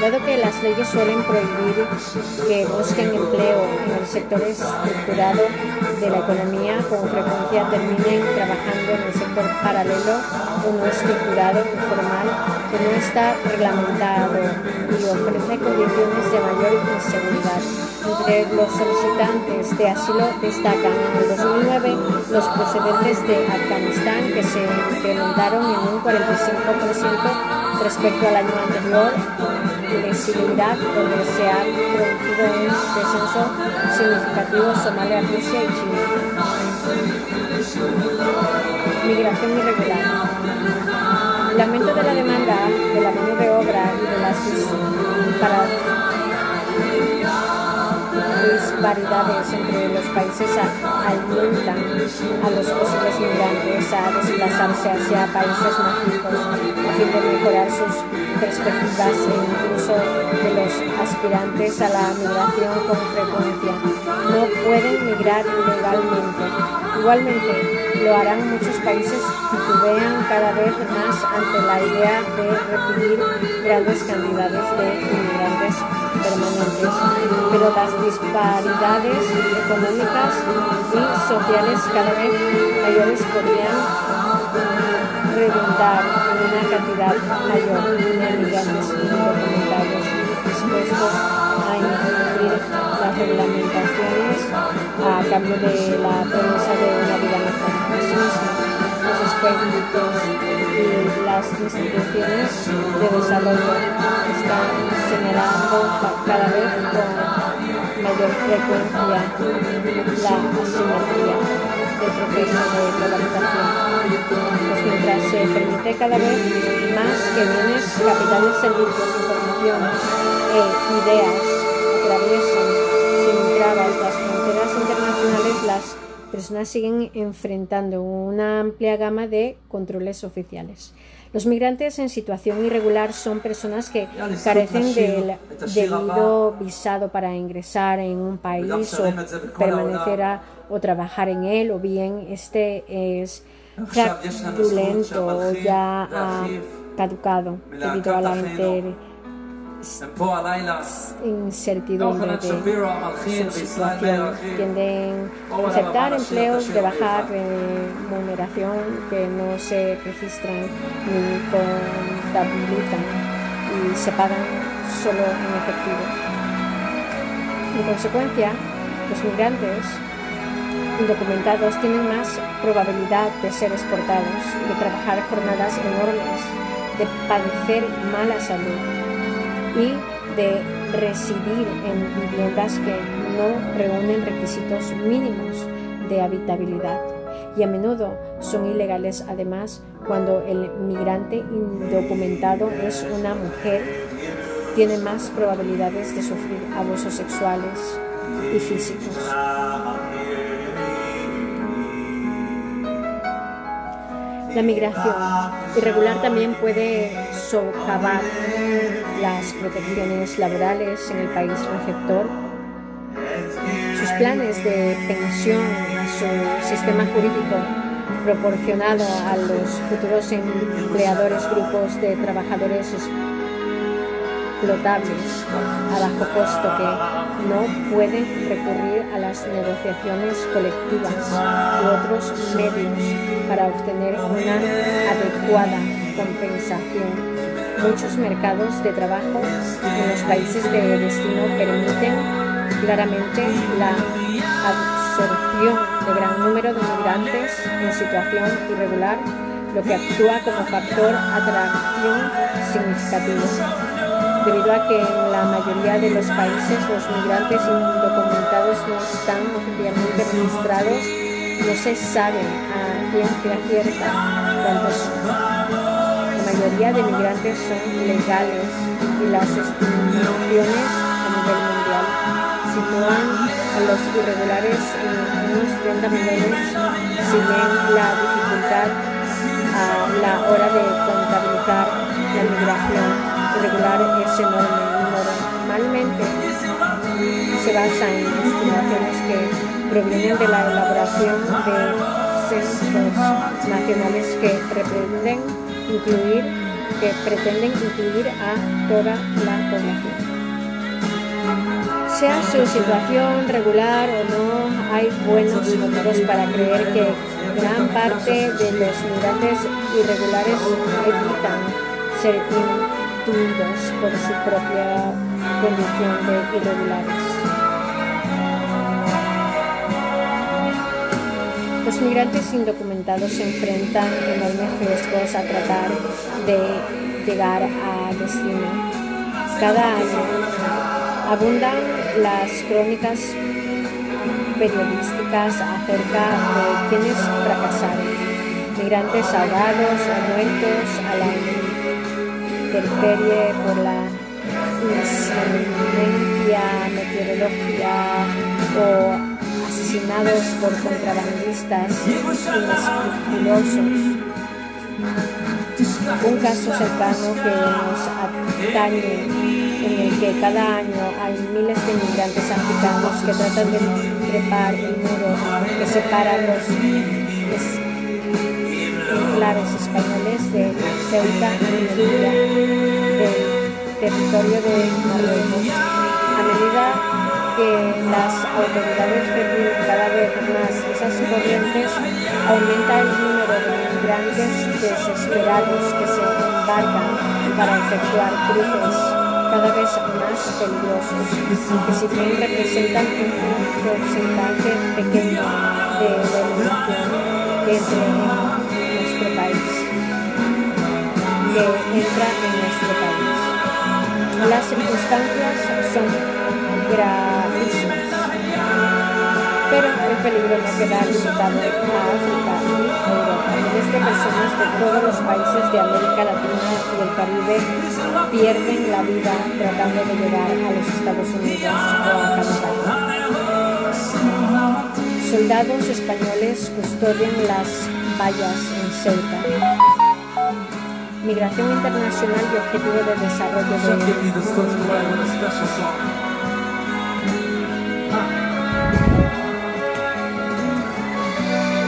Dado que las leyes suelen prohibir que busquen empleo en el sector estructurado de la economía, con frecuencia terminen trabajando en el sector paralelo o no estructurado informal que no está reglamentado y ofrece condiciones de mayor inseguridad. Entre los solicitantes de asilo destacan en el 2009 los procedentes de Afganistán que se incrementaron en un 45% respecto al año anterior flexibilidad donde se ha producido un descenso significativo Somalia, Rusia y China. Migración irregular. El aumento de la demanda de la mano de obra y de las para disparidades entre los países alientan a los posibles migrantes a desplazarse hacia países más ricos a fin de mejorar sus perspectivas e incluso de los aspirantes a la migración con frecuencia. No pueden migrar ilegalmente. Igualmente, lo harán muchos países titubean cada vez más ante la idea de recibir grandes cantidades de inmigrantes permanentes, pero las disparidades económicas y sociales cada vez mayores podrían redundar en una cantidad mayor de migrantes indocumentarios a incumplir las reglamentaciones a cambio de la promesa de una vida mejor. Asimismo, los expertos y las instituciones de desarrollo están señalando cada vez con mayor frecuencia la asimetría del proceso de globalización. Pues mientras se permite cada vez más que bienes, capitales, servicios, información e ideas atraviesen sin trabas las fronteras internacionales, las personas siguen enfrentando una amplia gama de controles oficiales. Los migrantes en situación irregular son personas que carecen del debido visado para ingresar en un país o permanecer o trabajar en él, o bien este es fraudulento o ya ha caducado debido a la incertidumbre de. Tienden a aceptar empleos de baja remuneración que no se registran ni contabilizan y se pagan solo en efectivo. En consecuencia, los migrantes indocumentados tienen más probabilidad de ser exportados, de trabajar jornadas enormes, de padecer mala salud y de residir en viviendas que no reúnen requisitos mínimos de habitabilidad y a menudo son ilegales además cuando el migrante indocumentado es una mujer tiene más probabilidades de sufrir abusos sexuales y físicos. La migración irregular también puede socavar las protecciones laborales en el país receptor, sus planes de pensión, su sistema jurídico proporcionado a los futuros empleadores, grupos de trabajadores explotables a bajo costo que no pueden recurrir a las negociaciones colectivas u otros medios para obtener una adecuada compensación. Muchos mercados de trabajo en los países de destino permiten claramente la absorción de gran número de migrantes en situación irregular, lo que actúa como factor atracción significativo debido a que en la mayoría de los países los migrantes indocumentados no están oficialmente registrados, no se sabe a ciencia cierta cuántos son. La mayoría de migrantes son legales y las estimaciones a nivel mundial sitúan a los irregulares en unos 30 millones, si bien la dificultad a la hora de contabilizar la migración regular es enorme. Normalmente se basa en estimaciones que provienen de la elaboración de censos nacionales que pretenden incluir que pretenden incluir a toda la población. Sea su situación regular o no, hay buenos motivos para creer que gran parte de los migrantes irregulares evitan ser por su propia condición de irregulares. Los migrantes indocumentados se enfrentan enormes riesgos a tratar de llegar a destino. Cada año abundan las crónicas periodísticas acerca de quienes fracasaron, migrantes ahogados o muertos a la por la incidencia meteorológica o asesinados por contrabandistas inescrupulosos. Un caso cercano que nos atañe en el que cada año hay miles de inmigrantes africanos que tratan de trepar el muro que separa los enclaves españoles de Ceuta y Melilla, del territorio de Marruecos. A medida que las autoridades reprimen cada vez más esas corrientes, aumenta el número de migrantes desesperados que se embarcan para efectuar cruces cada vez más peligrosos, que si bien representan un porcentaje pequeño de la inmigración que entre país, que entra en nuestro país. Las circunstancias son gravísimas, pero peligro no queda limitado a África y Europa. Miles de personas de todos los países de América Latina y el Caribe pierden la vida tratando de llegar a los Estados Unidos o a Canadá. Soldados españoles custodian las vallas en Ceuta. Migración internacional y objetivo de desarrollo de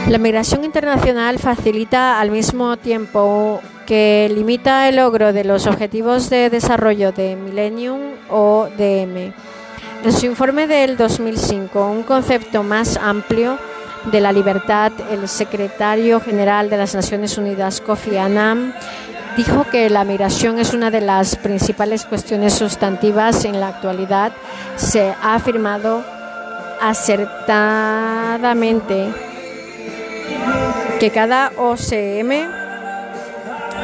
La migración internacional facilita al mismo tiempo que limita el logro de los Objetivos de Desarrollo de Millennium o DM. En su informe del 2005, un concepto más amplio de la libertad, el secretario general de las Naciones Unidas, Kofi Annan, dijo que la migración es una de las principales cuestiones sustantivas en la actualidad. Se ha afirmado acertadamente que cada OCM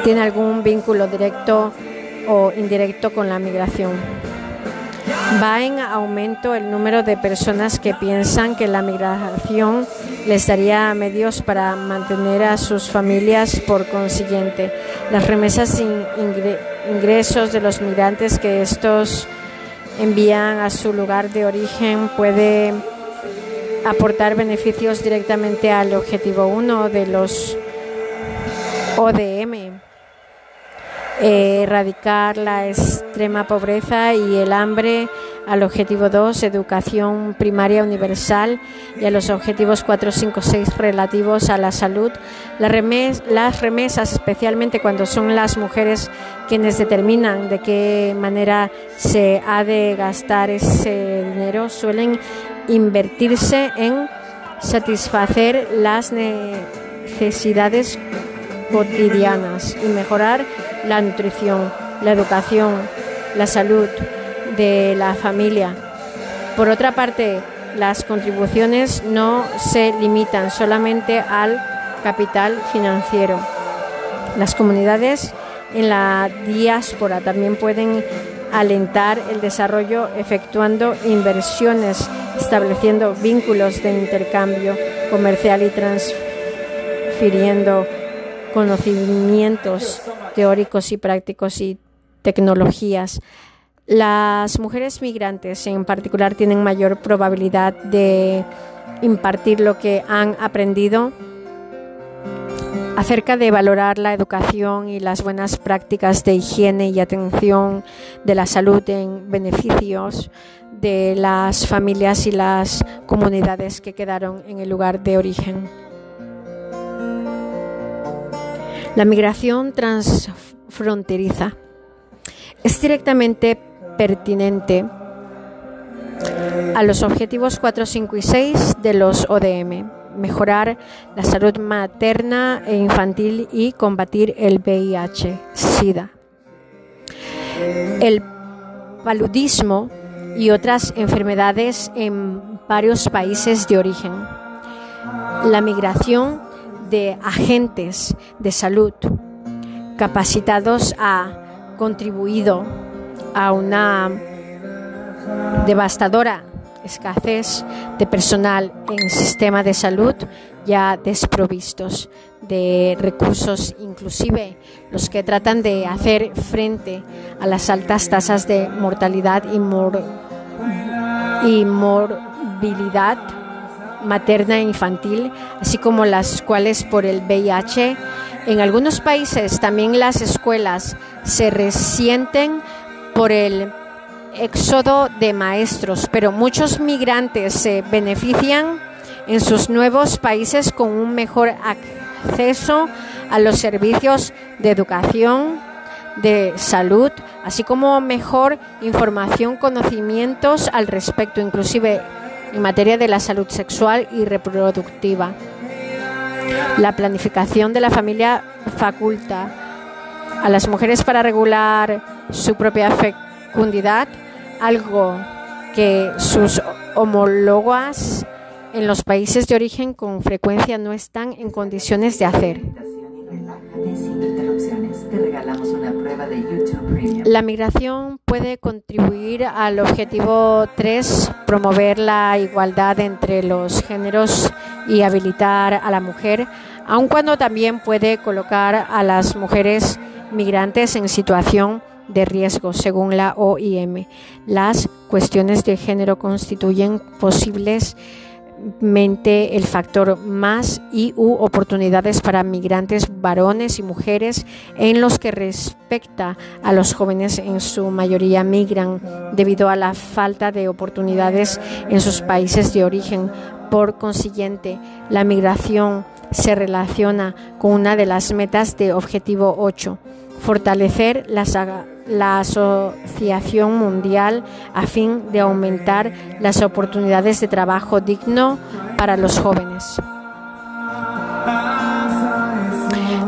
tiene algún vínculo directo o indirecto con la migración. Va en aumento el número de personas que piensan que la migración les daría medios para mantener a sus familias. Por consiguiente, las remesas ingresos de los migrantes que estos envían a su lugar de origen puede aportar beneficios directamente al objetivo 1 de los ODM, erradicar la extrema pobreza y el hambre, al objetivo 2, educación primaria universal y a los objetivos 4, 5, 6 relativos a la salud. las remesas, especialmente cuando son las mujeres quienes determinan de qué manera se ha de gastar ese dinero, suelen invertirse en satisfacer las necesidades cotidianas y mejorar la nutrición, la educación, la salud de la familia. Por otra parte, las contribuciones no se limitan solamente al capital financiero. Las comunidades en la diáspora también pueden alentar el desarrollo efectuando inversiones, estableciendo vínculos de intercambio comercial y transfiriendo conocimientos teóricos y prácticos y tecnologías. Las mujeres migrantes en particular tienen mayor probabilidad de impartir lo que han aprendido acerca de valorar la educación y las buenas prácticas de higiene y atención de la salud en beneficios de las familias y las comunidades que quedaron en el lugar de origen. La migración transfronteriza es directamente pertinente a los objetivos 4, 5 y 6 de los ODM mejorar la salud materna e infantil y combatir el VIH, SIDA. El paludismo y otras enfermedades en varios países de origen. La migración de agentes de salud capacitados ha contribuido a una devastadora escasez de personal en sistema de salud ya desprovistos de recursos, inclusive los que tratan de hacer frente a las altas tasas de mortalidad y, y morbilidad materna e infantil, así como las cuales por el VIH. En algunos países también las escuelas se resienten por el éxodo de maestros, pero muchos migrantes se benefician en sus nuevos países con un mejor acceso a los servicios de educación, de salud, así como mejor información, conocimientos al respecto, inclusive en materia de la salud sexual y reproductiva. La planificación de la familia faculta a las mujeres para regular su propia fecundidad algo que sus homólogas en los países de origen con frecuencia no están en condiciones de hacer. La migración puede contribuir al objetivo 3, promover la igualdad entre los géneros y habilitar a la mujer, aun cuando también puede colocar a las mujeres migrantes en situación de riesgo, según la OIM. Las cuestiones de género constituyen posibles el factor más y u oportunidades para migrantes varones y mujeres en los que respecta a los jóvenes en su mayoría migran debido a la falta de oportunidades en sus países de origen. Por consiguiente, la migración se relaciona con una de las metas de Objetivo 8, fortalecer las la Asociación Mundial a fin de aumentar las oportunidades de trabajo digno para los jóvenes.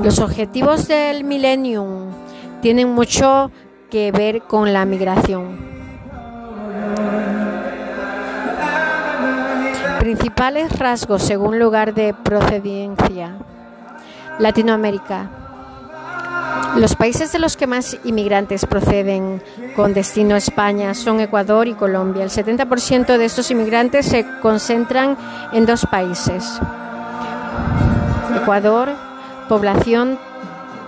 Los objetivos del Millennium tienen mucho que ver con la migración. Principales rasgos según lugar de procedencia. Latinoamérica los países de los que más inmigrantes proceden con destino a España son Ecuador y Colombia. El 70% de estos inmigrantes se concentran en dos países. Ecuador, población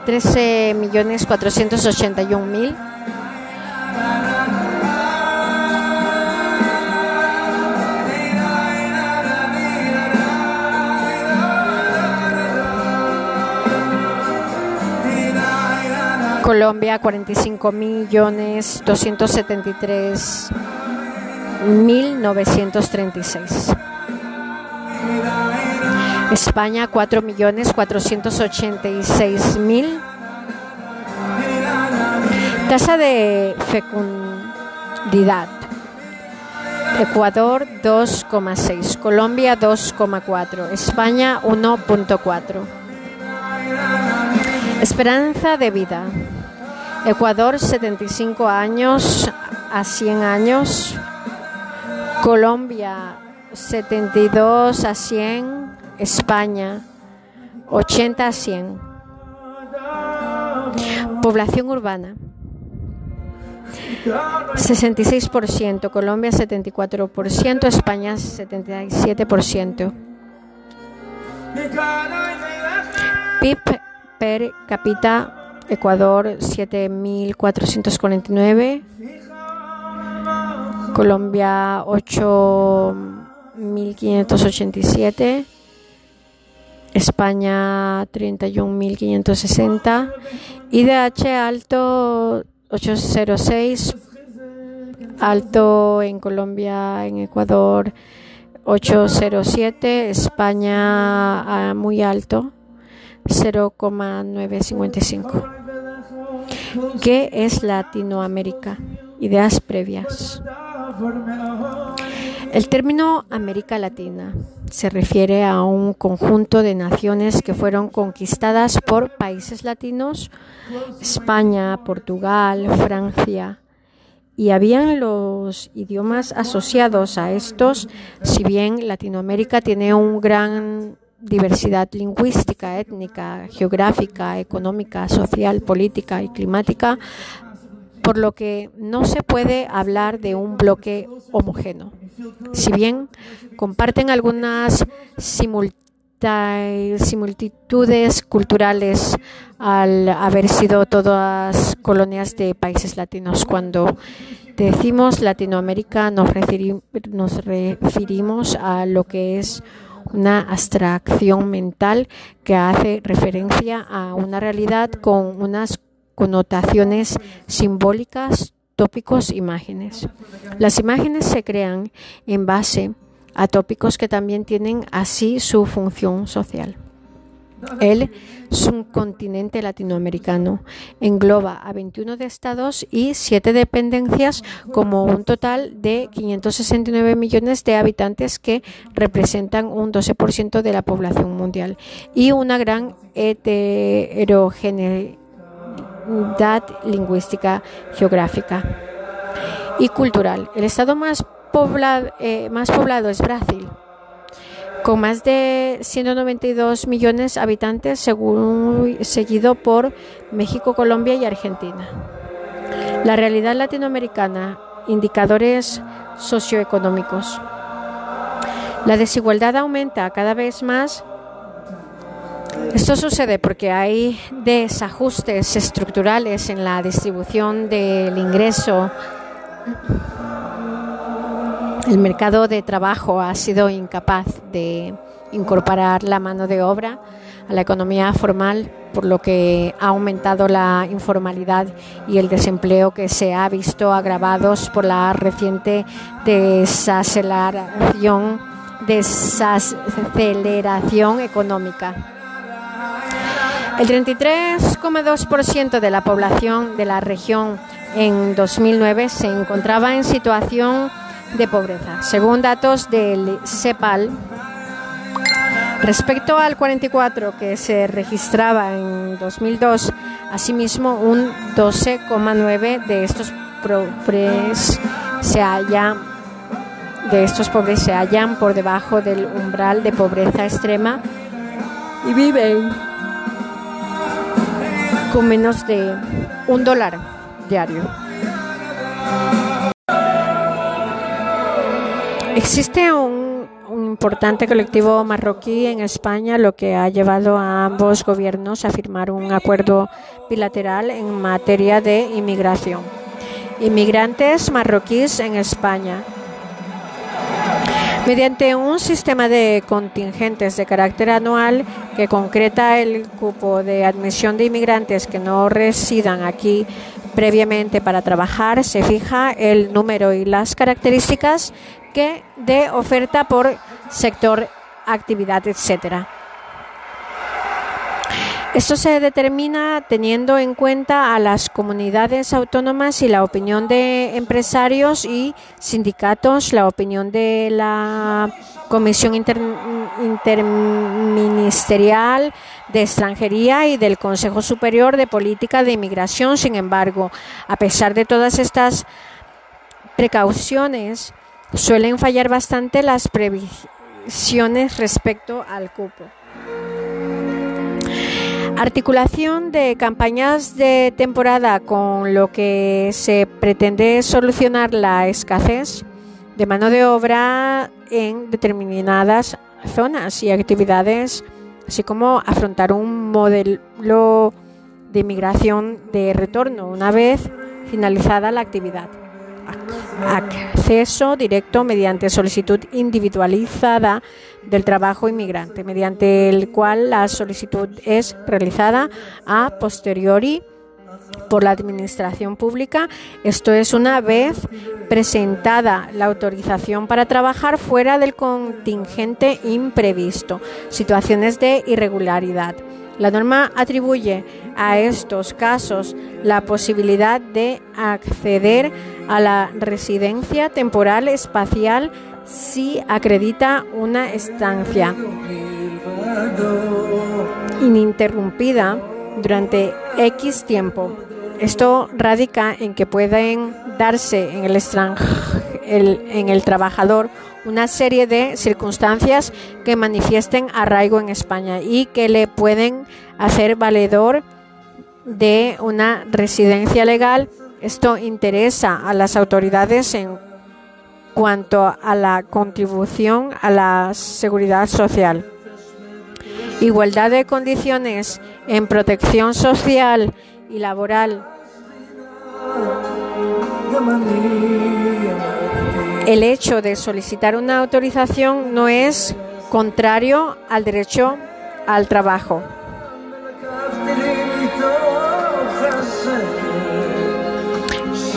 13.481.000 Colombia 45 millones 273 mil 936. España 4 millones 486 mil. Tasa de fecundidad. Ecuador 2,6, Colombia 2,4, España 1,4. Esperanza de vida. Ecuador 75 años a 100 años. Colombia 72 a 100. España 80 a 100. Población urbana. 66%, Colombia 74%, España 77%. PIB per cápita Ecuador 7.449, Colombia 8.587, España 31.560, IDH alto 806, alto en Colombia, en Ecuador 807, España ah, muy alto 0,955. ¿Qué es Latinoamérica? Ideas previas. El término América Latina se refiere a un conjunto de naciones que fueron conquistadas por países latinos, España, Portugal, Francia, y habían los idiomas asociados a estos, si bien Latinoamérica tiene un gran diversidad lingüística, étnica, geográfica, económica, social, política y climática, por lo que no se puede hablar de un bloque homogéneo. Si bien comparten algunas similitudes culturales al haber sido todas colonias de países latinos, cuando decimos Latinoamérica nos, nos referimos a lo que es una abstracción mental que hace referencia a una realidad con unas connotaciones simbólicas, tópicos, imágenes. Las imágenes se crean en base a tópicos que también tienen así su función social. El subcontinente latinoamericano. Engloba a 21 estados y 7 dependencias como un total de 569 millones de habitantes que representan un 12% de la población mundial. Y una gran heterogeneidad lingüística, geográfica y cultural. El estado más eh, más poblado es Brasil con más de 192 millones de habitantes, seguido por México, Colombia y Argentina. La realidad latinoamericana, indicadores socioeconómicos. La desigualdad aumenta cada vez más. Esto sucede porque hay desajustes estructurales en la distribución del ingreso el mercado de trabajo ha sido incapaz de incorporar la mano de obra a la economía formal, por lo que ha aumentado la informalidad y el desempleo que se ha visto agravados por la reciente desaceleración, desaceleración económica. El 33,2% de la población de la región en 2009 se encontraba en situación de pobreza. Según datos del CEPAL, respecto al 44 que se registraba en 2002, asimismo un 12,9 de estos pobres se hallan de estos pobres se hallan por debajo del umbral de pobreza extrema y viven con menos de un dólar diario. Existe un, importante colectivo marroquí en España, lo que ha llevado a ambos gobiernos a firmar un acuerdo bilateral en materia de inmigración. Inmigrantes marroquíes en España. Mediante un sistema de contingentes de carácter anual que concreta el cupo de admisión de inmigrantes que no residan aquí previamente para trabajar, se fija el número y las características que de oferta por sector, actividad, etcétera. Esto se determina teniendo en cuenta a las comunidades autónomas y la opinión de empresarios y sindicatos, la opinión de la Comisión Interministerial de Extranjería y del Consejo Superior de Política de Inmigración. Sin embargo, a pesar de todas estas precauciones, suelen fallar bastante las previsiones respecto al cupo. Articulación de campañas de temporada con lo que se pretende solucionar la escasez de mano de obra en determinadas zonas y actividades, así como afrontar un modelo de inmigración de retorno una vez finalizada la actividad. Acceso directo mediante solicitud individualizada del trabajo inmigrante, mediante el cual la solicitud es realizada a posteriori por la Administración Pública. Esto es una vez presentada la autorización para trabajar fuera del contingente imprevisto, situaciones de irregularidad. La norma atribuye a estos casos la posibilidad de acceder a la residencia temporal espacial si acredita una estancia ininterrumpida durante X tiempo. Esto radica en que pueden darse en el, en el trabajador una serie de circunstancias que manifiesten arraigo en España y que le pueden hacer valedor de una residencia legal. Esto interesa a las autoridades en cuanto a la contribución a la seguridad social. Igualdad de condiciones en protección social y laboral el hecho de solicitar una autorización no es contrario al derecho al trabajo.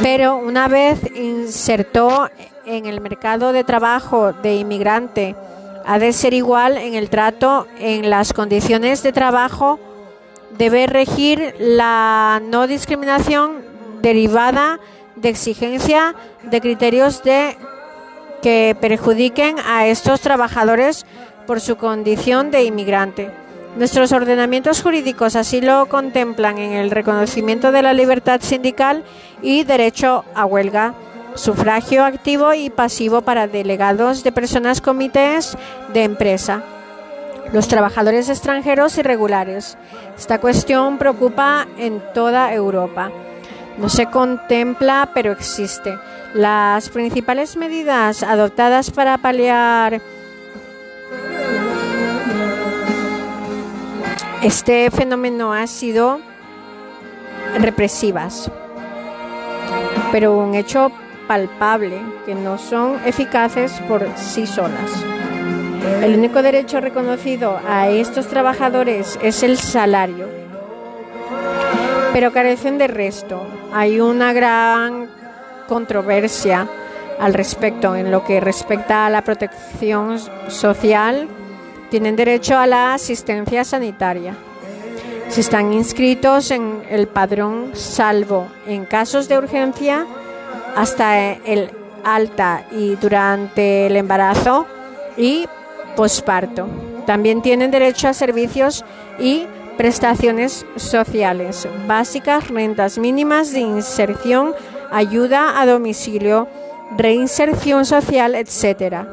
Pero una vez insertó en el mercado de trabajo de inmigrante, ha de ser igual en el trato, en las condiciones de trabajo, debe regir la no discriminación derivada de exigencia de criterios que perjudiquen a estos trabajadores por su condición de inmigrante. Nuestros ordenamientos jurídicos así lo contemplan en el reconocimiento de la libertad sindical y derecho a huelga. Sufragio activo y pasivo para delegados de personas comités de empresa, los trabajadores extranjeros irregulares. Esta cuestión preocupa en toda Europa. No se contempla, pero existe. Las principales medidas adoptadas para paliar este fenómeno han sido represivas, pero un hecho palpable que no son eficaces por sí solas. El único derecho reconocido a estos trabajadores es el salario, pero carecen de resto. Hay una gran controversia al respecto en lo que respecta a la protección social. Tienen derecho a la asistencia sanitaria. Si están inscritos en el padrón, salvo en casos de urgencia, hasta el alta y durante el embarazo y posparto. También tienen derecho a servicios y prestaciones sociales básicas, rentas mínimas de inserción, ayuda a domicilio, reinserción social, etc.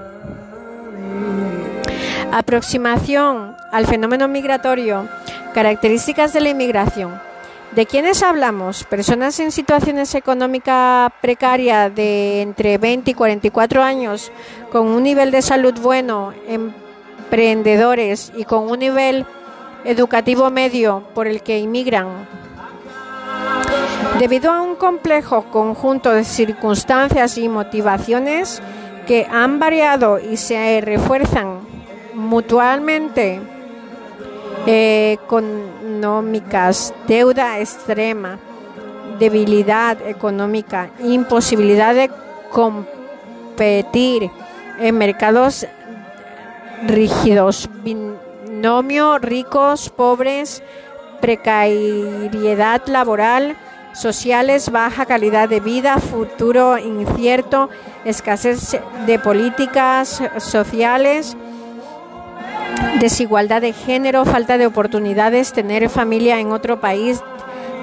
Aproximación al fenómeno migratorio, características de la inmigración. ¿De quiénes hablamos? Personas en situaciones económica precaria de entre 20 y 44 años, con un nivel de salud bueno, emprendedores y con un nivel educativo medio por el que inmigran. Debido a un complejo conjunto de circunstancias y motivaciones que han variado y se refuerzan mutuamente, económicas, deuda extrema, debilidad económica, imposibilidad de competir en mercados rígidos, binomio ricos, pobres, precariedad laboral, sociales, baja calidad de vida, futuro incierto, escasez de políticas sociales, desigualdad de género, falta de oportunidades, tener familia en otro país,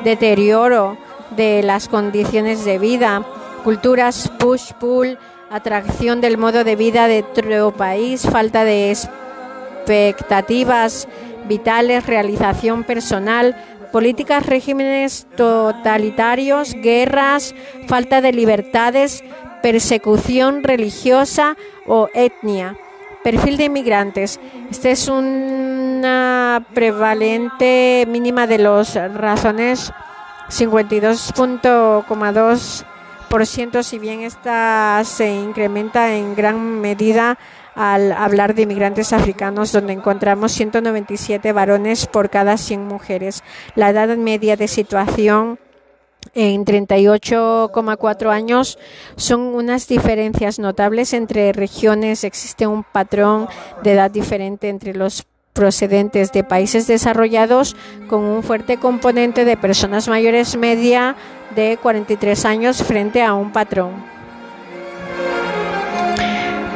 deterioro de las condiciones de vida, culturas push-pull, atracción del modo de vida de otro país, falta de expectativas vitales, realización personal, políticas, regímenes totalitarios, guerras, falta de libertades, persecución religiosa o etnia Perfil de inmigrantes. Esta es una prevalente mínima de las razones 52.2%, si bien esta se incrementa en gran medida al hablar de inmigrantes africanos, donde encontramos 197 varones por cada 100 mujeres. La edad media de situación en 38,4 años son unas diferencias notables entre regiones. Existe un patrón de edad diferente entre los procedentes de países desarrollados con un fuerte componente de personas mayores media de 43 años frente a un patrón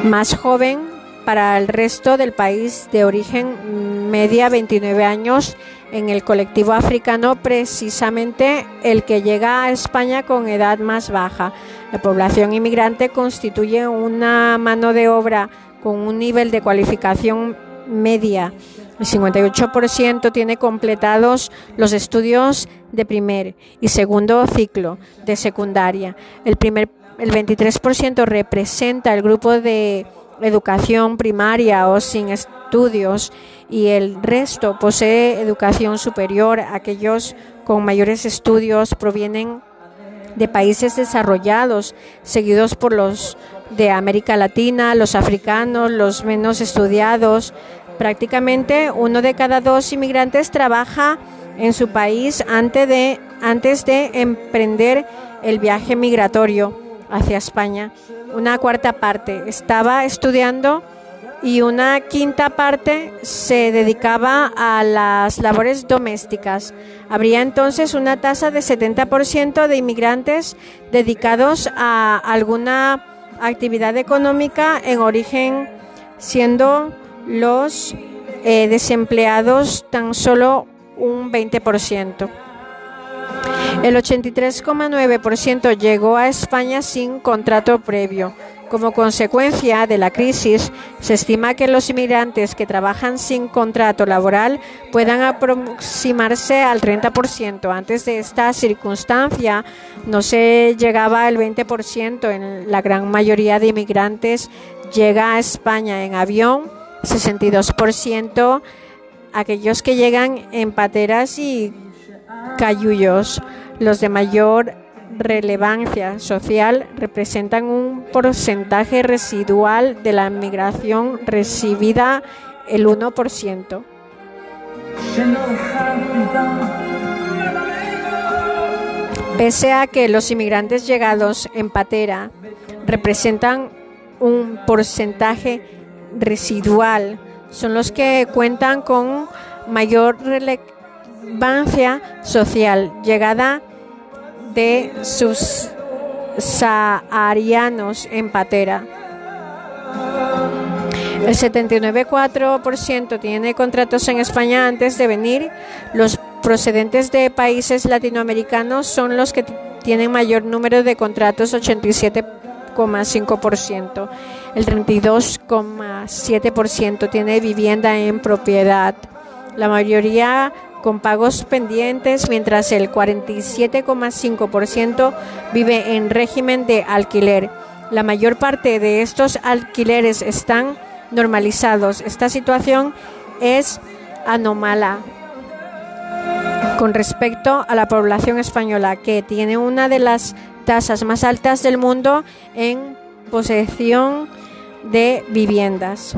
más joven para el resto del país de origen media 29 años en el colectivo africano precisamente el que llega a España con edad más baja. La población inmigrante constituye una mano de obra con un nivel de cualificación media. El 58% tiene completados los estudios de primer y segundo ciclo de secundaria. El, primer, el 23% representa el grupo de educación primaria o sin estudios y el resto posee educación superior. Aquellos con mayores estudios provienen de países desarrollados, seguidos por los de América Latina, los africanos, los menos estudiados. Prácticamente uno de cada dos inmigrantes trabaja en su país antes de, antes de emprender el viaje migratorio hacia España. Una cuarta parte estaba estudiando y una quinta parte se dedicaba a las labores domésticas. Habría entonces una tasa de 70% de inmigrantes dedicados a alguna actividad económica en origen, siendo los eh, desempleados tan solo un 20%. El 83,9% llegó a España sin contrato previo. Como consecuencia de la crisis, se estima que los inmigrantes que trabajan sin contrato laboral puedan aproximarse al 30%. Antes de esta circunstancia, no se llegaba al 20%. En la gran mayoría de inmigrantes llega a España en avión, 62%. Aquellos que llegan en pateras y cayullos, los de mayor relevancia social representan un porcentaje residual de la migración recibida, el 1%. Pese a que los inmigrantes llegados en patera representan un porcentaje residual, son los que cuentan con mayor relevancia social, llegada de sus saharianos en patera. El 79,4% tiene contratos en España antes de venir. Los procedentes de países latinoamericanos son los que tienen mayor número de contratos, 87,5%. El 32,7% tiene vivienda en propiedad. La mayoría con pagos pendientes, mientras el 47,5% vive en régimen de alquiler. La mayor parte de estos alquileres están normalizados. Esta situación es anómala con respecto a la población española, que tiene una de las tasas más altas del mundo en posesión de viviendas.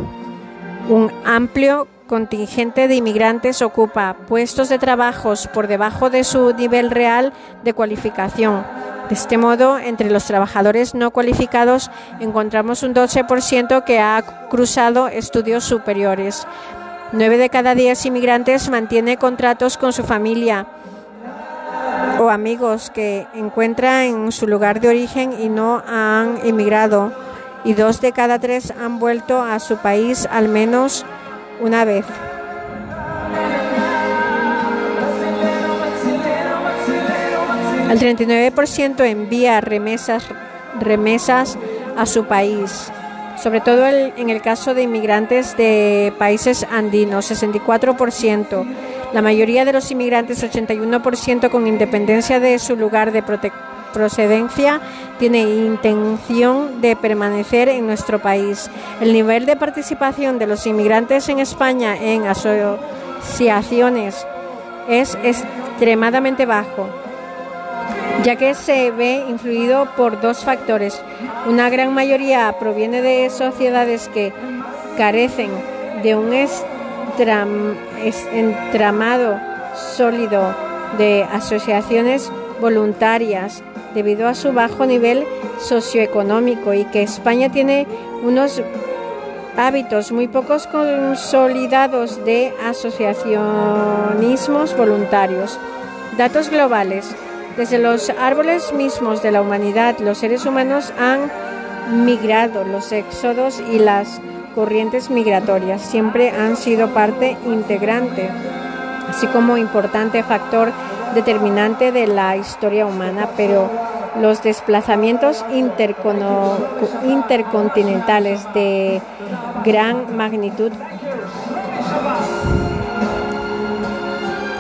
Un amplio contingente de inmigrantes ocupa puestos de trabajos por debajo de su nivel real de cualificación. De este modo, entre los trabajadores no cualificados encontramos un 12% que ha cruzado estudios superiores. Nueve de cada diez inmigrantes mantiene contratos con su familia o amigos que encuentra en su lugar de origen y no han inmigrado. Y dos de cada tres han vuelto a su país al menos una vez. El 39% envía remesas, remesas a su país, sobre todo en el caso de inmigrantes de países andinos, 64%. La mayoría de los inmigrantes, 81% con independencia de su lugar de protección procedencia tiene intención de permanecer en nuestro país. El nivel de participación de los inmigrantes en España en asociaciones es extremadamente bajo, ya que se ve influido por dos factores. Una gran mayoría proviene de sociedades que carecen de un entramado sólido de asociaciones voluntarias debido a su bajo nivel socioeconómico y que España tiene unos hábitos muy pocos consolidados de asociacionismos voluntarios. Datos globales. Desde los árboles mismos de la humanidad, los seres humanos han migrado. Los éxodos y las corrientes migratorias siempre han sido parte integrante, así como importante factor determinante de la historia humana, pero los desplazamientos intercontinentales de gran magnitud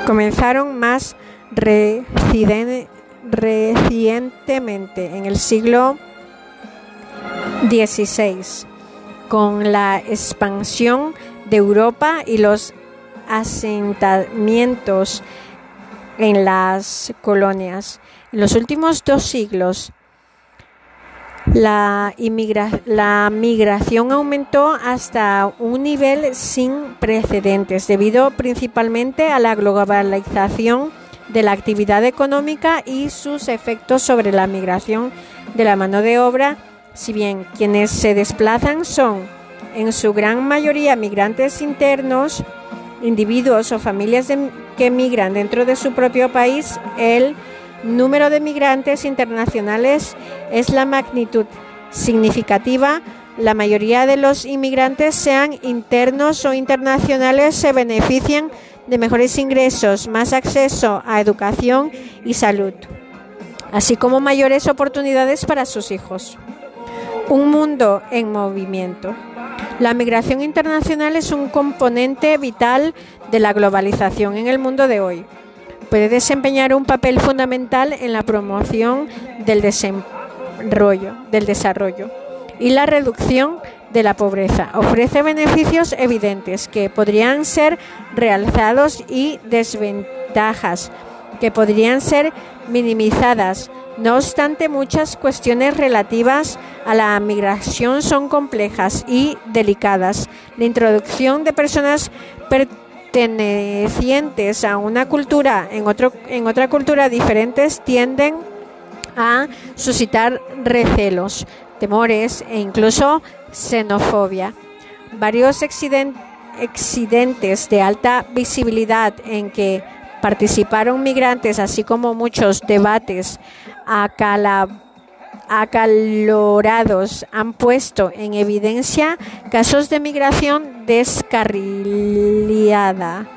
comenzaron más recientemente en el siglo XVI con la expansión de Europa y los asentamientos en las colonias. En los últimos dos siglos, la, la, migración aumentó hasta un nivel sin precedentes, debido principalmente a la globalización de la actividad económica y sus efectos sobre la migración de la mano de obra, si bien quienes se desplazan son en su gran mayoría migrantes internos, individuos o familias que migran dentro de su propio país, el número de migrantes internacionales es la magnitud significativa. La mayoría de los inmigrantes, sean internos o internacionales, se benefician de mejores ingresos, más acceso a educación y salud, así como mayores oportunidades para sus hijos. Un mundo en movimiento. La migración internacional es un componente vital de la globalización en el mundo de hoy. Puede desempeñar un papel fundamental en la promoción del desarrollo, y la reducción de la pobreza. Ofrece beneficios evidentes que podrían ser realzados y desventajas que podrían ser minimizadas. No obstante, muchas cuestiones relativas a la migración son complejas y delicadas. La introducción de personas pertenecientes a una cultura en, otro, en otra cultura diferentes tienden a suscitar recelos, temores e incluso xenofobia. Varios accidentes de alta visibilidad en que participaron migrantes, así como muchos debates acalorados han puesto en evidencia casos de migración descarrilada.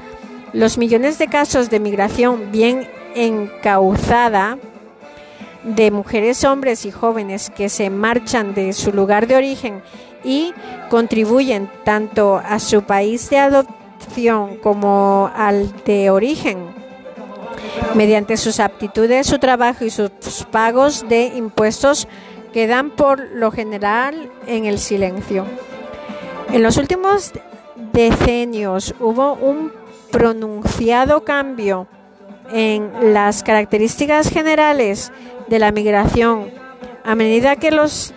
Los millones de casos de migración bien encauzada de mujeres, hombres y jóvenes que se marchan de su lugar de origen y contribuyen tanto a su país de adopción como al de origen mediante sus aptitudes, su trabajo y sus pagos de impuestos quedan por lo general en el silencio. En los últimos decenios hubo un pronunciado cambio en las características generales de la migración. A medida que los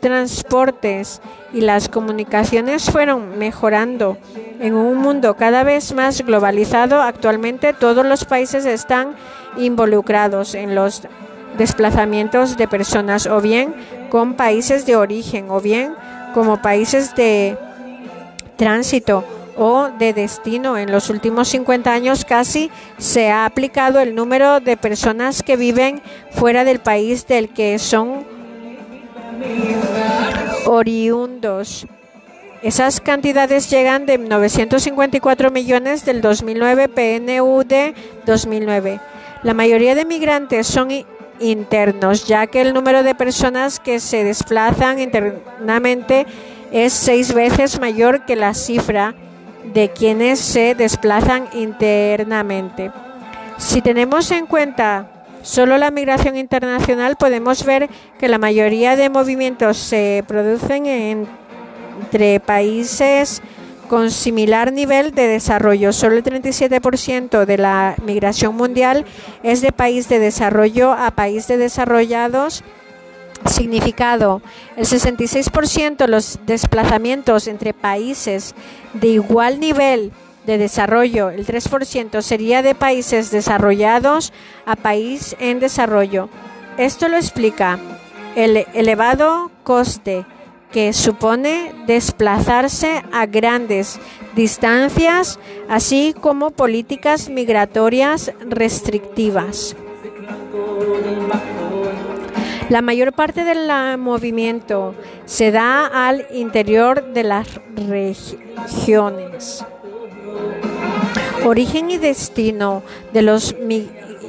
transportes y las comunicaciones fueron mejorando en un mundo cada vez más globalizado, actualmente todos los países están involucrados en los desplazamientos de personas o bien con países de origen o bien como países de tránsito o de destino. En los últimos 50 años casi se ha aplicado el número de personas que viven fuera del país del que son oriundos. Esas cantidades llegan de 954 millones del 2009 PNU de 2009. La mayoría de migrantes son internos, ya que el número de personas que se desplazan internamente es seis veces mayor que la cifra de quienes se desplazan internamente. Si tenemos en cuenta solo la migración internacional, podemos ver que la mayoría de movimientos se producen entre países con similar nivel de desarrollo. Solo el 37% de la migración mundial es de país de desarrollo a país de desarrollados significado. El 66% de los desplazamientos entre países de igual nivel de desarrollo, el 3% sería de países desarrollados a país en desarrollo. Esto lo explica el elevado coste que supone desplazarse a grandes distancias, así como políticas migratorias restrictivas. La mayor parte del movimiento se da al interior de las regiones. Origen y destino de los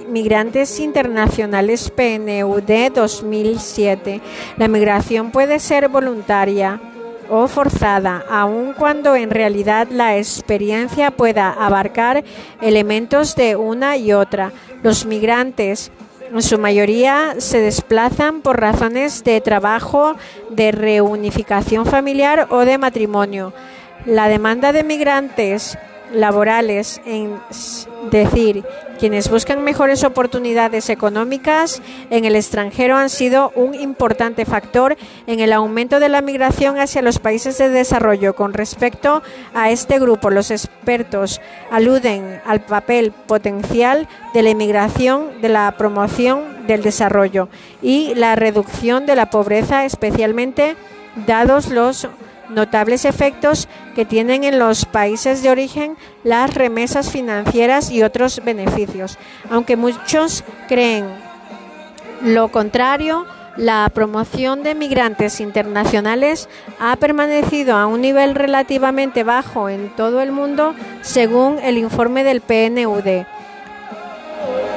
migrantes internacionales PNUD 2007. La migración puede ser voluntaria o forzada, aun cuando en realidad la experiencia pueda abarcar elementos de una y otra. Los migrantes en su mayoría se desplazan por razones de trabajo, de reunificación familiar o de matrimonio. La demanda de migrantes laborales, es decir, quienes buscan mejores oportunidades económicas en el extranjero han sido un importante factor en el aumento de la migración hacia los países de desarrollo. Con respecto a este grupo, los expertos aluden al papel potencial de la inmigración, de la promoción del desarrollo y la reducción de la pobreza, especialmente dados los notables efectos que tienen en los países de origen las remesas financieras y otros beneficios. Aunque muchos creen lo contrario, La promoción de migrantes internacionales ha permanecido a un nivel relativamente bajo en todo el mundo, según el informe del PNUD.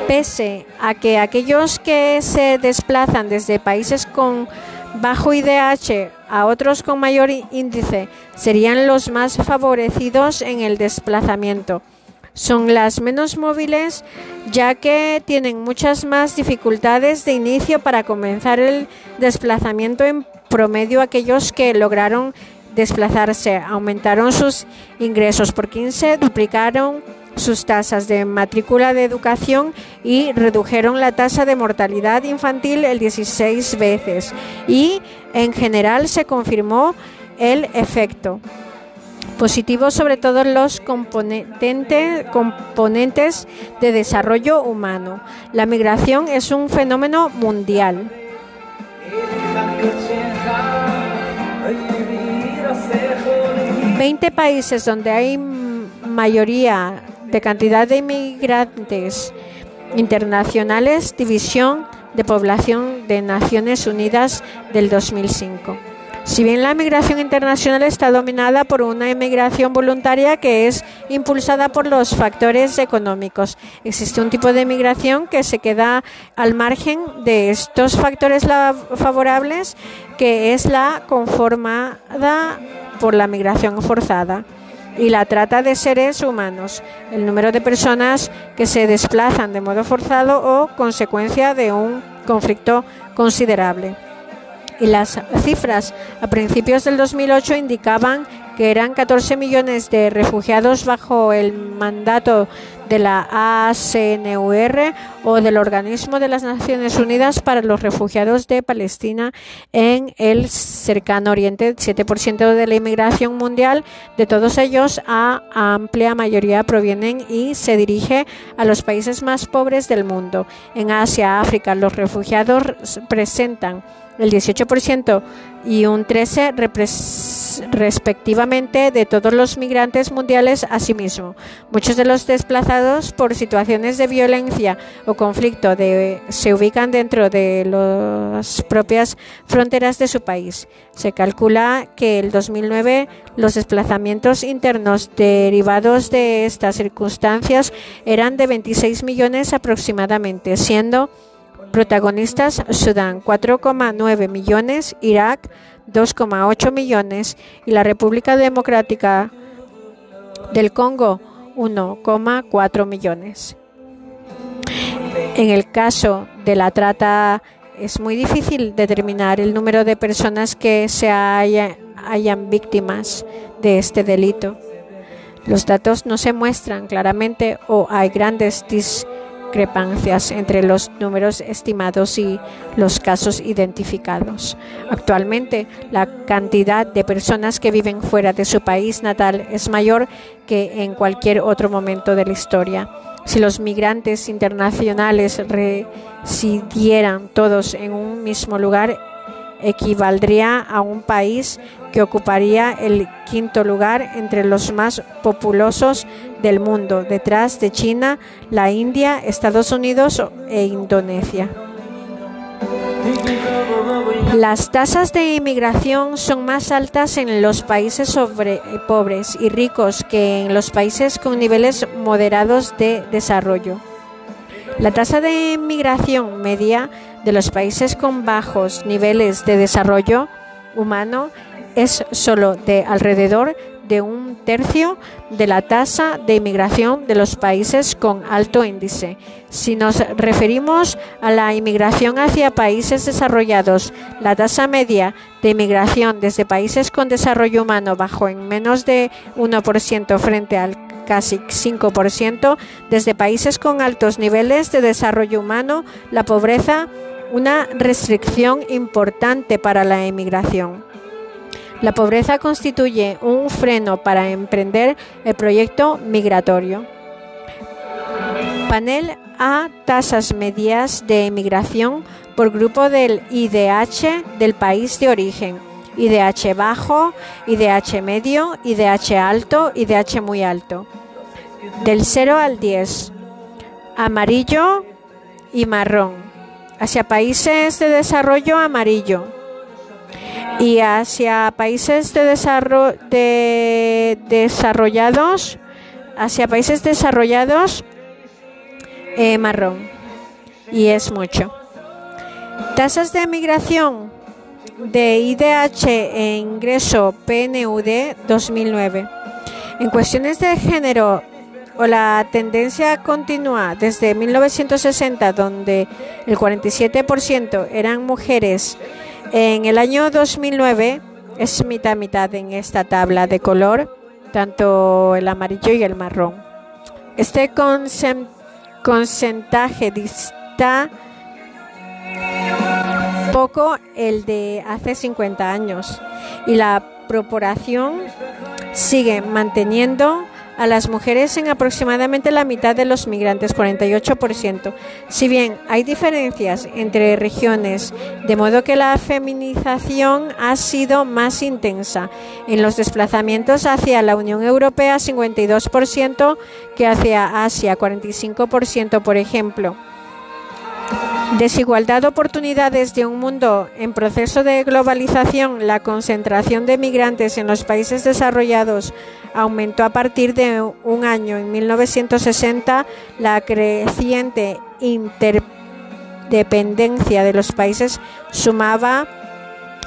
Pese a que aquellos que se desplazan desde países con bajo IDH a otros con mayor índice serían los más favorecidos en el desplazamiento. Son las menos móviles ya que tienen muchas más dificultades de inicio para comenzar el desplazamiento en promedio aquellos que lograron desplazarse. Aumentaron sus ingresos por 15 duplicaron sus tasas de matrícula de educación y redujeron la tasa de mortalidad infantil el 16 veces y en general se confirmó el efecto positivo sobre todos los componentes, de desarrollo humano. La migración es un fenómeno mundial. 20 países donde hay mayoría de cantidad de inmigrantes internacionales, división de población de Naciones Unidas del 2005. Si bien la migración internacional está dominada por una inmigración voluntaria que es impulsada por los factores económicos, existe un tipo de migración que se queda al margen de estos factores favorables, que es la conformada por la migración forzada y la trata de seres humanos, el número de personas que se desplazan de modo forzado o consecuencia de un conflicto considerable. Y las cifras a principios del 2008 indicaban que eran 14 millones de refugiados bajo el mandato de la ACNUR o del Organismo de las Naciones Unidas para los Refugiados de Palestina en el cercano Oriente. 7% de la inmigración mundial, de todos ellos, a amplia mayoría provienen y se dirige a los países más pobres del mundo. En Asia, África, los refugiados presentan el 18% y un 13% respectivamente de todos los migrantes mundiales asimismo. Muchos de los desplazados por situaciones de violencia o conflicto se ubican dentro de las propias fronteras de su país. Se calcula que el 2009 los desplazamientos internos derivados de estas circunstancias eran de 26 millones aproximadamente, siendo Protagonistas Sudán 4,9 millones, Irak 2,8 millones y la República Democrática del Congo 1,4 millones. En el caso de la trata es muy difícil determinar el número de personas que se hayan víctimas de este delito. Los datos no se muestran claramente o hay grandes discrepancias discrepancias entre los números estimados y los casos identificados. Actualmente, la cantidad de personas que viven fuera de su país natal es mayor que en cualquier otro momento de la historia. Si los migrantes internacionales residieran todos en un mismo lugar, equivaldría a un país que ocuparía el quinto lugar entre los más populosos del mundo, detrás de China, la India, Estados Unidos e Indonesia. Las tasas de inmigración son más altas en los países pobres y ricos que en los países con niveles moderados de desarrollo. La tasa de inmigración media de los países con bajos niveles de desarrollo humano es solo de alrededor de un tercio de la tasa de inmigración de los países con alto índice. Si nos referimos a la inmigración hacia países desarrollados, la tasa media de inmigración desde países con desarrollo humano bajó en menos de 1% frente al casi 5%, desde países con altos niveles de desarrollo humano, la pobreza una restricción importante para la emigración. La pobreza constituye un freno para emprender el proyecto migratorio. Panel A tasas medias de emigración por grupo del IDH del país de origen. IDH bajo, IDH medio, IDH alto, IDH muy alto. Del 0 al 10. Amarillo y marrón hacia países de desarrollo amarillo y hacia países de, desarrollo, de desarrollados, hacia países desarrollados eh, marrón. Y es mucho. Tasas de migración de IDH e ingreso PNUD 2009. En cuestiones de género o la tendencia continúa desde 1960, donde el 47% eran mujeres, en el año 2009 es mitad mitad en esta tabla de color, tanto el amarillo y el marrón. Este porcentaje dista poco el de hace 50 años y la proporción sigue manteniendo a las mujeres en aproximadamente la mitad de los migrantes, 48%. Si bien hay diferencias entre regiones, de modo que la feminización ha sido más intensa en los desplazamientos hacia la Unión Europea, 52%, que hacia Asia, 45%, por ejemplo. Desigualdad de oportunidades de un mundo en proceso de globalización. La concentración de migrantes en los países desarrollados aumentó a partir de un año. En 1960, la creciente interdependencia de los países sumaba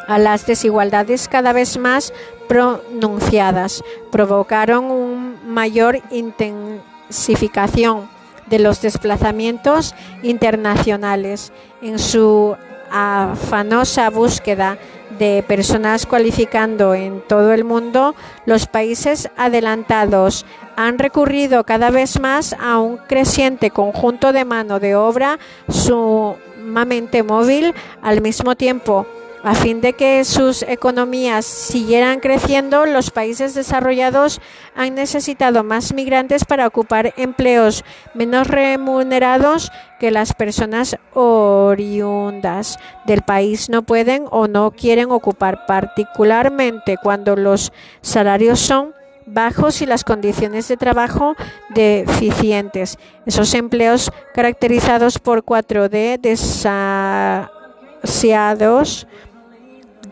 a las desigualdades cada vez más pronunciadas. Provocaron una mayor intensificación de los desplazamientos internacionales en su afanosa búsqueda de personas cualificando en todo el mundo, los países adelantados han recurrido cada vez más a un creciente conjunto de mano de obra sumamente móvil al mismo tiempo a fin de que sus economías siguieran creciendo, los países desarrollados han necesitado más migrantes para ocupar empleos menos remunerados que las personas oriundas del país no pueden o no quieren ocupar, particularmente cuando los salarios son bajos y las condiciones de trabajo deficientes. Esos empleos caracterizados por 4D desasiados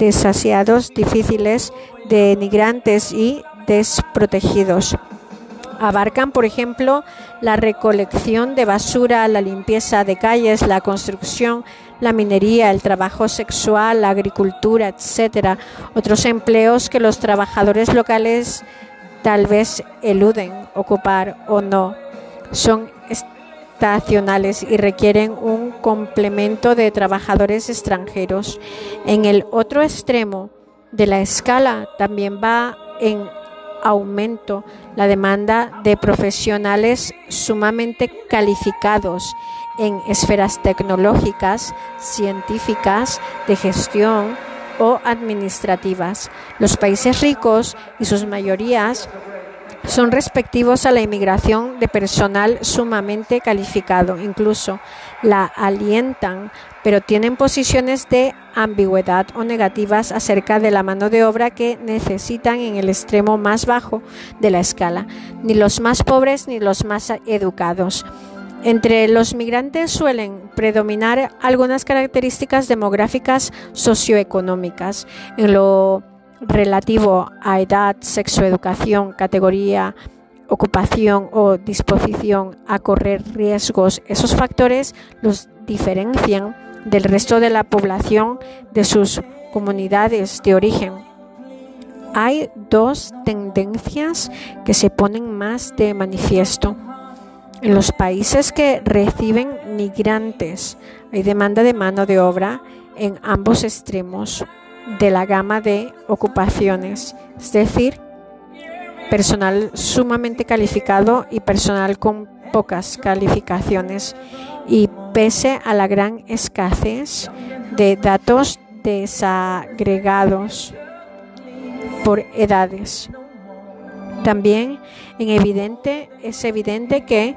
desasiados, difíciles, denigrantes y desprotegidos. Abarcan, por ejemplo, la recolección de basura, la limpieza de calles, la construcción, la minería, el trabajo sexual, la agricultura, etcétera. Otros empleos que los trabajadores locales tal vez eluden ocupar o no. Son y requieren un complemento de trabajadores extranjeros. En el otro extremo de la escala también va en aumento la demanda de profesionales sumamente calificados en esferas tecnológicas, científicas, de gestión o administrativas. Los países ricos y sus mayorías son respectivos a la inmigración de personal sumamente calificado, incluso la alientan, pero tienen posiciones de ambigüedad o negativas acerca de la mano de obra que necesitan en el extremo más bajo de la escala, ni los más pobres ni los más educados. Entre los migrantes suelen predominar algunas características demográficas socioeconómicas. En lo relativo a edad, sexo, educación, categoría, ocupación o disposición a correr riesgos, esos factores los diferencian del resto de la población de sus comunidades de origen. Hay dos tendencias que se ponen más de manifiesto. En los países que reciben migrantes hay demanda de mano de obra en ambos extremos de la gama de ocupaciones, es decir, personal sumamente calificado y personal con pocas calificaciones y pese a la gran escasez de datos desagregados por edades. También en evidente, es evidente que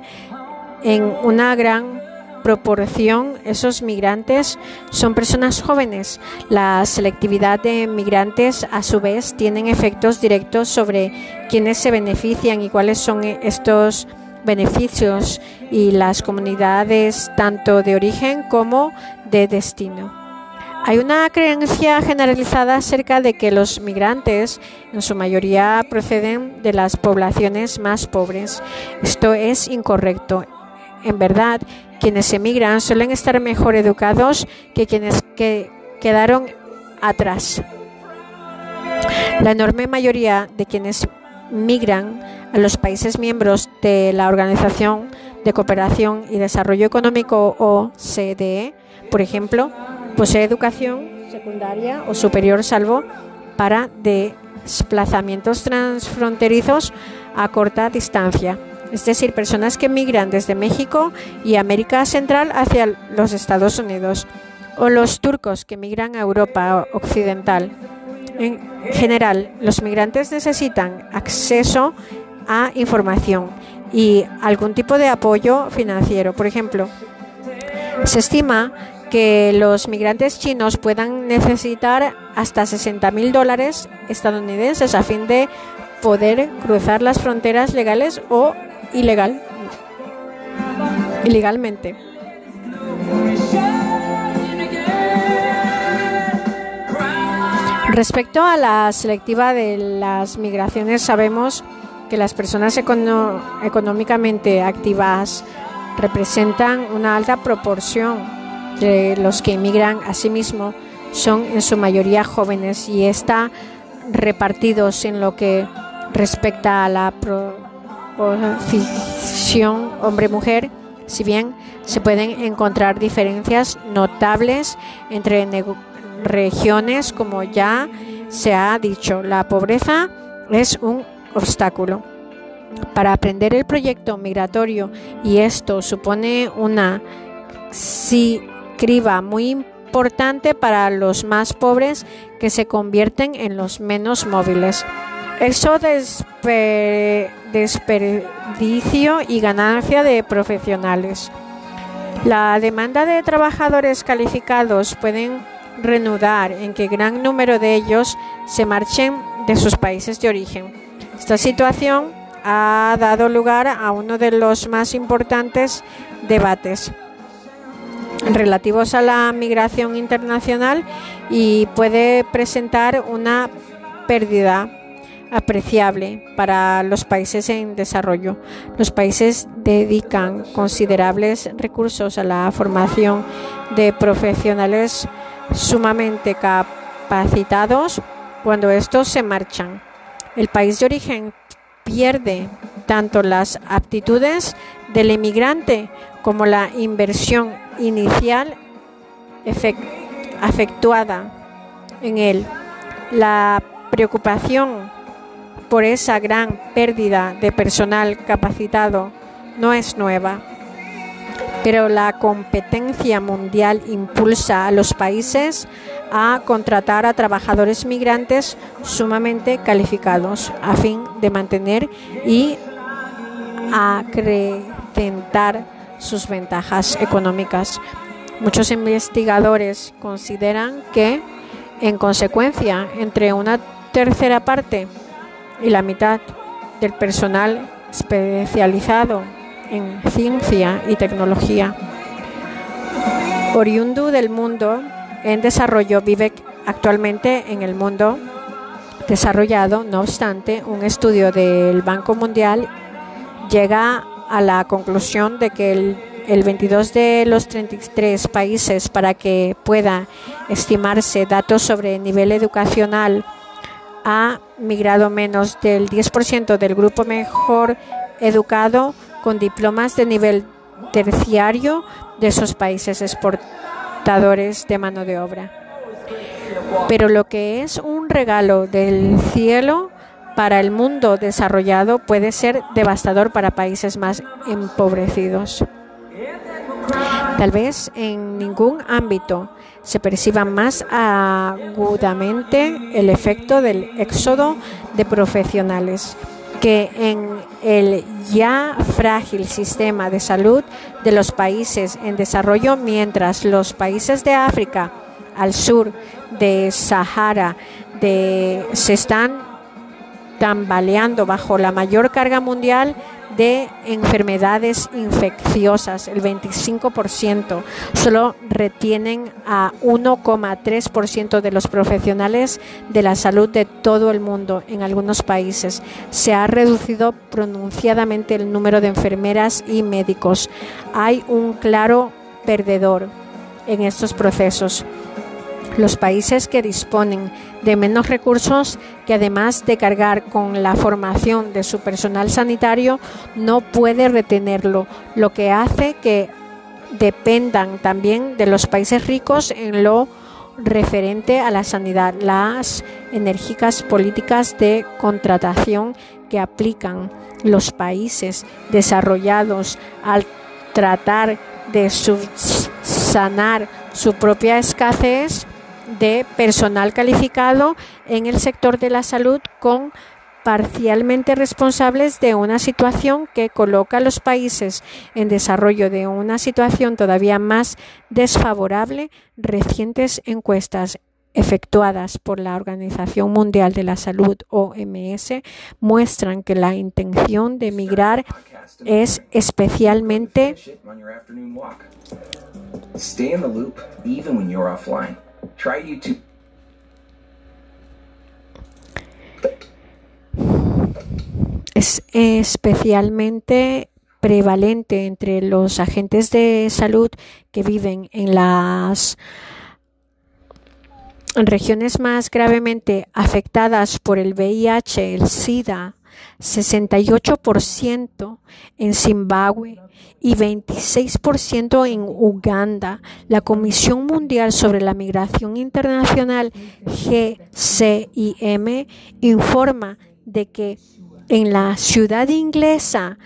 en una gran proporción esos migrantes son personas jóvenes. La selectividad de migrantes a su vez tienen efectos directos sobre quienes se benefician y cuáles son estos beneficios y las comunidades tanto de origen como de destino. Hay una creencia generalizada acerca de que los migrantes en su mayoría proceden de las poblaciones más pobres. Esto es incorrecto. En verdad, quienes emigran suelen estar mejor educados que quienes que quedaron atrás. La enorme mayoría de quienes migran a los países miembros de la Organización de Cooperación y Desarrollo Económico OCDE, por ejemplo, posee educación secundaria o superior salvo para desplazamientos transfronterizos a corta distancia, es decir, personas que migran desde México y América Central hacia los Estados Unidos, o los turcos que migran a Europa Occidental. En general, los migrantes necesitan acceso a información y algún tipo de apoyo financiero. Por ejemplo, se estima que los migrantes chinos puedan necesitar hasta 60 mil dólares estadounidenses a fin de poder cruzar las fronteras legales o ilegal, ilegalmente. Respecto a la selectiva de las migraciones, sabemos que las personas económicamente activas representan una alta proporción de los que emigran a sí mismos son en su mayoría jóvenes y está repartidos en lo que respecta a la proporción hombre-mujer, si bien se pueden encontrar diferencias notables entre regiones, como ya se ha dicho. La pobreza es un obstáculo para aprender el proyecto migratorio y esto supone una criba muy importante para los más pobres que se convierten en los menos móviles. Eso desperdicio y ganancia de profesionales. La demanda de trabajadores calificados pueden reanudar en que gran número de ellos se marchen de sus países de origen. Esta situación ha dado lugar a uno de los más importantes debates relativos a la migración internacional y puede presentar una pérdida apreciable para los países en desarrollo. Los países dedican considerables recursos a la formación de profesionales sumamente capacitados cuando estos se marchan. El país de origen pierde tanto las aptitudes del inmigrante como la inversión inicial efectuada en él. La preocupación por esa gran pérdida de personal capacitado no es nueva pero la competencia mundial impulsa a los países a contratar a trabajadores migrantes sumamente calificados a fin de mantener y acrecentar sus ventajas económicas. Muchos investigadores consideran que, en consecuencia, entre una tercera parte y la mitad del personal especializado en ciencia y tecnología. Oriundo del mundo en desarrollo vive actualmente en el mundo desarrollado, no obstante, un estudio del Banco Mundial llega a la conclusión de que el, el 22 de los 33 países para que pueda estimarse datos sobre nivel educacional ha migrado menos del 10% del grupo mejor educado con diplomas de nivel terciario de esos países exportadores de mano de obra. Pero lo que es un regalo del cielo para el mundo desarrollado puede ser devastador para países más empobrecidos. Tal vez en ningún ámbito se perciba más agudamente el efecto del éxodo de profesionales que en el ya frágil sistema de salud de los países en desarrollo, mientras los países de África al sur de Sahara se están tambaleando bajo la mayor carga mundial de enfermedades infecciosas, el 25%. Solo retienen a 1,3% de los profesionales de la salud de todo el mundo en algunos países. Se ha reducido pronunciadamente el número de enfermeras y médicos. Hay un claro perdedor en estos procesos los países que disponen de menos recursos, que además de cargar con la formación de su personal sanitario, no puede retenerlo, lo que hace que dependan también de los países ricos en lo referente a la sanidad, las enérgicas políticas de contratación que aplican los países desarrollados al tratar de subsanar su propia escasez de personal calificado en el sector de la salud con parcialmente responsables de una situación que coloca a los países en desarrollo de una situación todavía más desfavorable. Recientes encuestas efectuadas por la Organización Mundial de la Salud OMS muestran que la intención de emigrar es especialmente es especialmente prevalente entre los agentes de salud que viven en las regiones más gravemente afectadas por el VIH, el SIDA, 68% en Zimbabue y 26% en Uganda. La Comisión Mundial sobre la Migración Internacional, GCIM, informa de que en la ciudad inglesa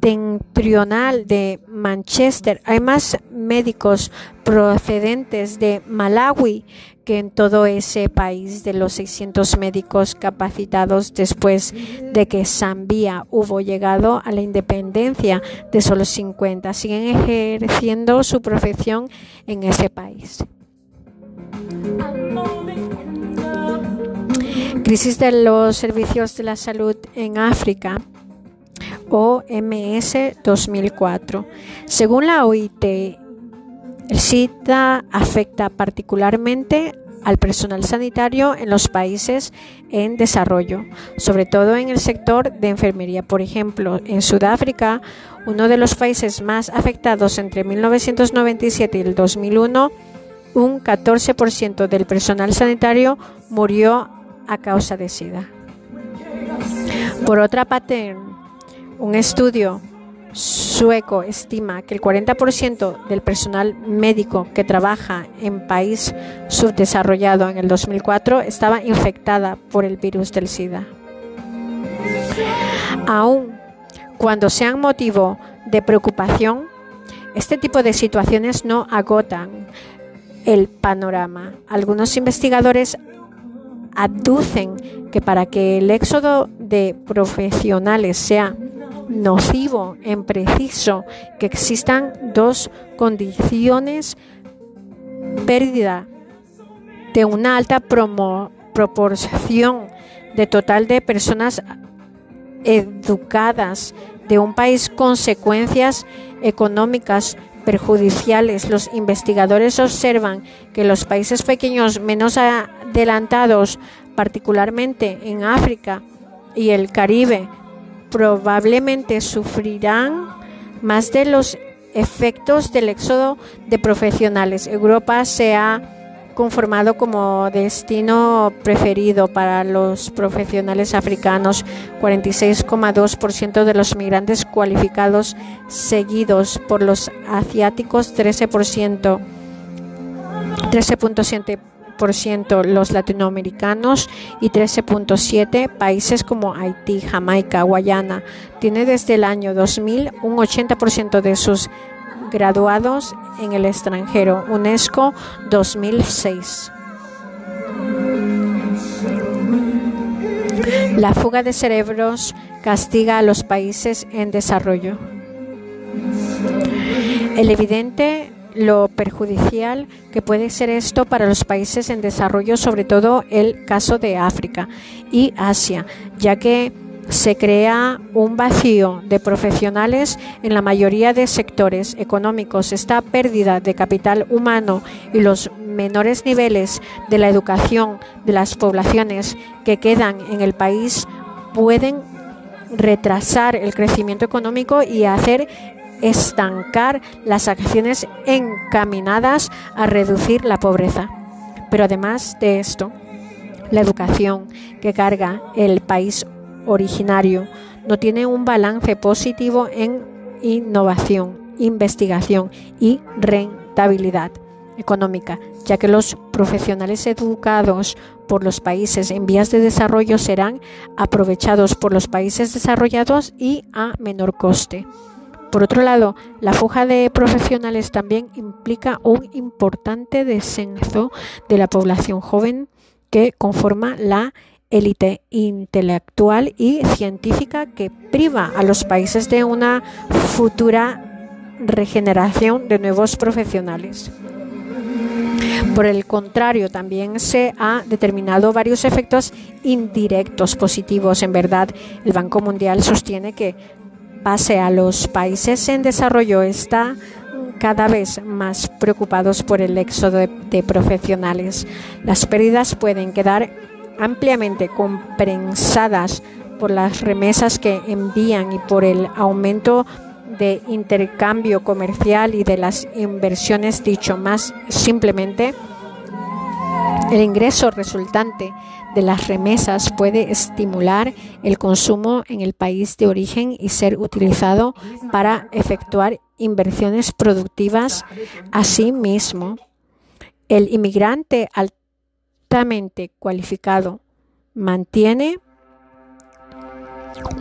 septentrional de Manchester hay más médicos procedentes de Malawi que en todo ese país de los 600 médicos capacitados después de que Zambia hubo llegado a la independencia de solo 50 siguen ejerciendo su profesión en ese país. Crisis de los servicios de la salud en África. OMS 2004. Según la OIT, el SIDA afecta particularmente al personal sanitario en los países en desarrollo, sobre todo en el sector de enfermería. Por ejemplo, en Sudáfrica, uno de los países más afectados entre 1997 y el 2001, un 14% del personal sanitario murió a causa de SIDA. Por otra parte, un estudio sueco estima que el 40% del personal médico que trabaja en país subdesarrollado en el 2004 estaba infectada por el virus del SIDA. Aún cuando sean motivo de preocupación, este tipo de situaciones no agotan el panorama. Algunos investigadores aducen que para que el éxodo de profesionales sea nocivo en preciso que existan dos condiciones pérdida de una alta proporción de total de personas educadas de un país consecuencias económicas perjudiciales. Los investigadores observan que los países pequeños menos adelantados, particularmente en África y el Caribe, probablemente sufrirán más de los efectos del éxodo de profesionales. Europa se ha conformado como destino preferido para los profesionales africanos, 46,2% de los migrantes cualificados, seguidos por los asiáticos, 13%, 13.7% los latinoamericanos y 13.7 países como Haití, Jamaica, Guayana. Tiene desde el año 2000 un 80% de sus graduados en el extranjero. UNESCO 2006. La fuga de cerebros castiga a los países en desarrollo. El evidente lo perjudicial que puede ser esto para los países en desarrollo, sobre todo el caso de África y Asia, ya que se crea un vacío de profesionales en la mayoría de sectores económicos. Esta pérdida de capital humano y los menores niveles de la educación de las poblaciones que quedan en el país pueden retrasar el crecimiento económico y hacer estancar las acciones encaminadas a reducir la pobreza. Pero además de esto, la educación que carga el país originario no tiene un balance positivo en innovación, investigación y rentabilidad económica, ya que los profesionales educados por los países en vías de desarrollo serán aprovechados por los países desarrollados y a menor coste. Por otro lado, la fuga de profesionales también implica un importante descenso de la población joven que conforma la élite intelectual y científica que priva a los países de una futura regeneración de nuevos profesionales. Por el contrario, también se ha determinado varios efectos indirectos positivos. En verdad, el Banco Mundial sostiene que a los países en desarrollo está cada vez más preocupados por el éxodo de profesionales. Las pérdidas pueden quedar ampliamente compensadas por las remesas que envían y por el aumento de intercambio comercial y de las inversiones, dicho más simplemente, el ingreso resultante de las remesas puede estimular el consumo en el país de origen y ser utilizado para efectuar inversiones productivas. Asimismo, el inmigrante altamente cualificado mantiene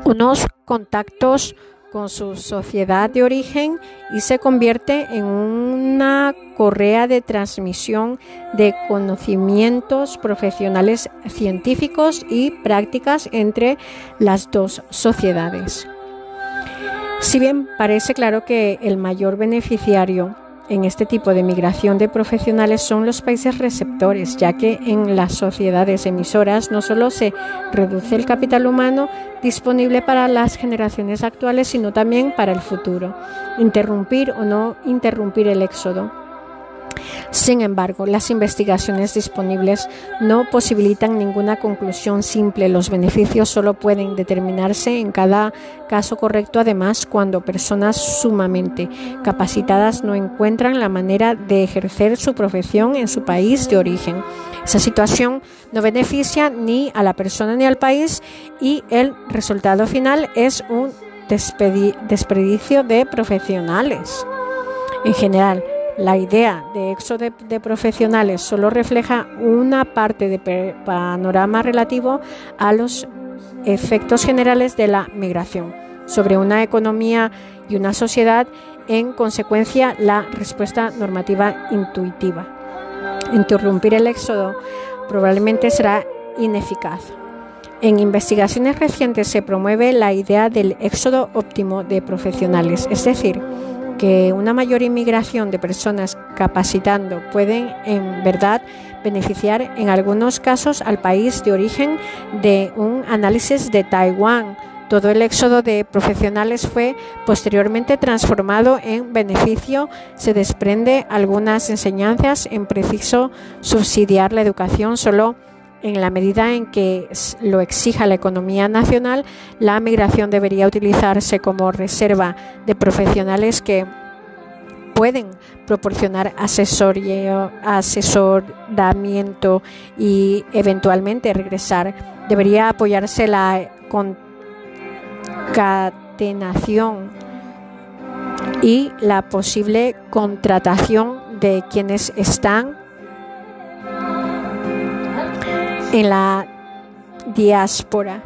unos contactos con su sociedad de origen y se convierte en una correa de transmisión de conocimientos profesionales científicos y prácticas entre las dos sociedades. Si bien parece claro que el mayor beneficiario en este tipo de migración de profesionales son los países receptores, ya que en las sociedades emisoras no solo se reduce el capital humano disponible para las generaciones actuales, sino también para el futuro. Interrumpir o no interrumpir el éxodo sin embargo, las investigaciones disponibles no posibilitan ninguna conclusión simple. Los beneficios solo pueden determinarse en cada caso correcto, además, cuando personas sumamente capacitadas no encuentran la manera de ejercer su profesión en su país de origen. Esa situación no beneficia ni a la persona ni al país y el resultado final es un desperdicio de profesionales. En general, la idea de éxodo de, profesionales solo refleja una parte del panorama relativo a los efectos generales de la migración sobre una economía y una sociedad, en consecuencia la respuesta normativa intuitiva. Interrumpir el éxodo probablemente será ineficaz. En investigaciones recientes se promueve la idea del éxodo óptimo de profesionales, es decir, que una mayor inmigración de personas capacitando pueden en verdad beneficiar en algunos casos al país de origen de un análisis de Taiwán. Todo el éxodo de profesionales fue posteriormente transformado en beneficio. Se desprende algunas enseñanzas en preciso subsidiar la educación solo en la medida en que lo exija la economía nacional, la migración debería utilizarse como reserva de profesionales que pueden proporcionar asesoramiento y eventualmente regresar. Debería apoyarse la concatenación y la posible contratación de quienes están en la diáspora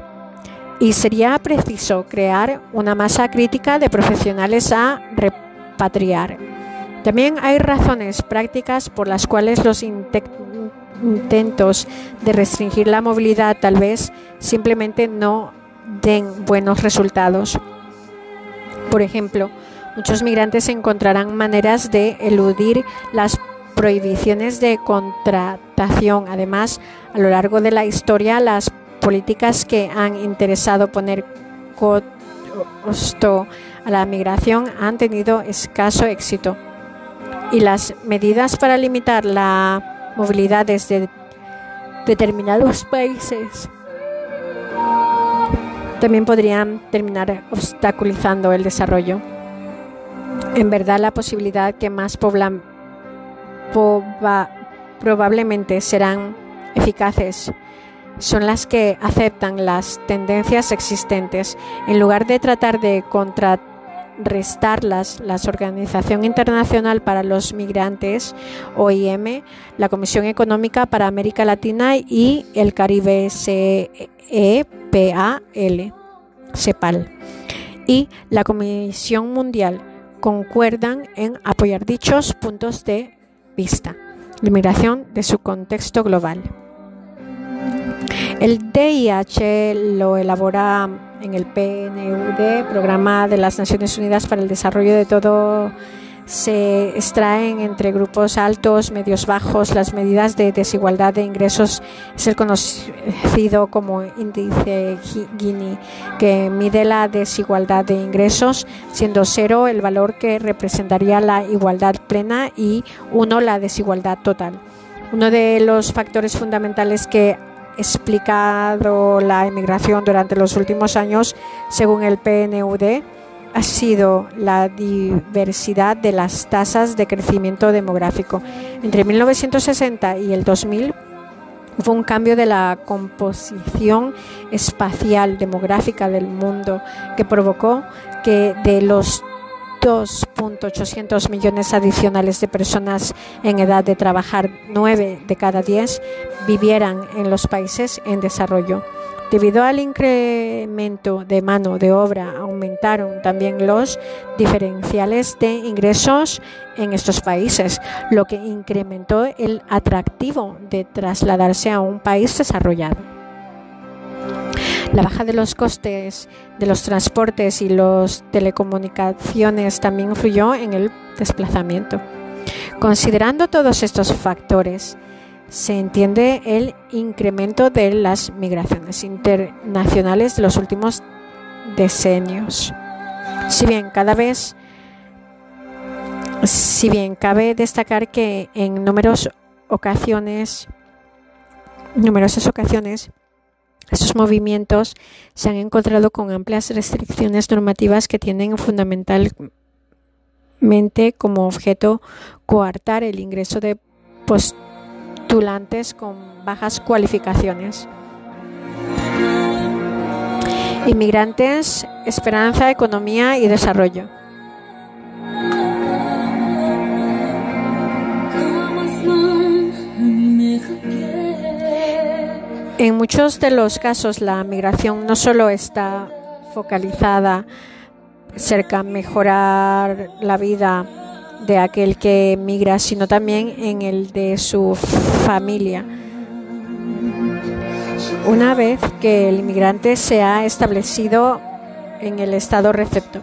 y sería preciso crear una masa crítica de profesionales a repatriar. También hay razones prácticas por las cuales los intentos de restringir la movilidad tal vez simplemente no den buenos resultados. Por ejemplo, muchos migrantes encontrarán maneras de eludir las prohibiciones de contratación. Además, a lo largo de la historia, las políticas que han interesado poner costo a la migración han tenido escaso éxito y las medidas para limitar la movilidad desde determinados países también podrían terminar obstaculizando el desarrollo. En verdad, la posibilidad que más poblan probablemente serán eficaces son las que aceptan las tendencias existentes en lugar de tratar de contrarrestarlas. La Organización Internacional para los Migrantes, OIM, la Comisión Económica para América Latina y el Caribe, CEPAL, CEPAL, y la Comisión Mundial concuerdan en apoyar dichos puntos de vista, inmigración de su contexto global. El DIH lo elabora en el PNUD, Programa de las Naciones Unidas para el Desarrollo de todo se extraen entre grupos altos, medios, bajos. Las medidas de desigualdad de ingresos es el conocido como índice Gini, que mide la desigualdad de ingresos, siendo cero el valor que representaría la igualdad plena y uno la desigualdad total. Uno de los factores fundamentales que explicado la emigración durante los últimos años, según el PNUD, ha sido la diversidad de las tasas de crecimiento demográfico. Entre 1960 y el 2000 hubo un cambio de la composición espacial demográfica del mundo que provocó que de los 2.800 millones adicionales de personas en edad de trabajar, 9 de cada 10 vivieran en los países en desarrollo. Debido al incremento de mano de obra, aumentaron también los diferenciales de ingresos en estos países, lo que incrementó el atractivo de trasladarse a un país desarrollado. La baja de los costes de los transportes y las telecomunicaciones también influyó en el desplazamiento. Considerando todos estos factores, se entiende el incremento de las migraciones internacionales de los últimos decenios. Si bien cada vez si bien cabe destacar que en numerosas ocasiones numerosas ocasiones estos movimientos se han encontrado con amplias restricciones normativas que tienen fundamentalmente como objeto coartar el ingreso de con bajas cualificaciones. Inmigrantes, esperanza, economía y desarrollo. En muchos de los casos la migración no solo está focalizada cerca de mejorar la vida de aquel que migra, sino también en el de su familia. Una vez que el inmigrante se ha establecido en el estado receptor.